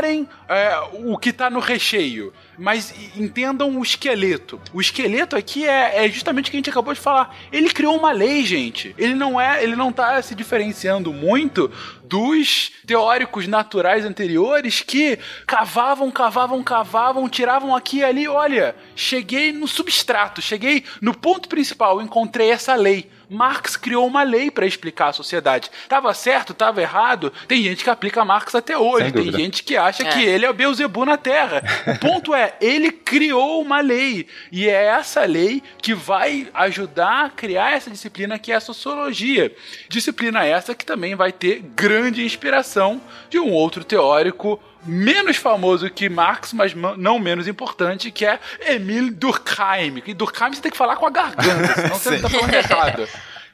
ignorem é, o que tá no recheio, mas entendam o esqueleto. O esqueleto aqui é, é justamente o que a gente acabou de falar. Ele criou uma lei, gente. Ele não é, ele não tá se diferenciando muito dos teóricos naturais anteriores que cavavam, cavavam, cavavam, tiravam aqui e ali. Olha, cheguei no substrato, cheguei no ponto principal, encontrei essa lei. Marx criou uma lei para explicar a sociedade. Tava certo, tava errado. Tem gente que aplica Marx até hoje. Tem gente que acha É. que ele é o Beuzebu na Terra. O ponto é, ele criou uma lei. E é essa lei que vai ajudar a criar essa disciplina que é a sociologia. Disciplina essa que também vai ter grande inspiração de um outro teórico menos famoso que Marx, mas ma- não menos importante, que é Emile Durkheim. E Durkheim você tem que falar com a garganta, senão você Sim. tá falando errado.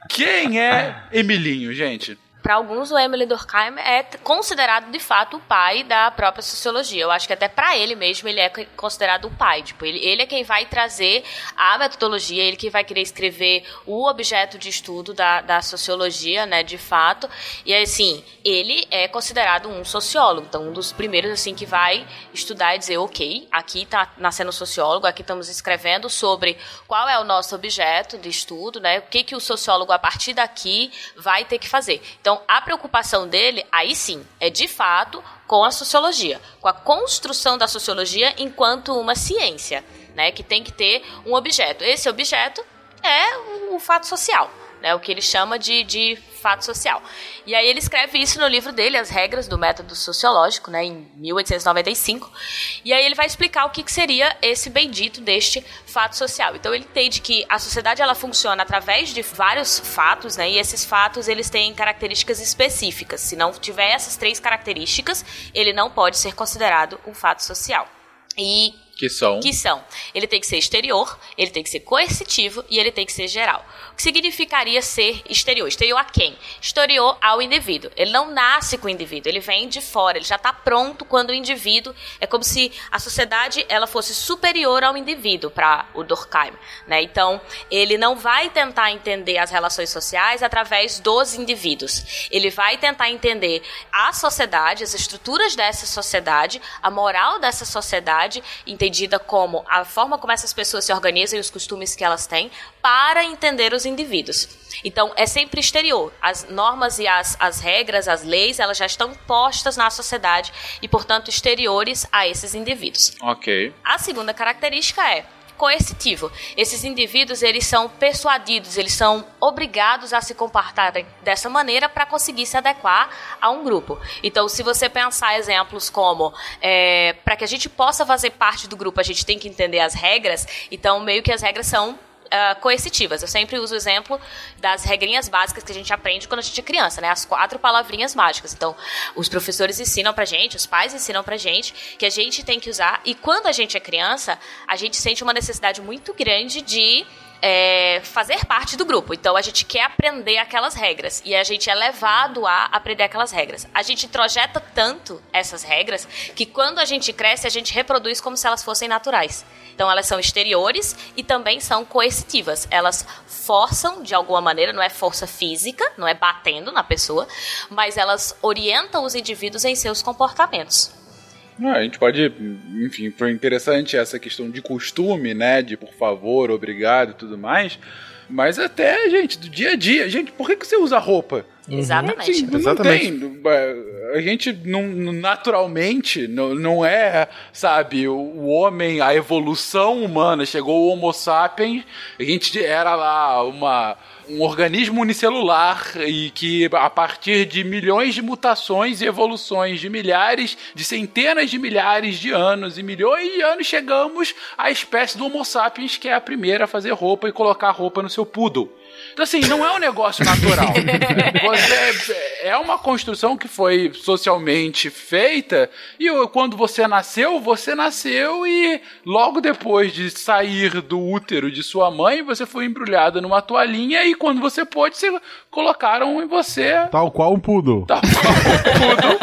Quem é Emilinho, gente? Para alguns, o Emily Durkheim é considerado de fato o pai da própria sociologia. Eu acho que até para ele mesmo ele é considerado o pai. Tipo, ele, ele é quem vai trazer a metodologia, ele que vai querer escrever o objeto de estudo da, da sociologia, né, de fato. E assim, ele é considerado um sociólogo, então um dos primeiros assim que vai estudar e dizer, ok, aqui está nascendo sociólogo, aqui estamos escrevendo sobre qual é o nosso objeto de estudo, né? O que que o sociólogo a partir daqui vai ter que fazer. Então, a preocupação dele, aí sim, é de fato com a sociologia, com a construção da sociologia enquanto uma ciência. né? Que tem que ter um objeto. Esse objeto é o fato social né, o que ele chama de, de fato social. E aí ele escreve isso no livro dele, As Regras do Método Sociológico, né, em 1895. E aí ele vai explicar o que, que seria esse bendito deste fato social. Então ele entende que a sociedade ela funciona através de vários fatos, né, e esses fatos eles têm características específicas. Se não tiver essas três características, ele não pode ser considerado um fato social. E que são? Que são. Ele tem que ser exterior, ele tem que ser coercitivo e ele tem que ser geral. O que significaria ser exterior? Exterior a quem? Exterior ao indivíduo. Ele não nasce com o indivíduo, ele vem de fora, ele já está pronto quando o indivíduo. É como se a sociedade ela fosse superior ao indivíduo para o Durkheim. Né? Então, ele não vai tentar entender as relações sociais através dos indivíduos. Ele vai tentar entender a sociedade, as estruturas dessa sociedade, a moral dessa sociedade, entender entendida como a forma como essas pessoas se organizam e os costumes que elas têm para entender os indivíduos. Então, é sempre exterior. As normas e as, as regras, as leis, elas já estão postas na sociedade e, portanto, exteriores a esses indivíduos. Ok. A segunda característica é coercitivo. Esses indivíduos, eles são persuadidos, eles são obrigados a se comportarem dessa maneira para conseguir se adequar a um grupo. Então, se você pensar exemplos como é, para que a gente possa fazer parte do grupo, a gente tem que entender as regras, então meio que as regras são uh, coercitivas. Eu sempre uso o exemplo das regrinhas básicas que a gente aprende quando a gente é criança, né? As quatro palavrinhas mágicas. Então, os professores ensinam pra gente, os pais ensinam pra gente que a gente tem que usar. E quando a gente é criança, a gente sente uma necessidade muito grande de é, fazer parte do grupo. Então a gente quer aprender aquelas regras e a gente é levado a aprender aquelas regras. A gente introjeta tanto essas regras que quando a gente cresce a gente reproduz como se elas fossem naturais. Então elas são exteriores e também são coercitivas. Elas forçam de alguma maneira, não é força física, não é batendo na pessoa, mas elas orientam os indivíduos em seus comportamentos. Ah, a gente pode, enfim, foi interessante essa questão de costume, né? De por favor, obrigado e tudo mais. Mas até, gente, do dia a dia. Gente, por que, que você usa roupa? Exatamente. Assim, não Exatamente. tem. A gente não, naturalmente não, não é, sabe, o homem, a evolução humana. Chegou o Homo sapiens, a gente era lá uma um organismo unicelular e que a partir de milhões de mutações e evoluções de milhares, de centenas de milhares de anos e milhões de anos chegamos à espécie do Homo sapiens que é a primeira a fazer roupa e colocar roupa no seu poodle. Então, assim, não é um negócio natural. você, é uma construção que foi socialmente feita e quando você nasceu, você nasceu e logo depois de sair do útero de sua mãe, você foi embrulhada numa toalhinha e quando você pôde, você colocaram em você... Tal qual um poodle. Tal qual um poodle.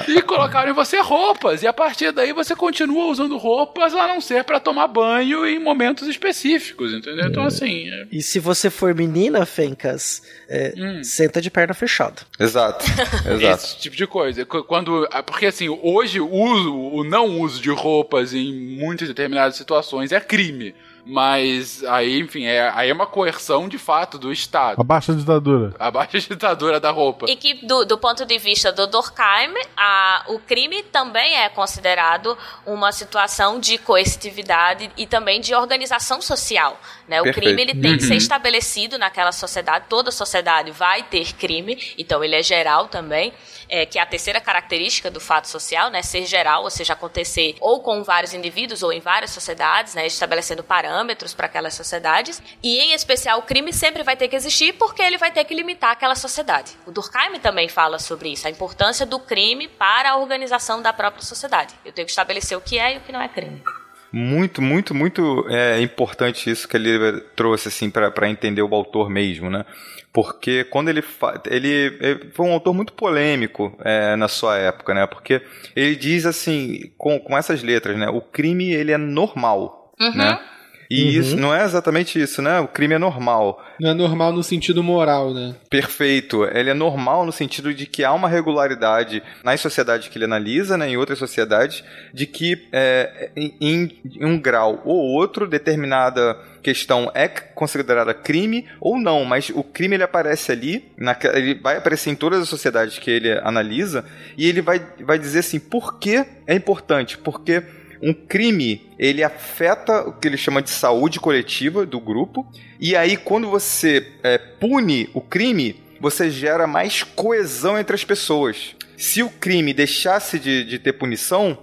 e colocaram em você roupas. E a partir daí você continua usando roupas a não ser para tomar banho em momentos específicos, entendeu? Então, assim... É... E se você for menina, Fencas, é, hum. senta de perna fechada. Exato, exato. Esse tipo de coisa. Quando, porque assim, hoje o, uso, o não uso de roupas em muitas determinadas situações é crime. Mas aí, enfim, é, aí é uma coerção de fato do Estado. Abaixa a ditadura. Abaixa a ditadura da roupa. E que, do, do ponto de vista do Durkheim, a, o crime também é considerado uma situação de coercitividade e também de organização social. Né? O crime ele tem uhum. que ser uhum. estabelecido naquela sociedade, toda sociedade vai ter crime, então ele é geral também é, que é a terceira característica do fato social, né, ser geral, ou seja, acontecer ou com vários indivíduos ou em várias sociedades, né, estabelecendo parâmetros para aquelas sociedades. E em especial o crime sempre vai ter que existir porque ele vai ter que limitar aquela sociedade. O Durkheim também fala sobre isso, a importância do crime para a organização da própria sociedade. Eu tenho que estabelecer o que é e o que não é crime. Muito, muito, muito é, importante isso que ele trouxe assim para entender o autor mesmo, né? porque quando ele, ele, ele foi um autor muito polêmico é, na sua época, né? Porque ele diz assim, com, com essas letras, né? O crime ele é normal, uhum. né? E uhum. isso não é exatamente isso, né? O crime é normal. Não é normal no sentido moral, né? Perfeito. Ele é normal no sentido de que há uma regularidade nas sociedades que ele analisa, né, em outras sociedades, de que é, em, em um grau ou outro, determinada questão é considerada crime ou não, mas o crime ele aparece ali, ele vai aparecer em todas as sociedades que ele analisa, e ele vai, vai dizer assim, por que é importante? Porque um crime, ele afeta o que ele chama de saúde coletiva do grupo, e aí quando você é, pune o crime, você gera mais coesão entre as pessoas. Se o crime deixasse de, de ter punição,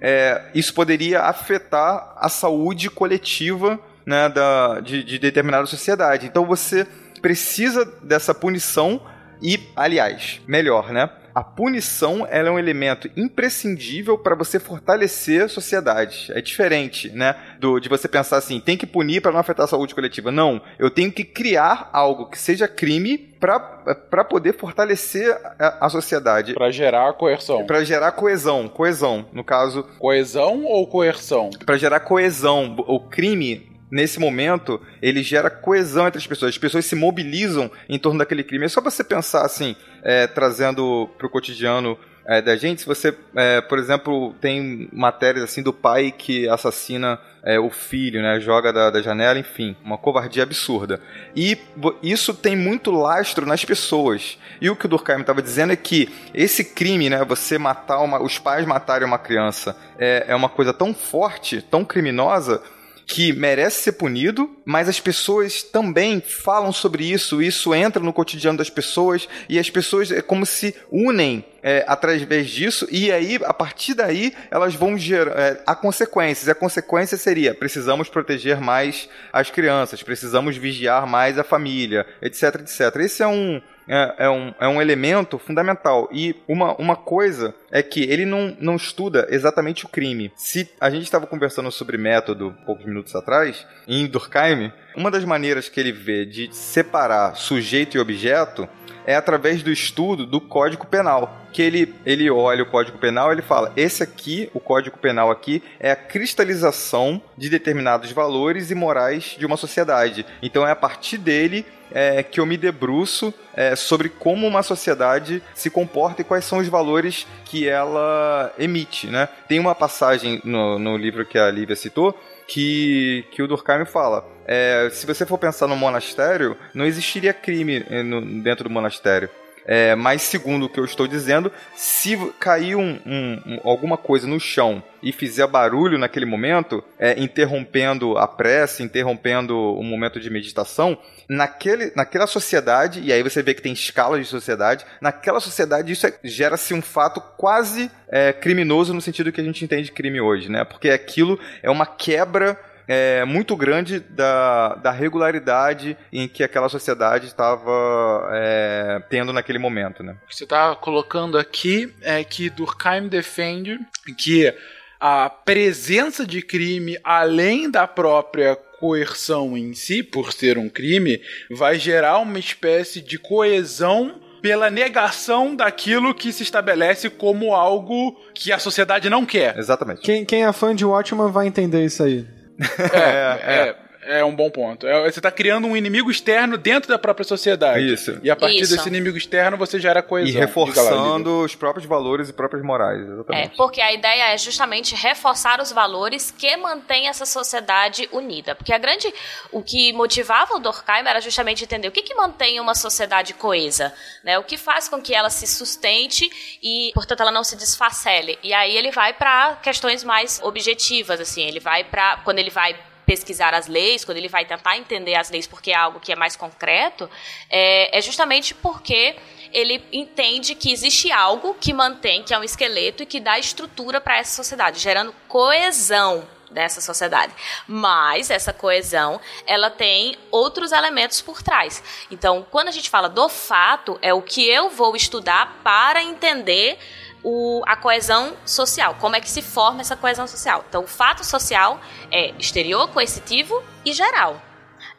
é, isso poderia afetar a saúde coletiva né, da, de, de determinada sociedade. Então você precisa dessa punição e, aliás, melhor, né? A punição ela é um elemento imprescindível para você fortalecer sociedades. É diferente, né? Do, de você pensar assim, tem que punir para não afetar a saúde coletiva. Não, eu tenho que criar algo que seja crime para poder fortalecer a, a sociedade. Para gerar coerção. Para gerar coesão. Coesão, no caso. Coesão ou coerção? Para gerar coesão. O crime nesse momento, ele gera coesão entre as pessoas. As pessoas se mobilizam em torno daquele crime. É só você pensar assim, é, trazendo para o cotidiano é, da gente, se você, é, por exemplo, tem matérias assim do pai que assassina é, o filho, né, joga da, da, janela, enfim, uma covardia absurda. E isso tem muito lastro nas pessoas. E o que o Durkheim estava dizendo é que esse crime, né, você matar uma, os pais matarem uma criança, é, é uma coisa tão forte, tão criminosa que merece ser punido, mas as pessoas também falam sobre isso, isso entra no cotidiano das pessoas e as pessoas é como se unem é, através disso, e aí, a partir daí, elas vão gerar. É, há consequências. E a consequência seria: precisamos proteger mais as crianças, precisamos vigiar mais a família, etc, etc. Esse é um, é, é, um, é um elemento fundamental. E uma, uma coisa é que ele não, não estuda exatamente o crime. Se a gente estava conversando sobre método poucos minutos atrás, em Durkheim, uma das maneiras que ele vê de separar sujeito e objeto é através do estudo do Código Penal. Que ele, ele olha o Código Penal ele fala: esse aqui, o Código Penal aqui, é a cristalização de determinados valores e morais de uma sociedade. Então é a partir dele é, que eu me debruço é, sobre como uma sociedade se comporta e quais são os valores que ela emite. Né? Tem uma passagem no, no livro que a Lívia citou que, que o Durkheim fala. É, se você for pensar no monastério, não existiria crime é, no, dentro do monastério. É, mas segundo o que eu estou dizendo, se cair um, um, alguma coisa no chão e fizer barulho naquele momento, é, interrompendo a prece, interrompendo o momento de meditação, naquele, naquela sociedade, e aí você vê que tem escalas de sociedade, naquela sociedade isso é, gera-se um fato quase é, criminoso no sentido que a gente entende crime hoje, né? Porque aquilo é uma quebra é, muito grande da, da regularidade em que aquela sociedade estava é, tendo naquele momento. Né? O que você está colocando aqui é que Durkheim defende que a presença de crime, além da própria coerção em si, por ser um crime, vai gerar uma espécie de coesão pela negação daquilo que se estabelece como algo que a sociedade não quer. Exatamente. Quem, quem é fã de Watchman vai entender isso aí. É, é, é um bom ponto. É, você está criando um inimigo externo dentro da própria sociedade. Isso. E a partir Isso. desse inimigo externo você gera coesão. E reforçando os próprios valores e próprias morais, É, exatamente. porque a ideia é justamente reforçar os valores que mantêm essa sociedade unida. Porque a grande. O que motivava o Durkheim era justamente entender o que, que mantém uma sociedade coesa, né? O que faz com que ela se sustente e, portanto, ela não se desfacele. E aí ele vai para questões mais objetivas, assim. Ele vai para Quando ele vai pesquisar as leis, quando ele vai tentar entender as leis porque é algo que é mais concreto, é, é justamente porque ele entende que existe algo que mantém, que é um esqueleto e que dá estrutura para essa sociedade, gerando coesão dessa sociedade. Mas essa coesão, ela tem outros elementos por trás. Então, quando a gente fala do fato, é o que eu vou estudar para entender o, a coesão social, como é que se forma essa coesão social. Então, o fato social é exterior, coercitivo e geral.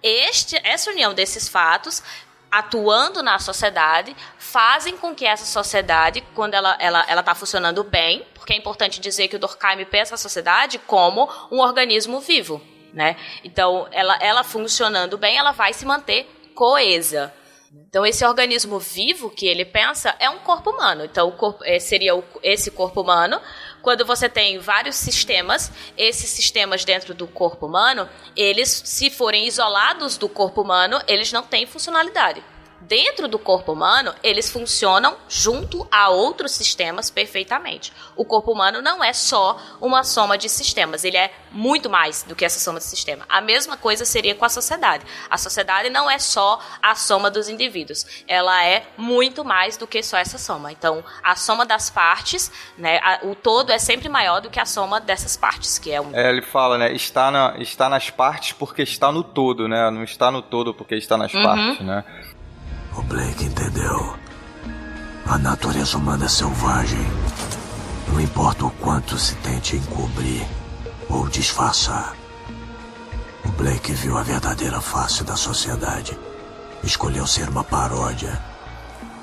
Este, essa união desses fatos atuando na sociedade fazem com que essa sociedade, quando ela está ela, ela tá funcionando bem, porque é importante dizer que o Durkheim pensa a sociedade como um organismo vivo, né? Então, ela, ela funcionando bem, ela vai se manter coesa. Então, esse organismo vivo que ele pensa é um corpo humano. Então, corpo, eh, seria o, esse corpo humano. Quando você tem vários sistemas, esses sistemas dentro do corpo humano, eles, se forem isolados do corpo humano, eles não têm funcionalidade. Dentro do corpo humano, eles funcionam junto a outros sistemas perfeitamente. O corpo humano não é só uma soma de sistemas, ele é muito mais do que essa soma de sistemas. A mesma coisa seria com a sociedade. A sociedade não é só a soma dos indivíduos, ela é muito mais do que só essa soma. Então, a soma das partes, né, a, o todo é sempre maior do que a soma dessas partes, que é um. É, ele fala, né, está, na, está nas partes porque está no todo, né? Não está no todo porque está nas Uhum. partes, né? O Blake entendeu. A natureza humana é selvagem. Não importa o quanto se tente encobrir ou disfarçar. O Blake viu a verdadeira face da sociedade. Escolheu ser uma paródia.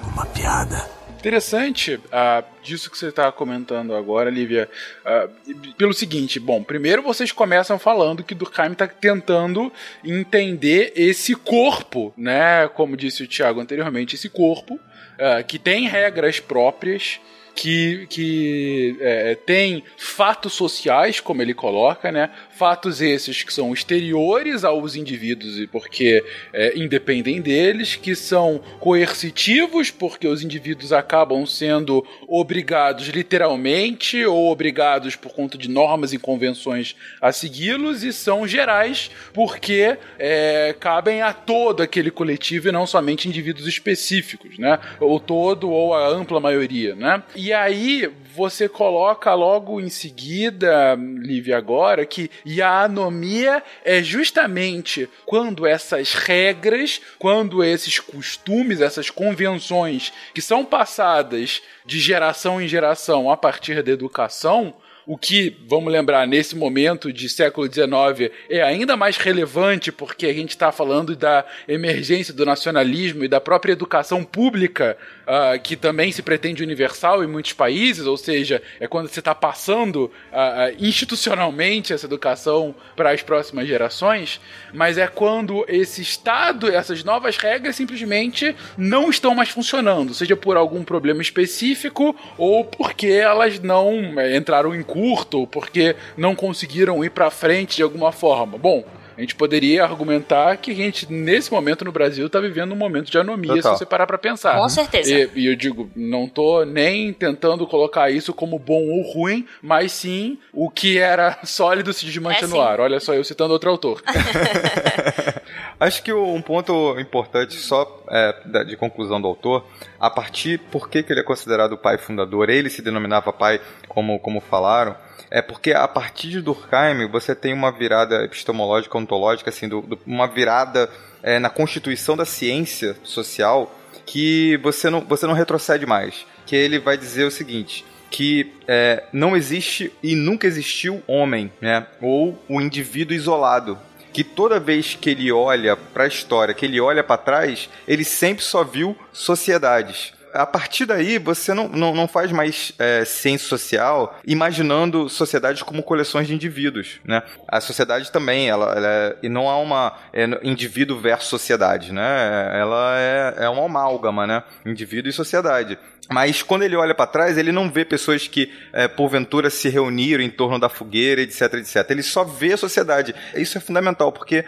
Uma piada. Interessante ah, disso que você está comentando agora, Lívia. ah, pelo seguinte, bom, primeiro vocês começam falando que Durkheim está tentando entender esse corpo, né? Como disse o Tiago anteriormente, esse corpo ah, que tem regras próprias. Que, que é, tem fatos sociais, como ele coloca, né? Fatos esses que são exteriores aos indivíduos e porque é, independem deles, que são coercitivos, porque os indivíduos acabam sendo obrigados literalmente ou obrigados por conta de normas e convenções a segui-los, e são gerais, porque é, cabem a todo aquele coletivo e não somente indivíduos específicos, né? Ou todo ou a ampla maioria, né? E aí você coloca logo em seguida, Lívia, agora, que e a anomia é justamente quando essas regras, quando esses costumes, essas convenções que são passadas de geração em geração a partir da educação, o que, vamos lembrar, nesse momento de século XIX é ainda mais relevante porque a gente está falando da emergência do nacionalismo e da própria educação pública, uh, que também se pretende universal em muitos países, ou seja, é quando você está passando uh, institucionalmente essa educação para as próximas gerações, mas é quando esse Estado, essas novas regras simplesmente não estão mais funcionando, seja por algum problema específico ou porque elas não é, entraram em curto ou porque não conseguiram ir para frente de alguma forma. Bom, a gente poderia argumentar que a gente, nesse momento no Brasil, está vivendo um momento de anomia, Total. se você parar para pensar. Com certeza. E, e eu digo, não tô nem tentando colocar isso como bom ou ruim, mas sim o que era sólido se desmancha É, no ar. Olha só, eu citando outro autor. Acho que um ponto importante, só é, de conclusão do autor, a partir por que, que ele é considerado o pai fundador, ele se denominava pai, como, como falaram, é porque a partir de Durkheim você tem uma virada epistemológica, ontológica, assim, do- do- uma virada é, na constituição da ciência social que você não, você não retrocede mais. Que ele vai dizer o seguinte: que é, não existe e nunca existiu homem, né? Ou o indivíduo isolado. Que toda vez que ele olha para a história, que ele olha para trás, ele sempre só viu sociedades. A partir daí, você não, não, não faz mais é, ciência social imaginando sociedades como coleções de indivíduos, né? A sociedade também, ela, ela é, e não há uma é, indivíduo versus sociedade, né? Ela é, é uma amálgama, né? Indivíduo e sociedade. Mas quando ele olha para trás, ele não vê pessoas que, é, porventura, se reuniram em torno da fogueira, etc, etc. Ele só vê a sociedade. Isso é fundamental, porque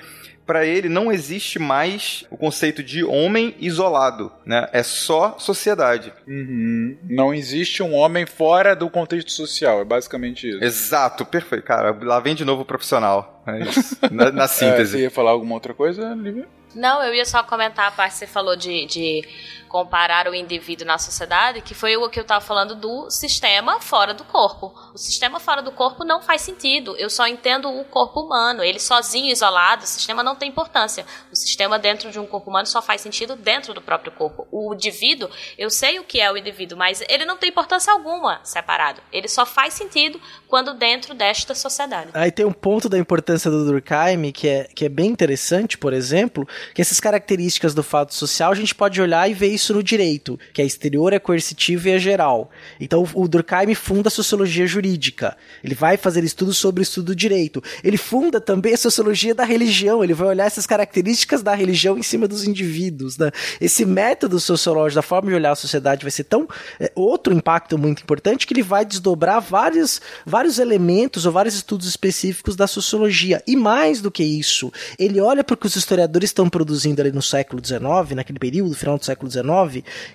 para ele não existe mais o conceito de homem isolado, né? É só sociedade. Uhum. Não existe um homem fora do contexto social, é basicamente isso. Exato, perfeito. Cara, lá vem de novo o profissional. É isso. Na, na É, síntese. você ia falar alguma outra coisa, Lívia? Não, eu ia só comentar a parte que você falou de, de comparar o indivíduo na sociedade, que foi o que eu estava falando do sistema fora do corpo. O sistema fora do corpo não faz sentido. Eu só entendo o corpo humano. Ele sozinho, isolado, o sistema não tem importância. O sistema dentro de um corpo humano só faz sentido dentro do próprio corpo. O indivíduo, eu sei o que é o indivíduo, mas ele não tem importância alguma separado. Ele só faz sentido quando dentro desta sociedade. Aí tem um ponto da importância do Durkheim que é, que é bem interessante, por exemplo, que essas características do fato social a gente pode olhar e ver isso isso no direito, que é exterior, é coercitivo e é geral. Então o Durkheim funda a sociologia jurídica. Ele vai fazer estudos sobre o estudo do direito. Ele funda também a sociologia da religião. Ele vai olhar essas características da religião em cima dos indivíduos. Né? Esse método sociológico, da forma de olhar a sociedade, vai ser tão é, outro impacto muito importante que ele vai desdobrar vários, vários elementos ou vários estudos específicos da sociologia. E mais do que isso, ele olha para o que os historiadores estão produzindo ali no século XIX, naquele período, final do século XIX,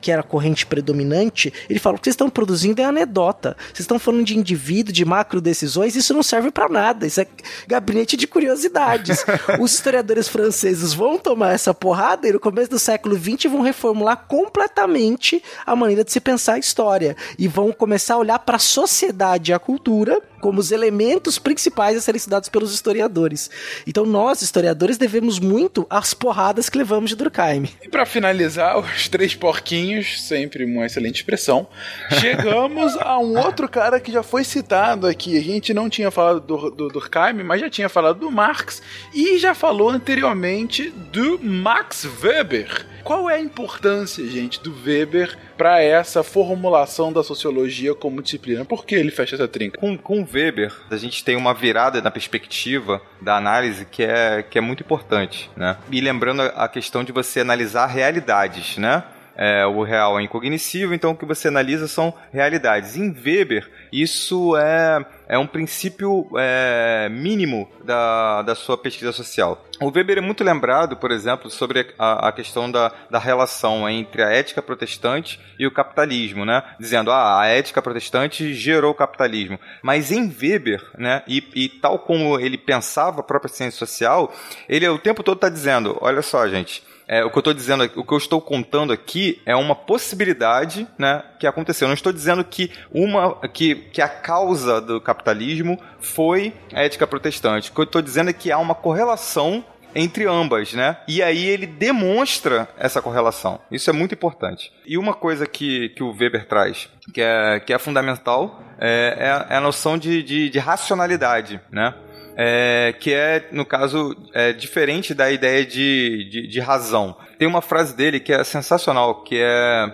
que era a corrente predominante. Ele fala: o que vocês estão produzindo é anedota. Vocês estão falando de indivíduo, de macro decisões, isso não serve para nada. Isso é gabinete de curiosidades. os historiadores franceses vão tomar essa porrada e no começo do século XX vão reformular completamente a maneira de se pensar a história e vão começar a olhar para a sociedade e a cultura como os elementos principais a serem estudados pelos historiadores. Então nós, historiadores, devemos muito às porradas que levamos de Durkheim. E para finalizar, os três porquinhos, sempre uma excelente expressão, chegamos a um outro cara que já foi citado aqui. A gente não tinha falado do, do Durkheim, mas já tinha falado do Marx e já falou anteriormente do Max Weber. Qual é a importância, gente, do Weber para essa formulação da sociologia como disciplina? Por que ele fecha essa trinca? Com, com Weber, a gente tem uma virada na perspectiva da análise que é, que é muito importante, né? E lembrando a questão de você analisar realidades, né? É, o real é incognoscível, então o que você analisa são realidades. Em Weber, isso é, é um princípio é, mínimo da, da sua pesquisa social. O Weber é muito lembrado, por exemplo, sobre a, a questão da, da relação entre a ética protestante e o capitalismo, né? Dizendo, ah, a ética protestante gerou o capitalismo. Mas em Weber, né, e, e tal como ele pensava a própria ciência social, ele o tempo todo está dizendo, olha só, gente, é, o que eu estou dizendo, o que eu estou contando aqui é uma possibilidade, né, que aconteceu. Eu não estou dizendo que uma, que, que a causa do capitalismo foi a ética protestante. O que eu estou dizendo é que há uma correlação entre ambas, né? E aí ele demonstra essa correlação. Isso é muito importante. E uma coisa que, que o Weber traz, que é, que é fundamental, é, é a noção de, de, de racionalidade, né? É, que é, no caso, é, diferente da ideia de, de, de, razão. Tem uma frase dele que é sensacional, que é,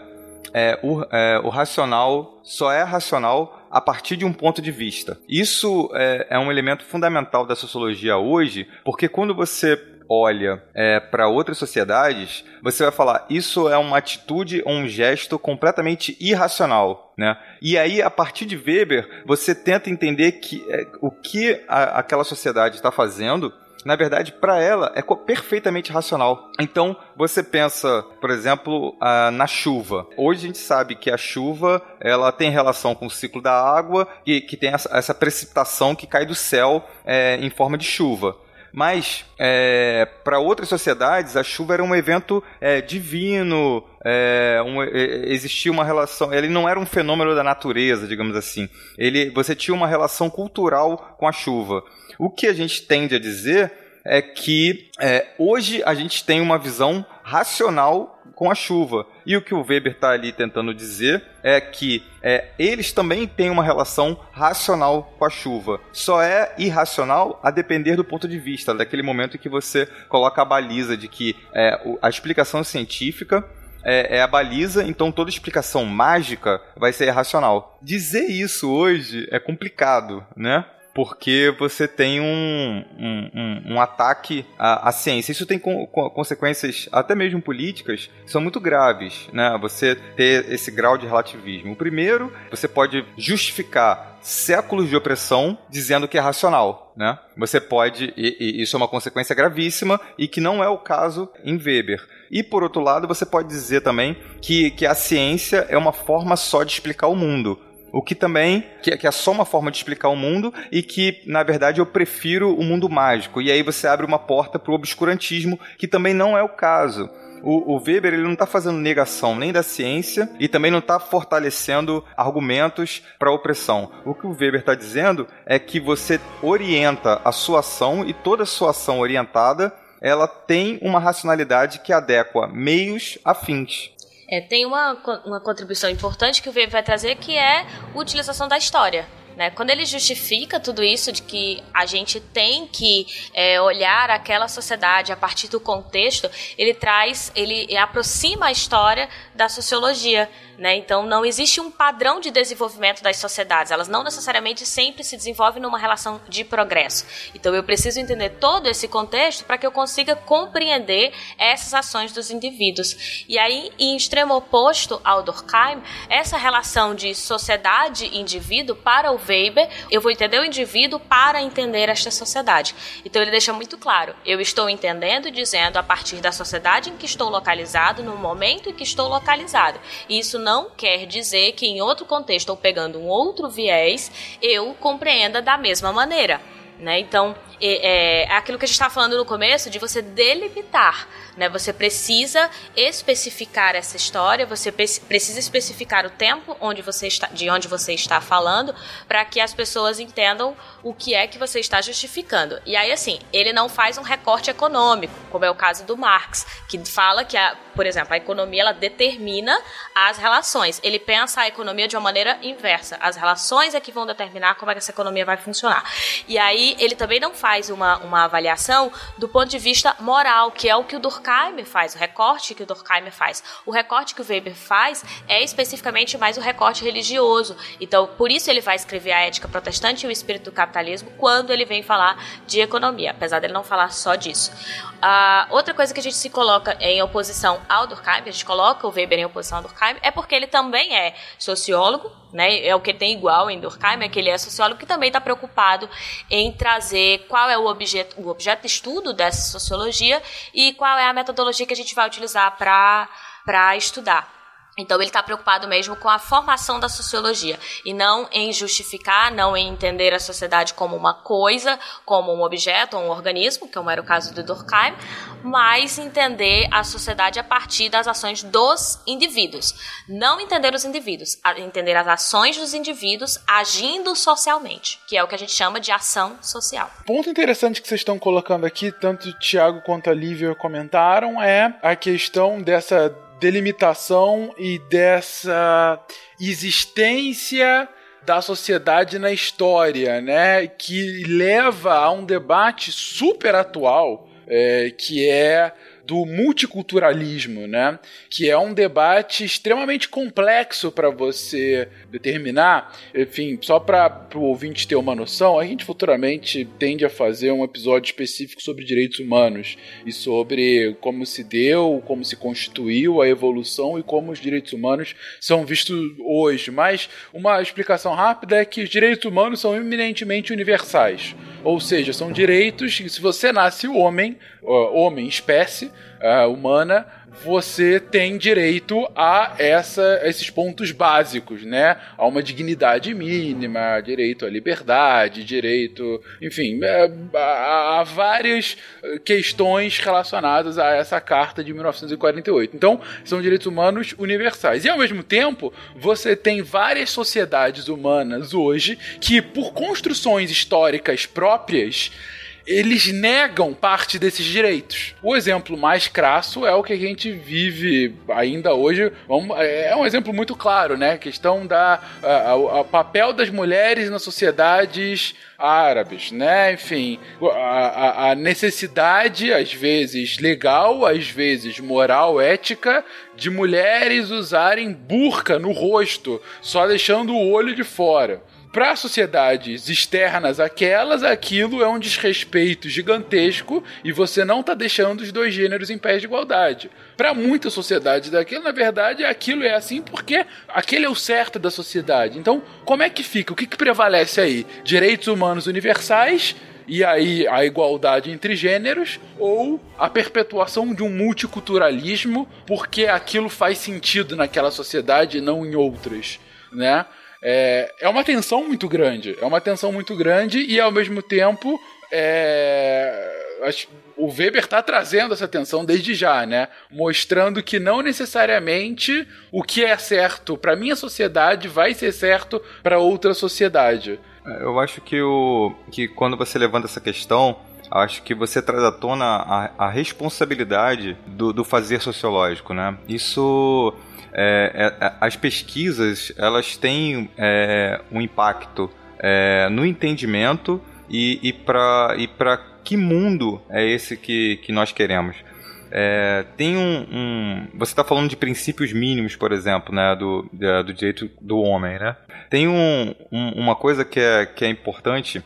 é, o, é, o racional só é racional a partir de um ponto de vista. Isso é, é um elemento fundamental da sociologia hoje, porque quando você olha é, para outras sociedades, você vai falar isso é uma atitude ou um gesto completamente irracional. Né? E aí, a partir de Weber, você tenta entender que é, o que a, aquela sociedade está fazendo na verdade, para ela é perfeitamente racional. Então, você pensa, por exemplo, na chuva. Hoje a gente sabe que a chuva ela tem relação com o ciclo da água e que tem essa, precipitação que cai do céu é, em forma de chuva. Mas, é, para outras sociedades, a chuva era um evento é, divino, é, um, existia uma relação. Ele não era um fenômeno da natureza, digamos assim. Ele, você tinha uma relação cultural com a chuva. O que a gente tende a dizer é que é, hoje a gente tem uma visão racional com a chuva. E o que o Weber está ali tentando dizer é que é, eles também têm uma relação racional com a chuva. Só é irracional a depender do ponto de vista, daquele momento em que você coloca a baliza de que é, a explicação científica é, é, a baliza, então toda explicação mágica vai ser irracional. Dizer isso hoje é complicado, né? Porque você tem um, um, um, um ataque à, à, ciência. Isso tem com consequências até mesmo políticas que são muito graves, né? Você ter esse grau de relativismo. O primeiro, você pode justificar séculos de opressão dizendo que é racional, né? Você pode, e, e isso é uma consequência gravíssima e que não é o caso em Weber. E por outro lado, você pode dizer também que, que a ciência é uma forma só de explicar o mundo. O que também, que, que é só uma forma de explicar o mundo e que, na verdade, eu prefiro o mundo mágico. E aí você abre uma porta para o obscurantismo, que também não é o caso. O, Weber ele não está fazendo negação nem da ciência e também não está fortalecendo argumentos para a opressão. O que o Weber está dizendo é que você orienta a sua ação e toda a sua ação orientada ela tem uma racionalidade que adequa meios a fins. É, tem uma, uma contribuição importante que o Weber vai trazer que é a utilização da história. Né? Quando ele justifica tudo isso de que a gente tem que é, olhar aquela sociedade a partir do contexto, ele traz, ele aproxima a história da sociologia. Né? Então, não existe um padrão de desenvolvimento das sociedades. Elas não necessariamente sempre se desenvolvem numa relação de progresso. Então, eu preciso entender todo esse contexto para que eu consiga compreender essas ações dos indivíduos. E aí, em extremo oposto ao Durkheim, essa relação de sociedade-indivíduo para o Weber, eu vou entender o indivíduo para entender esta sociedade. Então, ele deixa muito claro: eu estou entendendo e dizendo a partir da sociedade em que estou localizado, no momento em que estou localizado. E isso não quer dizer que em outro contexto ou pegando um outro viés, eu compreenda da mesma maneira. Né? Então, é, é aquilo que a gente estava falando no começo, de você delimitar. Né? Você precisa especificar essa história, você precisa especificar o tempo onde você está, de onde você está falando, para que as pessoas entendam o que é que você está justificando. E aí, assim, ele não faz um recorte econômico, como é o caso do Marx, que fala que, a, por exemplo, a economia ela determina as relações. Ele pensa a economia de uma maneira inversa. As relações é que vão determinar como é que essa economia vai funcionar. E aí, ele também não faz uma, uma avaliação do ponto de vista moral, que é o que o Durkheim faz, o recorte que o Durkheim faz. O recorte que o Weber faz é especificamente mais o recorte religioso. Então, por isso ele vai escrever a ética protestante e o espírito do capitalismo quando ele vem falar de economia, apesar dele não falar só disso. Uh, outra coisa que a gente se coloca em oposição ao Durkheim, a gente coloca o Weber em oposição ao Durkheim, é porque ele também é sociólogo, né? É o que tem igual em Durkheim, é que ele é sociólogo que também está preocupado em trazer qual é o objeto, o objeto de estudo dessa sociologia e qual é a metodologia que a gente vai utilizar para estudar. Então ele está preocupado mesmo com a formação da sociologia e não em justificar, não em entender a sociedade como uma coisa, como um objeto ou um organismo, como era o caso do Durkheim, mas entender a sociedade a partir das ações dos indivíduos. Não entender os indivíduos, entender as ações dos indivíduos agindo socialmente, que é o que a gente chama de ação social. Ponto interessante que vocês estão colocando aqui, tanto o Tiago quanto a Lívia comentaram, é a questão dessa delimitação e dessa existência da sociedade na história, né? Que leva a um debate super atual, é, que é do multiculturalismo, né? Que é um debate extremamente complexo para você determinar. Enfim, só para o ouvinte ter uma noção, a gente futuramente tende a fazer um episódio específico sobre direitos humanos e sobre como se deu, como se constituiu a evolução e como os direitos humanos são vistos hoje. Mas uma explicação rápida é que os direitos humanos são eminentemente universais. Ou seja, são direitos que se você nasce homem, homem, espécie uh, humana, você tem direito a essa, esses pontos básicos, né? A uma dignidade mínima, direito à liberdade, direito, enfim, é, a, a várias questões relacionadas a essa carta de 1948. Então, são direitos humanos universais. E ao mesmo tempo, você tem várias sociedades humanas hoje que, por construções históricas próprias, eles negam parte desses direitos. O exemplo mais crasso é o que a gente vive ainda hoje. É um exemplo muito claro, né? A questão da a, a papel das mulheres nas sociedades árabes, né? Enfim, a, a, necessidade, às vezes legal, às vezes moral, ética, de mulheres usarem burca no rosto, só deixando o olho de fora para sociedades externas aquelas, aquilo é um desrespeito gigantesco e você não está deixando os dois gêneros em pé de igualdade. Para muitas sociedades daquilo, na verdade, aquilo é assim porque aquele é o certo da sociedade. Então, como é que fica? O que, que prevalece aí? Direitos humanos universais e aí a igualdade entre gêneros ou a perpetuação de um multiculturalismo porque aquilo faz sentido naquela sociedade e não em outras, né? É, é uma tensão muito grande. É uma tensão muito grande e ao mesmo tempo. É, o Weber está trazendo essa tensão desde já, né? Mostrando que não necessariamente o que é certo para minha sociedade vai ser certo para outra sociedade. É, eu acho que, o, que quando você levanta essa questão, acho que você traz à tona a, a responsabilidade do, do fazer sociológico, né? Isso é, é, é, as pesquisas elas têm é, um impacto é, no entendimento e, e para e que mundo é esse que, que nós queremos. É, tem um, um Você está falando de princípios mínimos, por exemplo, né, do, do direito do homem, né? Tem um, um, uma coisa que é, que é importante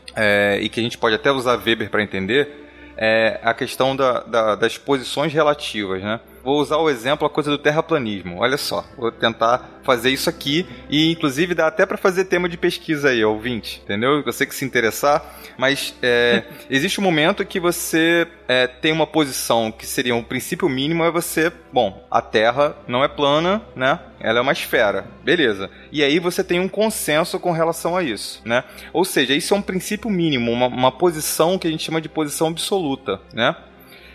e que a gente pode até usar Weber para entender, é a questão da, da, das posições relativas, né? Vou usar o exemplo, a coisa do terraplanismo. Olha só, vou tentar fazer isso aqui e, inclusive, dá até para fazer tema de pesquisa aí, ouvinte, entendeu? Você que se interessar, mas é, existe um momento que você é, tem uma posição que seria um princípio mínimo, é você, bom, a Terra não é plana, né? Ela é uma esfera, beleza. E aí você tem um consenso com relação a isso, né? Ou seja, isso é um princípio mínimo, uma, uma posição que a gente chama de posição absoluta, né?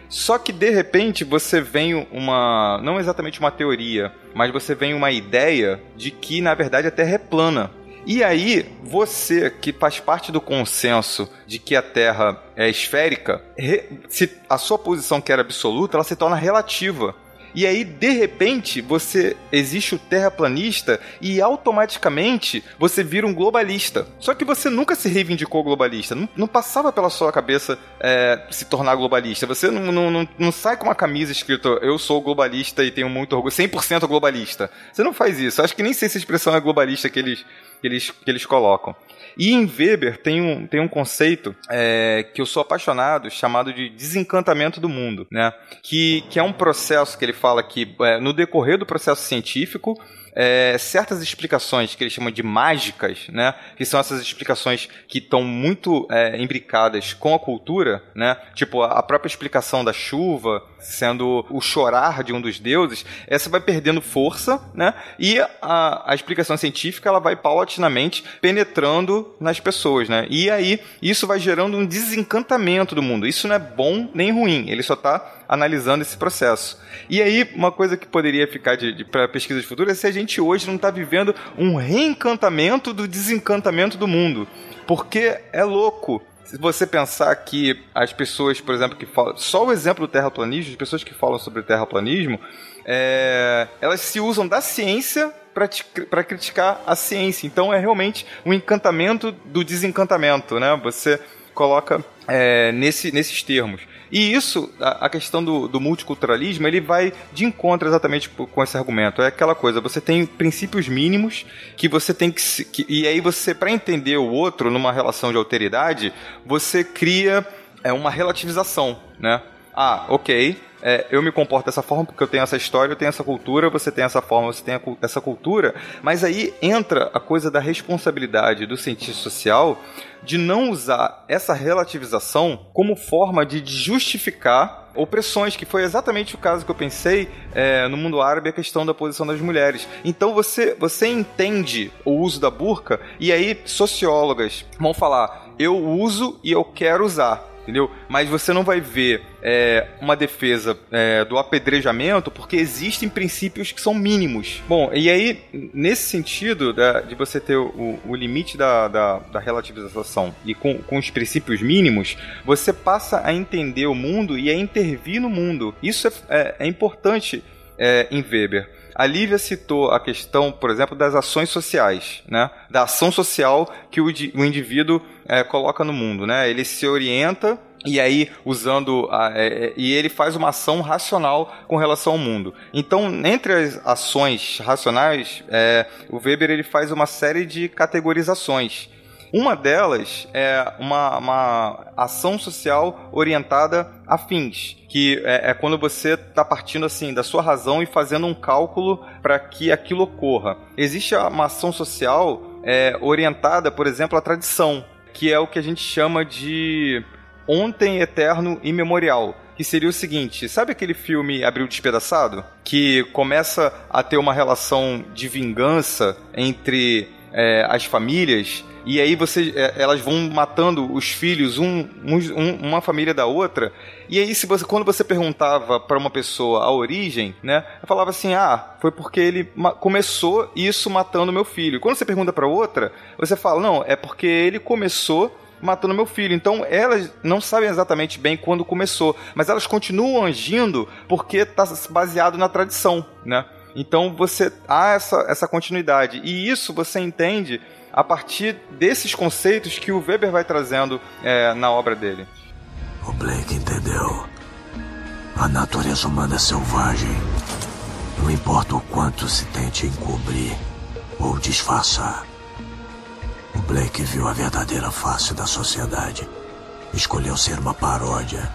Só que de repente você vem uma. não exatamente uma teoria, mas você vem uma ideia de que na verdade a Terra é plana. E aí, você que faz parte do consenso de que a Terra é esférica, se a sua posição que era absoluta, ela se torna relativa. E aí, de repente, você existe o terraplanista e automaticamente você vira um globalista. Só que você nunca se reivindicou globalista. Não, não passava pela sua cabeça é, se tornar globalista. Você não, não, não, sai com uma camisa escrito eu sou globalista e tenho muito orgulho, 100% globalista. Você não faz isso. Acho que nem sei se a expressão é globalista que eles, que eles, que eles colocam. E em Weber tem um, tem um conceito é, que eu sou apaixonado, chamado de desencantamento do mundo, né? Que, que é um processo que ele fala que é, no decorrer do processo científico é, certas explicações que eles chamam de mágicas, né? Que são essas explicações que estão muito é, imbricadas com a cultura, né? Tipo, a própria explicação da chuva sendo o chorar de um dos deuses, essa vai perdendo força, né? E a, a explicação científica ela vai paulatinamente penetrando nas pessoas, né? E aí isso vai gerando um desencantamento do mundo. Isso não é bom nem ruim, ele só está analisando esse processo. E aí, uma coisa que poderia ficar de, de para pesquisas futuras é se a gente hoje não está vivendo um reencantamento do desencantamento do mundo. Porque é louco. Se você pensar que as pessoas, por exemplo, que falam. Só o exemplo do terraplanismo, as pessoas que falam sobre terraplanismo, é, elas se usam da ciência para criticar a ciência. Então é realmente um encantamento do desencantamento, né? Você coloca é, nesse, nesses termos. E isso, a, questão do, do, multiculturalismo, ele vai de encontro exatamente com esse argumento. É aquela coisa, você tem princípios mínimos que você tem que. que e aí você, para entender o outro numa relação de alteridade, você cria é, uma relativização, né? Ah, ok, é, eu me comporto dessa forma porque eu tenho essa história, eu tenho essa cultura, você tem essa forma, você tem essa cultura, mas aí entra a coisa da responsabilidade do cientista social de não usar essa relativização como forma de justificar opressões, que foi exatamente o caso que eu pensei é, no mundo árabe, a questão da posição das mulheres. Então você, você entende o uso da burca, e aí sociólogas vão falar: eu uso e eu quero usar entendeu? Mas você não vai ver é, uma defesa é, do apedrejamento porque existem princípios que são mínimos. Bom, e aí, nesse sentido da, de você ter o, o limite da, da, da, relativização e com, com os princípios mínimos, você passa a entender o mundo e a intervir no mundo. Isso é, é, é importante é, em Weber. A Lívia citou a questão, por exemplo, das ações sociais, né? da ação social que o, o indivíduo é, coloca no mundo. Né? Ele se orienta e aí usando a, é, e ele faz uma ação racional com relação ao mundo. Então, entre as ações racionais, é, o Weber ele faz uma série de categorizações. Uma delas é uma, uma ação social orientada a fins, que é, é quando você está partindo assim da sua razão e fazendo um cálculo para que aquilo ocorra. Existe uma ação social é, orientada, por exemplo, à tradição, que é o que a gente chama de ontem eterno e memorial que seria o seguinte: sabe aquele filme Abril Despedaçado? Que começa a ter uma relação de vingança entre é, as famílias e aí você, é, elas vão matando os filhos, um, um, uma família da outra. E aí, se você, quando você perguntava para uma pessoa a origem, né, ela falava assim: ah, foi porque ele começou isso matando meu filho. Quando você pergunta para outra, você fala: não, é porque ele começou matando meu filho. Então elas não sabem exatamente bem quando começou, mas elas continuam agindo porque está baseado na tradição, né? Então você há essa, essa continuidade. E isso você entende a partir desses conceitos que o Weber vai trazendo é, na obra dele. O Blake entendeu. A natureza humana é selvagem. Não importa o quanto se tente encobrir ou disfarçar. O Blake viu a verdadeira face da sociedade. Escolheu ser uma paródia,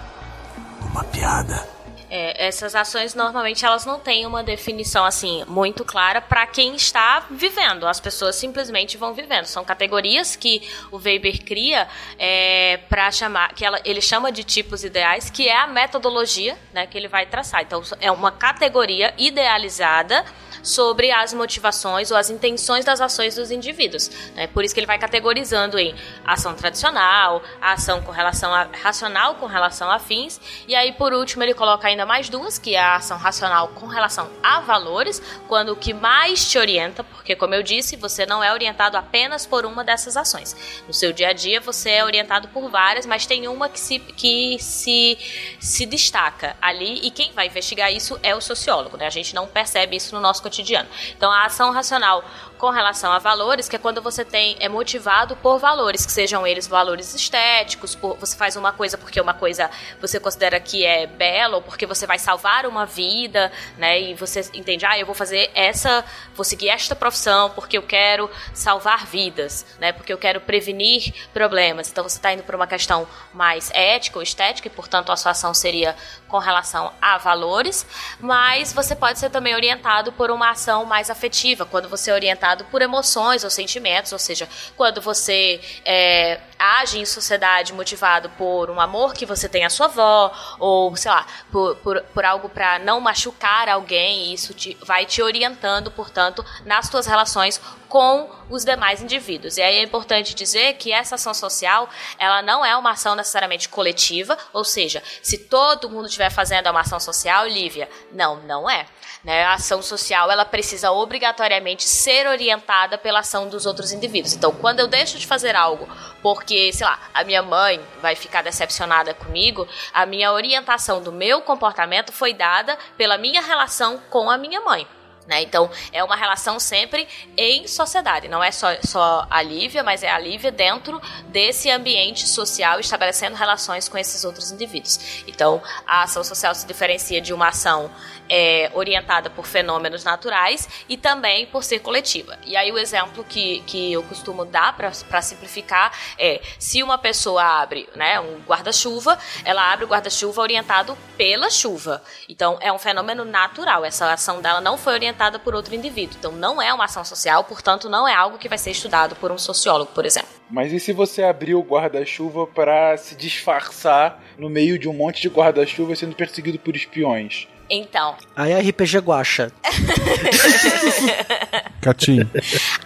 uma piada. É, essas ações normalmente elas não têm uma definição assim muito clara para quem está vivendo. As pessoas simplesmente vão vivendo. São categorias que o Weber cria é, para chamar, que ela, ele chama de tipos ideais, que é a metodologia, né, que ele vai traçar. Então é uma categoria idealizada sobre as motivações ou as intenções das ações dos indivíduos. Né? Por isso que ele vai categorizando em ação tradicional, ação com relação a racional com relação a fins, e aí por último ele coloca ainda mais duas, que é a ação racional com relação a valores, quando o que mais te orienta, porque como eu disse, você não é orientado apenas por uma dessas ações. No seu dia a dia você é orientado por várias, mas tem uma que se, que se, se destaca ali, e quem vai investigar isso é o sociólogo. Né? A gente não percebe isso no nosso cotidiano. Então, a ação racional com relação a valores, que é quando você tem é motivado por valores, que sejam eles valores estéticos, por, você faz uma coisa porque uma coisa você considera que é bela, ou porque você vai salvar uma vida, né? E você entende, ah, eu vou fazer essa, vou seguir esta profissão porque eu quero salvar vidas, né? Porque eu quero prevenir problemas. Então você está indo para uma questão mais ética ou estética e, portanto, a sua ação seria com relação a valores, mas você pode ser também orientado por uma ação mais afetiva, quando você é por emoções ou sentimentos, ou seja, quando você é, age em sociedade motivado por um amor que você tem à sua avó, ou sei lá, por, por, por algo para não machucar alguém, isso te, vai te orientando, portanto, nas suas relações com os demais indivíduos. E aí é importante dizer que essa ação social, ela não é uma ação necessariamente coletiva, ou seja, se todo mundo estiver fazendo uma ação social, Lívia, não, não é. Né? A ação social ela precisa obrigatoriamente ser orientada pela ação dos outros indivíduos. Então, quando eu deixo de fazer algo porque, sei lá, a minha mãe vai ficar decepcionada comigo, a minha orientação do meu comportamento foi dada pela minha relação com a minha mãe. Né? Então, é uma relação sempre em sociedade. Não é só, só a Lívia, mas é a Lívia dentro desse ambiente social, estabelecendo relações com esses outros indivíduos. Então, a ação social se diferencia de uma ação é, orientada por fenômenos naturais e também por ser coletiva. E aí o exemplo que, que eu costumo dar para simplificar é se uma pessoa abre né, um guarda-chuva, ela abre o guarda-chuva orientado pela chuva. Então é um fenômeno natural. Essa ação dela não foi orientada por outro indivíduo. Então não é uma ação social, portanto não é algo que vai ser estudado por um sociólogo, por exemplo. Mas e se você abrir o guarda-chuva para se disfarçar no meio de um monte de guarda-chuva sendo perseguido por espiões? Então. Aí é RPG Guacha. Catim.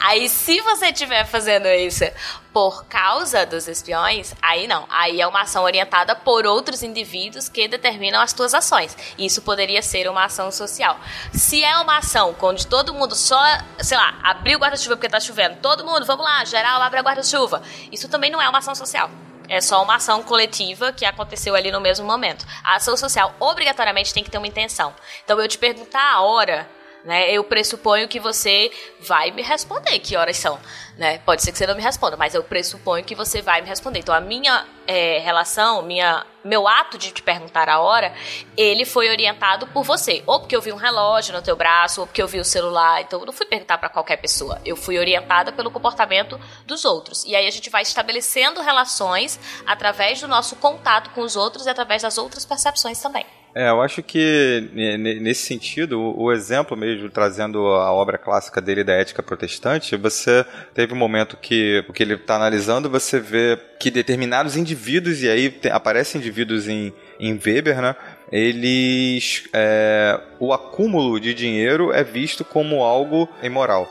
Aí se você estiver fazendo isso por causa dos espiões, aí não. Aí é uma ação orientada por outros indivíduos que determinam as tuas ações. Isso poderia ser uma ação social. Se é uma ação onde todo mundo só, sei lá, abriu o guarda-chuva porque tá chovendo, todo mundo, vamos lá, geral, abre a guarda-chuva. Isso também não é uma ação social. É só uma ação coletiva que aconteceu ali no mesmo momento. A ação social obrigatoriamente tem que ter uma intenção. Então eu te perguntar a hora né? Eu pressuponho que você vai me responder que horas são, né? Pode ser que você não me responda, mas eu pressuponho que você vai me responder. Então a minha é, relação, minha, meu ato de te perguntar a hora, ele foi orientado por você, ou porque eu vi um relógio no teu braço, ou porque eu vi o celular. Então eu não fui perguntar para qualquer pessoa. Eu fui orientada pelo comportamento dos outros. E aí a gente vai estabelecendo relações através do nosso contato com os outros e através das outras percepções também. É, eu acho que nesse sentido, o exemplo mesmo, trazendo a obra clássica dele da ética protestante, você teve um momento que, o que ele está analisando, você vê que determinados indivíduos, e aí aparecem indivíduos em, em Weber, né? Eles. É, o acúmulo de dinheiro é visto como algo imoral.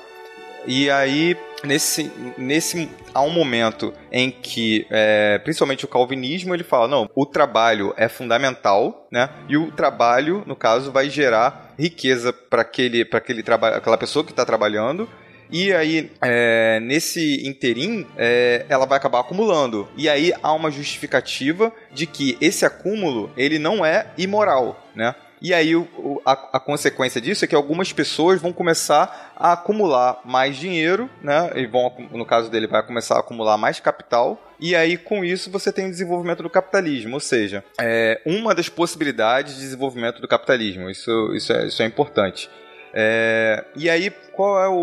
E aí nesse, nesse há um momento em que, é, principalmente o calvinismo, ele fala, não, o trabalho é fundamental, né? E o trabalho, no caso, vai gerar riqueza para aquele, aquele aquela pessoa que está trabalhando. E aí, é, nesse interim, é, ela vai acabar acumulando. E aí há uma justificativa de que esse acúmulo ele não é imoral, né? E aí o, a, a, consequência disso é que algumas pessoas vão começar a acumular mais dinheiro, né? E vão, no caso dele, vai começar a acumular mais capital. E aí, com isso, você tem o desenvolvimento do capitalismo. Ou seja, é uma das possibilidades de desenvolvimento do capitalismo. Isso, isso, é, isso é importante. É, e aí, qual é o,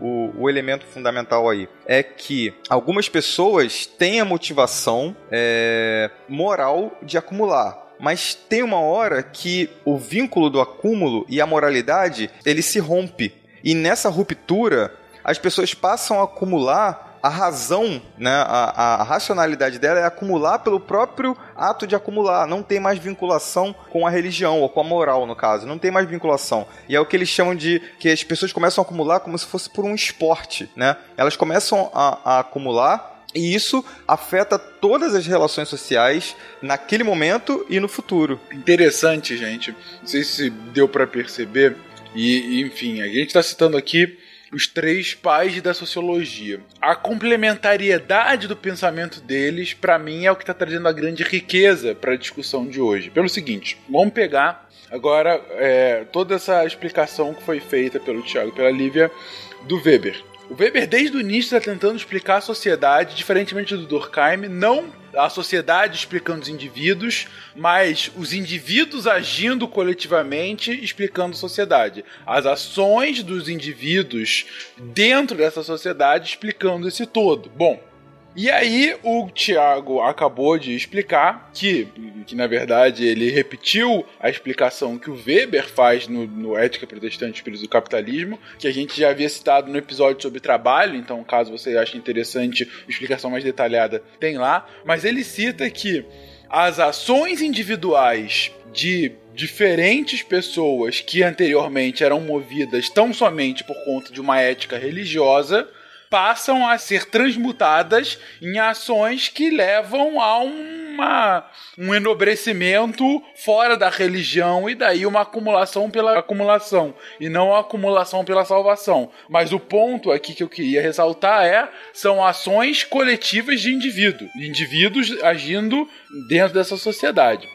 o, o, elemento fundamental aí? É que algumas pessoas têm a motivação é, moral de acumular mas tem uma hora que o vínculo do acúmulo e a moralidade ele se rompe. E nessa ruptura, as pessoas passam a acumular a razão, né, a, a, racionalidade dela é acumular pelo próprio ato de acumular. Não tem mais vinculação com a religião, ou com a moral, no caso. Não tem mais vinculação. E é o que eles chamam de que as pessoas começam a acumular como se fosse por um esporte. Né? Elas começam a, a acumular e isso afeta todas as relações sociais naquele momento e no futuro. Interessante, gente. Não sei se deu para perceber. E, enfim, a gente está citando aqui os três pais da sociologia. A complementariedade do pensamento deles, para mim, é o que está trazendo a grande riqueza para a discussão de hoje. Pelo seguinte, vamos pegar agora é, toda essa explicação que foi feita pelo Tiago e pela Lívia do Weber. O Weber, desde o início, está tentando explicar a sociedade, diferentemente do Durkheim, não a sociedade explicando os indivíduos, mas os indivíduos agindo coletivamente explicando a sociedade. As ações dos indivíduos dentro dessa sociedade explicando esse todo. Bom, e aí o Tiago acabou de explicar que, que na verdade ele repetiu a explicação que o Weber faz no, no Ética Protestante Espírito do Capitalismo, que a gente já havia citado no episódio sobre trabalho, então caso você ache interessante explicação mais detalhada, tem lá, mas ele cita que as ações individuais de diferentes pessoas que anteriormente eram movidas tão somente por conta de uma ética religiosa passam a ser transmutadas em ações que levam a uma, um enobrecimento fora da religião e daí uma acumulação pela acumulação e não a acumulação pela salvação. Mas o ponto aqui que eu queria ressaltar é são ações coletivas de indivíduo, indivíduos agindo dentro dessa sociedade.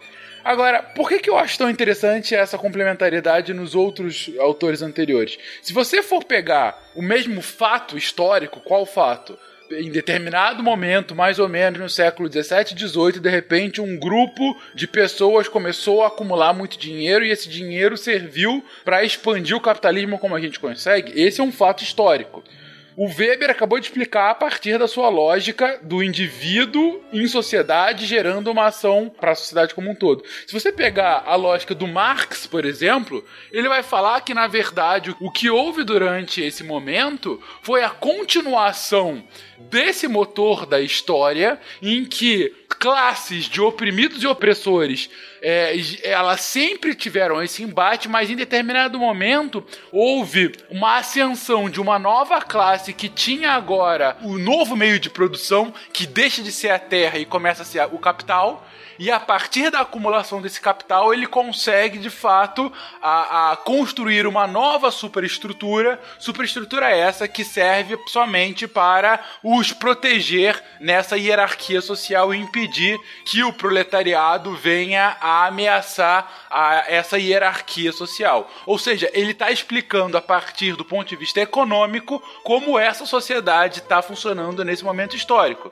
Agora, por que, que eu acho tão interessante essa complementariedade nos outros autores anteriores? Se você for pegar o mesmo fato histórico, qual fato? em determinado momento, mais ou menos no século 17 e 18, de repente um grupo de pessoas começou a acumular muito dinheiro e esse dinheiro serviu para expandir o capitalismo como a gente consegue. Esse é um fato histórico. O Weber acabou de explicar a partir da sua lógica do indivíduo em sociedade gerando uma ação para a sociedade como um todo. Se você pegar a lógica do Marx, por exemplo, ele vai falar que na verdade o que houve durante esse momento foi a continuação desse motor da história em que classes de oprimidos e opressores é, elas sempre tiveram esse embate, mas em determinado momento houve uma ascensão de uma nova classe que tinha agora o novo meio de produção que deixa de ser a terra e começa a ser o capital e a partir da acumulação desse capital ele consegue de fato a, a construir uma nova superestrutura, superestrutura essa que serve somente para os proteger nessa hierarquia social e impedir que o proletariado venha a ameaçar a, essa hierarquia social. Ou seja, ele está explicando a partir do ponto de vista econômico como essa sociedade está funcionando nesse momento histórico.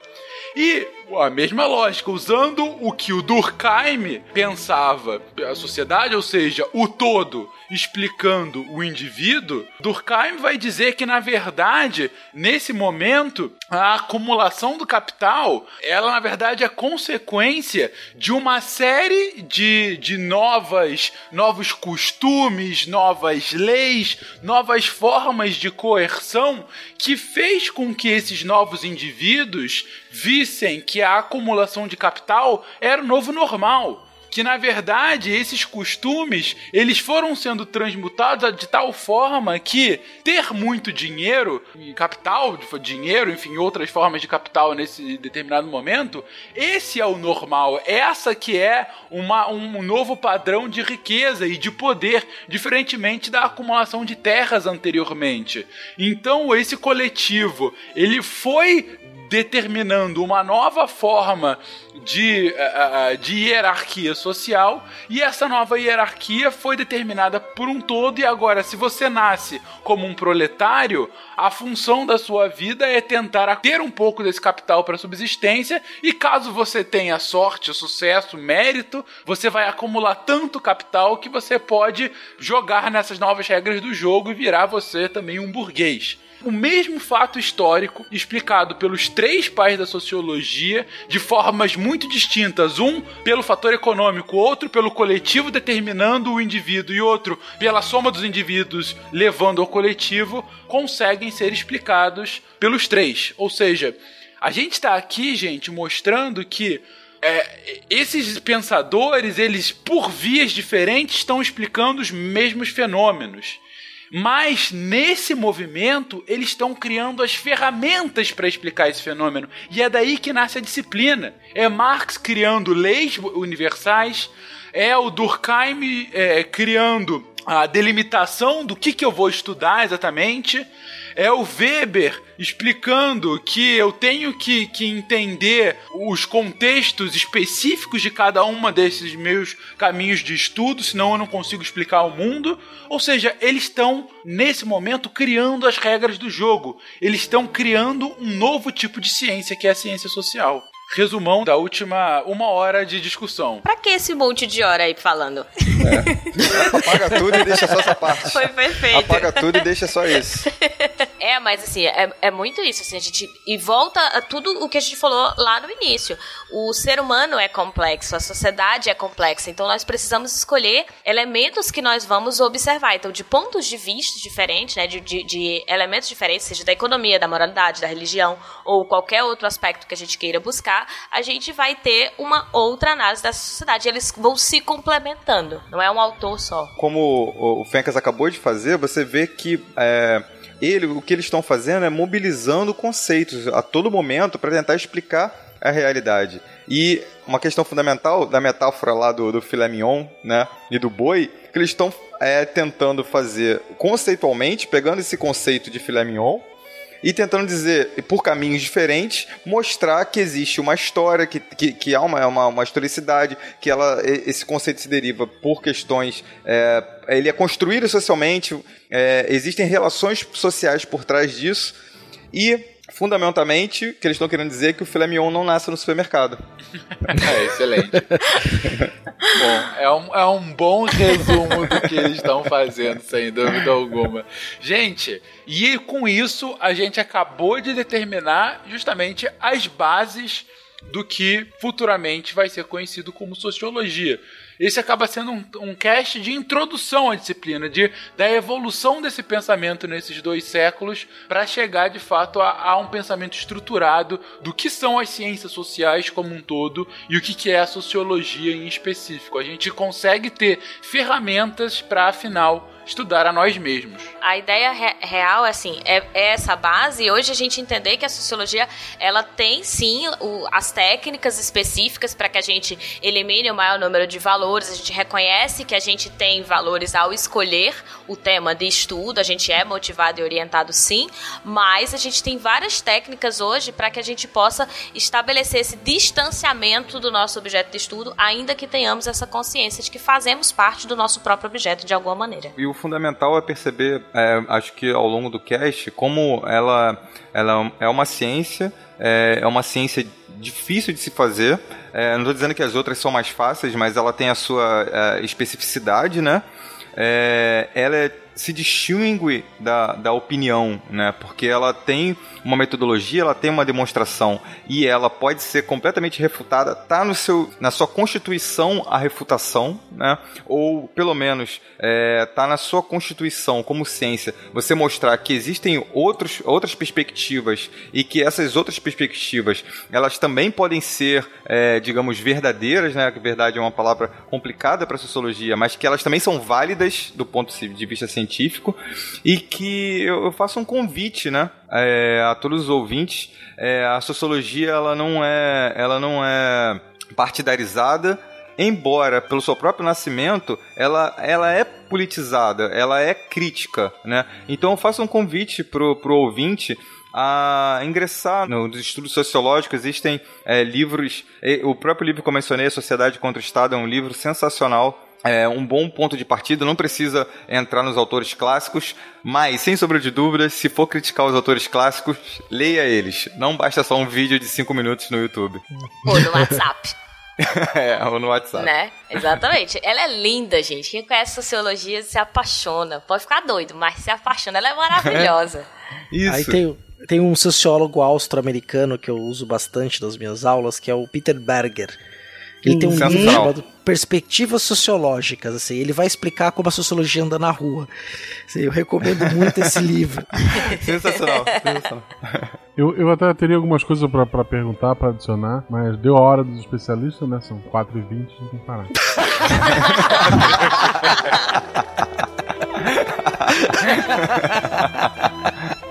E a mesma lógica, usando o que o Durkheim pensava, a sociedade, ou seja, o todo, explicando o indivíduo, Durkheim vai dizer que, na verdade, nesse momento, a acumulação do capital, ela, na verdade, é consequência de uma série de, de novas, novos costumes, novas leis, novas formas de coerção que fez com que esses novos indivíduos vissem que a acumulação de capital era o novo normal que na verdade esses costumes eles foram sendo transmutados de tal forma que ter muito dinheiro, capital, dinheiro, enfim, outras formas de capital nesse determinado momento, esse é o normal. Essa que é uma, um novo padrão de riqueza e de poder, diferentemente da acumulação de terras anteriormente. Então esse coletivo ele foi determinando uma nova forma de, uh, de hierarquia social e essa nova hierarquia foi determinada por um todo e agora se você nasce como um proletário a função da sua vida é tentar ter um pouco desse capital para subsistência e caso você tenha sorte, sucesso, mérito, você vai acumular tanto capital que você pode jogar nessas novas regras do jogo e virar você também um burguês o mesmo fato histórico explicado pelos três pais da sociologia de formas muito distintas. Um pelo fator econômico, outro pelo coletivo determinando o indivíduo e outro pela soma dos indivíduos levando ao coletivo, conseguem ser explicados pelos três. Ou seja, a gente está aqui, gente, mostrando que é, esses pensadores, eles, por vias diferentes, estão explicando os mesmos fenômenos. Mas nesse movimento, eles estão criando as ferramentas para explicar esse fenômeno. E é daí que nasce a disciplina. É Marx criando leis universais, é o Durkheim é, criando a delimitação do que, que eu vou estudar exatamente é o Weber explicando que eu tenho que, que entender os contextos específicos de cada uma desses meus caminhos de estudo, senão eu não consigo explicar o mundo. Ou seja, eles estão, nesse momento, criando as regras do jogo. Eles estão criando um novo tipo de ciência, que é a ciência social resumão da última uma hora de discussão. Pra que esse monte de hora aí falando? É. Apaga tudo e deixa só essa parte. Foi perfeito. Apaga tudo e deixa só isso. É, mas assim, é, é muito isso. Assim, a gente, e volta a tudo o que a gente falou lá no início. O ser humano é complexo, a sociedade é complexa. Então nós precisamos escolher elementos que nós vamos observar. Então, de pontos de vista diferentes, né? De, de, de elementos diferentes, seja da economia, da moralidade, da religião, ou qualquer outro aspecto que a gente queira buscar, a gente vai ter uma outra análise dessa sociedade. Eles vão se complementando. Não é um autor só. Como o Fencas acabou de fazer, você vê que é, ele, o que eles estão fazendo é mobilizando conceitos a todo momento para tentar explicar a realidade. E uma questão fundamental da metáfora lá do, do filé mignon, né, e do boi, que eles estão é, tentando fazer conceitualmente, pegando esse conceito de filé mignon, e tentando dizer, por caminhos diferentes, mostrar que existe uma história, que, que, que há uma, uma, uma historicidade, que ela, esse conceito se deriva por questões. É, ele é construído socialmente, é, existem relações sociais por trás disso, e fundamentalmente, que eles estão querendo dizer é que o filé mignon não nasce no supermercado. é, excelente. bom, é um, é um bom resumo do que eles estão fazendo, sem dúvida alguma. Gente, e com isso a gente acabou de determinar justamente as bases do que futuramente vai ser conhecido como sociologia. Esse acaba sendo um, um cast de introdução à disciplina, de, da evolução desse pensamento nesses dois séculos, para chegar de fato a, a, um pensamento estruturado do que são as ciências sociais como um todo e o que, que é a sociologia em específico. A gente consegue ter ferramentas para, afinal, estudar a nós mesmos. A ideia re real, assim, é, é, essa base. E hoje a gente entender que a sociologia, ela tem sim o, as técnicas específicas para que a gente elimine o maior número de valores. A gente reconhece que a gente tem valores ao escolher o tema de estudo. A gente é motivado e orientado sim, mas a gente tem várias técnicas hoje para que a gente possa estabelecer esse distanciamento do nosso objeto de estudo, ainda que tenhamos essa consciência de que fazemos parte do nosso próprio objeto de alguma maneira. E o fundamental é perceber, é, acho que ao longo do cast, como ela, ela é uma ciência, é, é uma ciência difícil de se fazer. É, não estou dizendo que as outras são mais fáceis, mas ela tem a sua é, especificidade, né? É, ela é se distingue da, da opinião, né? Porque ela tem uma metodologia, ela tem uma demonstração e ela pode ser completamente refutada. Tá no seu, na sua constituição a refutação, né? Ou pelo menos é, tá na sua constituição como ciência você mostrar que existem outros, outras perspectivas e que essas outras perspectivas elas também podem ser, é, digamos, verdadeiras, né? Que verdade é uma palavra complicada para sociologia, mas que elas também são válidas do ponto de vista científico científico e que eu faço um convite, né, é, a todos os ouvintes. É, a sociologia ela não é, ela não é partidarizada, embora pelo seu próprio nascimento ela, ela é politizada, ela é crítica, né? Então eu faço um convite pro, pro ouvinte a ingressar nos estudos sociológicos. Existem é, livros, o próprio livro que eu mencionei, Sociedade contra o Estado, é um livro sensacional. É um bom ponto de partida, não precisa entrar nos autores clássicos, mas, sem sombra de dúvidas, se for criticar os autores clássicos, leia eles. Não basta só um vídeo de 5 minutos no YouTube. Ou no WhatsApp. é, ou no WhatsApp. Né? Exatamente. Ela é linda, gente. Quem conhece sociologia se apaixona. Pode ficar doido, mas se apaixona. Ela é maravilhosa. Isso. Aí tem, tem um sociólogo austro-americano que eu uso bastante nas minhas aulas, que é o Peter Berger. Ele tem um livro chamado Perspectivas Sociológicas, assim, ele vai explicar como a sociologia anda na rua. Assim, eu recomendo muito esse livro. sensacional, sensacional. Eu, eu até teria algumas coisas para perguntar, para adicionar, mas deu a hora dos especialistas, né? São 4h20, tem que parar.